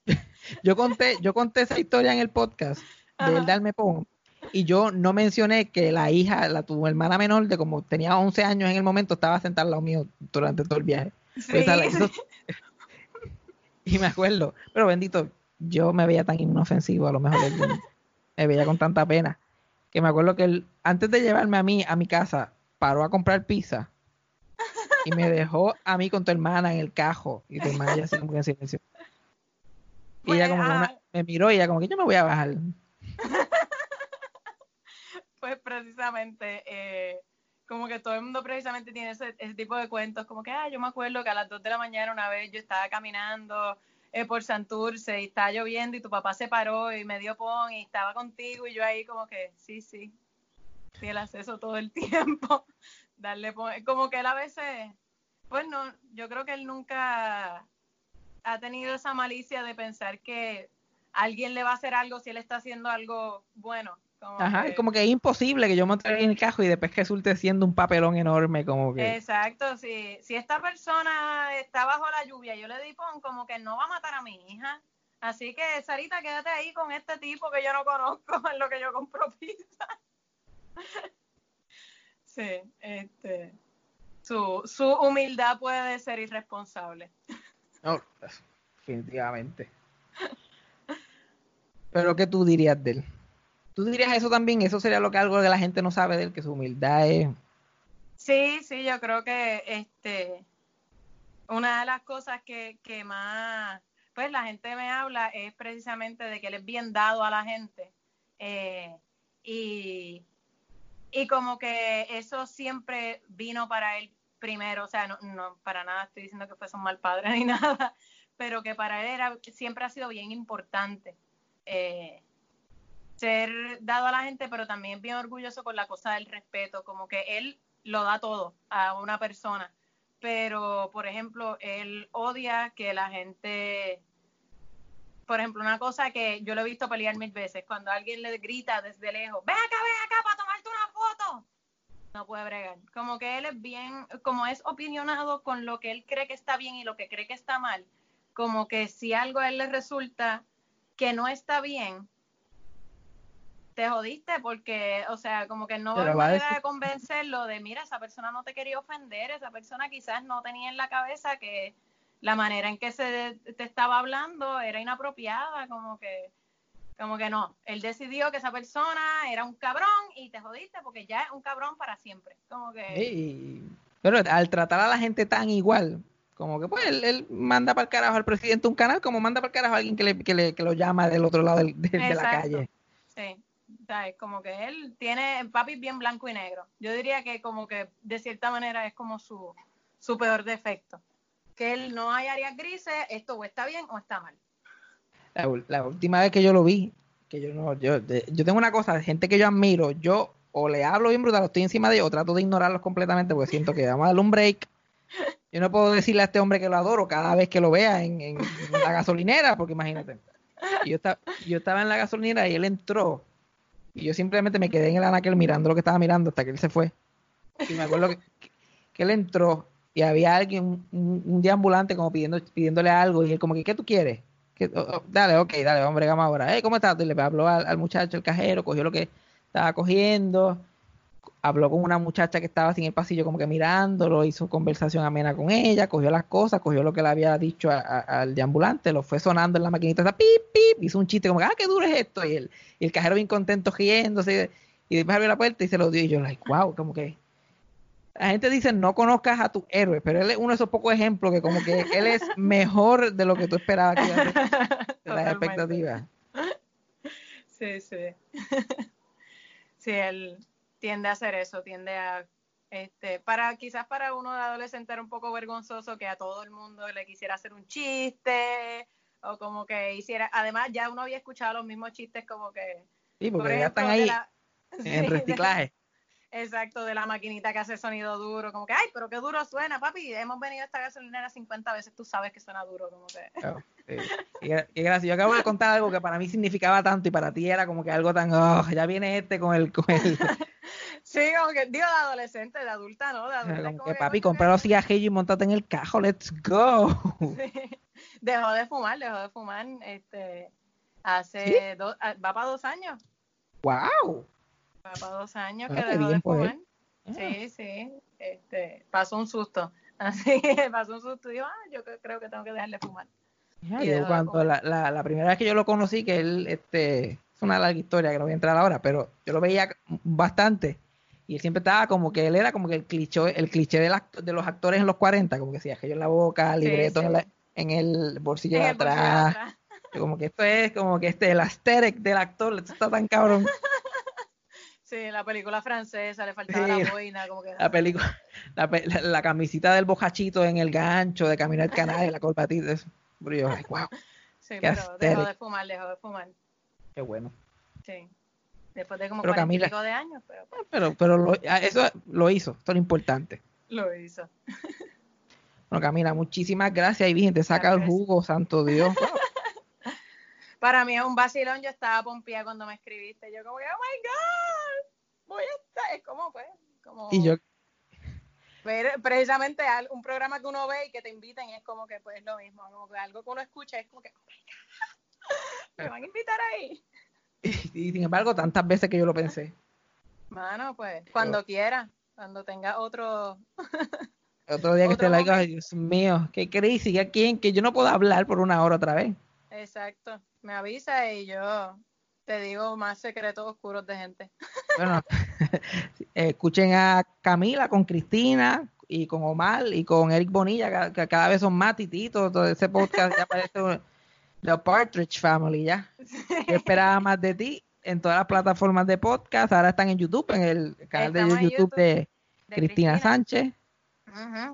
Speaker 1: Yo conté, yo conté esa historia en el podcast de
Speaker 2: Ajá.
Speaker 1: darme pon y yo no mencioné que la hija, la tu hermana menor de como tenía 11 años en el momento, estaba sentada al lado mío durante todo el viaje. Pues la y me acuerdo, pero bendito, yo me veía tan inofensivo, a lo mejor me veía con tanta pena, que me acuerdo que él, antes de llevarme a mí a mi casa, paró a comprar pizza y me dejó a mí con tu hermana en el cajo y tu hermana ya así como en silencio. Y ella
Speaker 2: Pues,
Speaker 1: como que una- me miró y ella como que yo me voy a bajar.
Speaker 2: Pues precisamente, eh, como que todo el mundo precisamente tiene ese, tipo de cuentos, como que, ah, yo me acuerdo que a las 2 de la mañana una vez yo estaba caminando eh, por Santurce y estaba lloviendo y tu papá se paró y me dio pon y estaba contigo y yo ahí como que, sí, sí, sí, el acceso todo el tiempo, darle pon, como que él a veces, pues no, yo creo que él nunca ha tenido esa malicia de pensar que alguien le va a hacer algo si él está haciendo algo bueno. Como
Speaker 1: Ajá,
Speaker 2: que-
Speaker 1: es como que es imposible que yo monte en el cajo y después resulte siendo un papelón enorme, como que.
Speaker 2: Exacto, si, si esta persona está bajo la lluvia, yo le di pon como que no va a matar a mi hija. Así que, Sarita, quédate ahí con este tipo que yo no conozco en lo que yo compro pizza. sí, este, su, su humildad puede ser irresponsable.
Speaker 1: No, definitivamente. Pero ¿qué tú dirías de él? ¿Tú dirías eso también? Eso sería lo que algo que la gente no sabe de él, que su humildad es...
Speaker 2: Sí, sí, yo creo que este una de las cosas que, que más pues la gente me habla es precisamente de que él es bien dado a la gente eh, y, y como que eso siempre vino para él primero, o sea, no, no para nada estoy diciendo que fuese un mal padre ni nada, pero que para él era, siempre ha sido bien importante eh, ser dado a la gente, pero también bien orgulloso con la cosa del respeto, como que él lo da todo a una persona, pero por ejemplo, él odia que la gente, por ejemplo, una cosa que yo lo he visto pelear mil veces, cuando alguien le grita desde lejos, ven acá, ven acá para tomarte una foto, no puede bregar, como que él es bien, como es opinionado con lo que él cree que está bien y lo que cree que está mal, como que si algo a él le resulta que no está bien, te jodiste porque, o sea, como que no
Speaker 1: Pero
Speaker 2: hay
Speaker 1: va a
Speaker 2: manera
Speaker 1: decir-
Speaker 2: de convencerlo de, mira, esa persona no te quería ofender, esa persona quizás no tenía en la cabeza que la manera en que se te estaba hablando era inapropiada, como que, como que no. Él decidió que esa persona era un cabrón y te jodiste porque ya es un cabrón para siempre. Como que,
Speaker 1: Y- Pero al tratar a la gente tan igual, como que pues él, él manda para el carajo al presidente de un canal, como manda para el carajo a alguien que, le, que, le- que lo llama del otro lado del- de, de la calle.
Speaker 2: Sí, ¿sabes? Como que él tiene papi bien blanco y negro. Yo diría que como que de cierta manera es como su, su peor defecto. Que él no hay áreas grises, esto o está bien o está mal.
Speaker 1: La, la última vez que yo lo vi, que yo no, yo, yo tengo una cosa, gente que yo admiro, yo o le hablo bien brutal, estoy encima de ellos, o trato de ignorarlos completamente porque siento que vamos a darle un break. Yo no puedo decirle a este hombre que lo adoro cada vez que lo vea en, en- en la gasolinera, porque imagínate. Yo, estaba, yo estaba en la gasolinera y él entró, y yo simplemente me quedé en el anaquel mirando lo que estaba mirando hasta que él se fue. Y me acuerdo que, él entró y había alguien, un, un deambulante como pidiendo, pidiéndole algo, y él como que, ¿qué tú quieres? Dale, ok, dale, hombre, vamos ahora. Hey, ¿cómo estás? Y le habló al, al muchacho, el cajero, cogió lo que estaba cogiendo, habló con una muchacha que estaba así en el pasillo como que mirándolo, hizo conversación amena con ella, cogió las cosas, cogió lo que le había dicho a- a- al deambulante, lo fue sonando en la maquinita, esa pip, pip, hizo un chiste como que, ah, qué duro es esto, y el, y el cajero bien contento riéndose, y después abrió la puerta y se lo dio, y yo, like, wow, como que la gente dice no conozcas a tu héroe, pero él es uno de esos pocos ejemplos que como que él es mejor de lo que tú esperabas que de las expectativas.
Speaker 2: Sí, sí. sí, él tiende a hacer eso, tiende a este, para quizás para uno de adolescente era un poco vergonzoso que a todo el mundo le quisiera hacer un chiste o como que hiciera, además ya uno había escuchado los mismos chistes como que
Speaker 1: Sí, porque
Speaker 2: por
Speaker 1: ya están ahí
Speaker 2: la-
Speaker 1: en
Speaker 2: sí,
Speaker 1: reciclaje.
Speaker 2: Exacto, de la maquinita que hace sonido duro, como que, ay, pero qué duro suena, papi, hemos venido a esta gasolinera 50 veces, tú sabes que suena duro, como que...
Speaker 1: Oh, sí. Qué gra- qué gracia. Yo acabo de contar algo que para mí significaba tanto y para ti era como que algo tan, oh, ya viene este con el, con el
Speaker 2: Sí, como que, digo, de adolescente, de adulta, ¿no? De adulta,
Speaker 1: como
Speaker 2: como
Speaker 1: que
Speaker 2: que,
Speaker 1: papi,
Speaker 2: coño,
Speaker 1: compra los y montate en el cajo, let's go.
Speaker 2: Sí. Dejó de fumar, dejó de fumar, este, hace dos, ah, va para dos años,
Speaker 1: Wow.
Speaker 2: Para dos años
Speaker 1: Ah,
Speaker 2: que dejó de fumar.
Speaker 1: él.
Speaker 2: Sí, sí, este, pasó un susto, así que pasó un susto y dijo, ah, yo cre- creo que tengo que dejarle fumar.
Speaker 1: Ya,
Speaker 2: Y
Speaker 1: yo
Speaker 2: de
Speaker 1: cuando
Speaker 2: fumar.
Speaker 1: la, la, la primera vez que yo lo conocí, que él, este, es una larga historia que no voy a entrar ahora, pero yo lo veía bastante y él siempre estaba como que él era como que el cliché, el cliché de, las- de los actores en los 40, como que cigarrillo en la boca, libreto
Speaker 2: sí.
Speaker 1: En, la- en el bolsillo
Speaker 2: En
Speaker 1: de
Speaker 2: el bolsillo de
Speaker 1: atrás,
Speaker 2: atrás.
Speaker 1: como que esto es como que este el aesthetic del actor esto está tan cabrón
Speaker 2: Sí, la película francesa, le faltaba
Speaker 1: Sí,
Speaker 2: la boina, como que...
Speaker 1: la película la, la- la camisita del bojachito en el gancho de caminar canal la colpatita eso. Pero yo, ay, wow
Speaker 2: Sí,
Speaker 1: qué
Speaker 2: pero dejó
Speaker 1: aesthetic.
Speaker 2: de fumar, dejó de fumar.
Speaker 1: qué bueno
Speaker 2: Sí. Después de como
Speaker 1: Pero
Speaker 2: cuarenta y
Speaker 1: Camila-
Speaker 2: pico de años, pero pues,
Speaker 1: pero pero lo- ah, eso lo hizo esto es lo importante
Speaker 2: lo hizo.
Speaker 1: bueno Camila muchísimas gracias y Virgen te saca el jugo santo Dios
Speaker 2: Para mí es un vacilón, yo estaba pompeada cuando me escribiste. Yo como que, oh my God, voy a estar, es como pues, como
Speaker 1: y yo
Speaker 2: ver precisamente un programa que uno ve y que te inviten y es como que pues lo mismo, como que algo que uno escucha es como que, oh my God, me van a invitar ahí.
Speaker 1: y, y sin embargo tantas veces que yo lo pensé.
Speaker 2: Mano, pues, cuando quiera, cuando tenga otro,
Speaker 1: otro día que esté like ay Dios mío qué crazy que quién que yo no puedo hablar por una hora otra vez.
Speaker 2: Exacto, me avisa y yo te digo más secretos oscuros de gente.
Speaker 1: Bueno, escuchen a Camila con Cristina y con Omar y con Eric Bonilla, que, cada vez son más tititos. Todo ese podcast ya parece un- The Partridge Family ya. Yo esperaba más de ti en todas las plataformas de podcast. Ahora están en YouTube, en el canal de
Speaker 2: Estamos
Speaker 1: YouTube,
Speaker 2: YouTube
Speaker 1: de,
Speaker 2: de
Speaker 1: Cristina, Sánchez.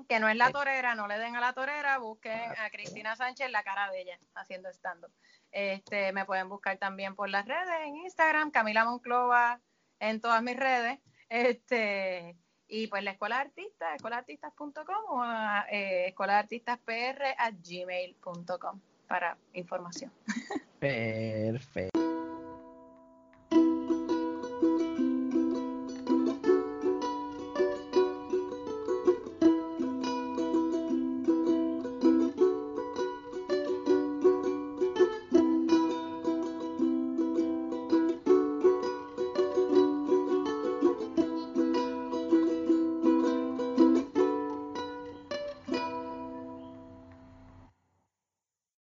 Speaker 2: Que no es la torera, no le den a la torera, busquen a Cristina Sánchez la cara de ella haciendo stand-up. Este, me pueden buscar también por las redes, en Instagram, Camila Monclova, en todas mis redes. Este, y pues la Escuela de Artistas, escuelaartistas.com o eh, escuelaartistaspr a gmail.com para información.
Speaker 1: Perfecto.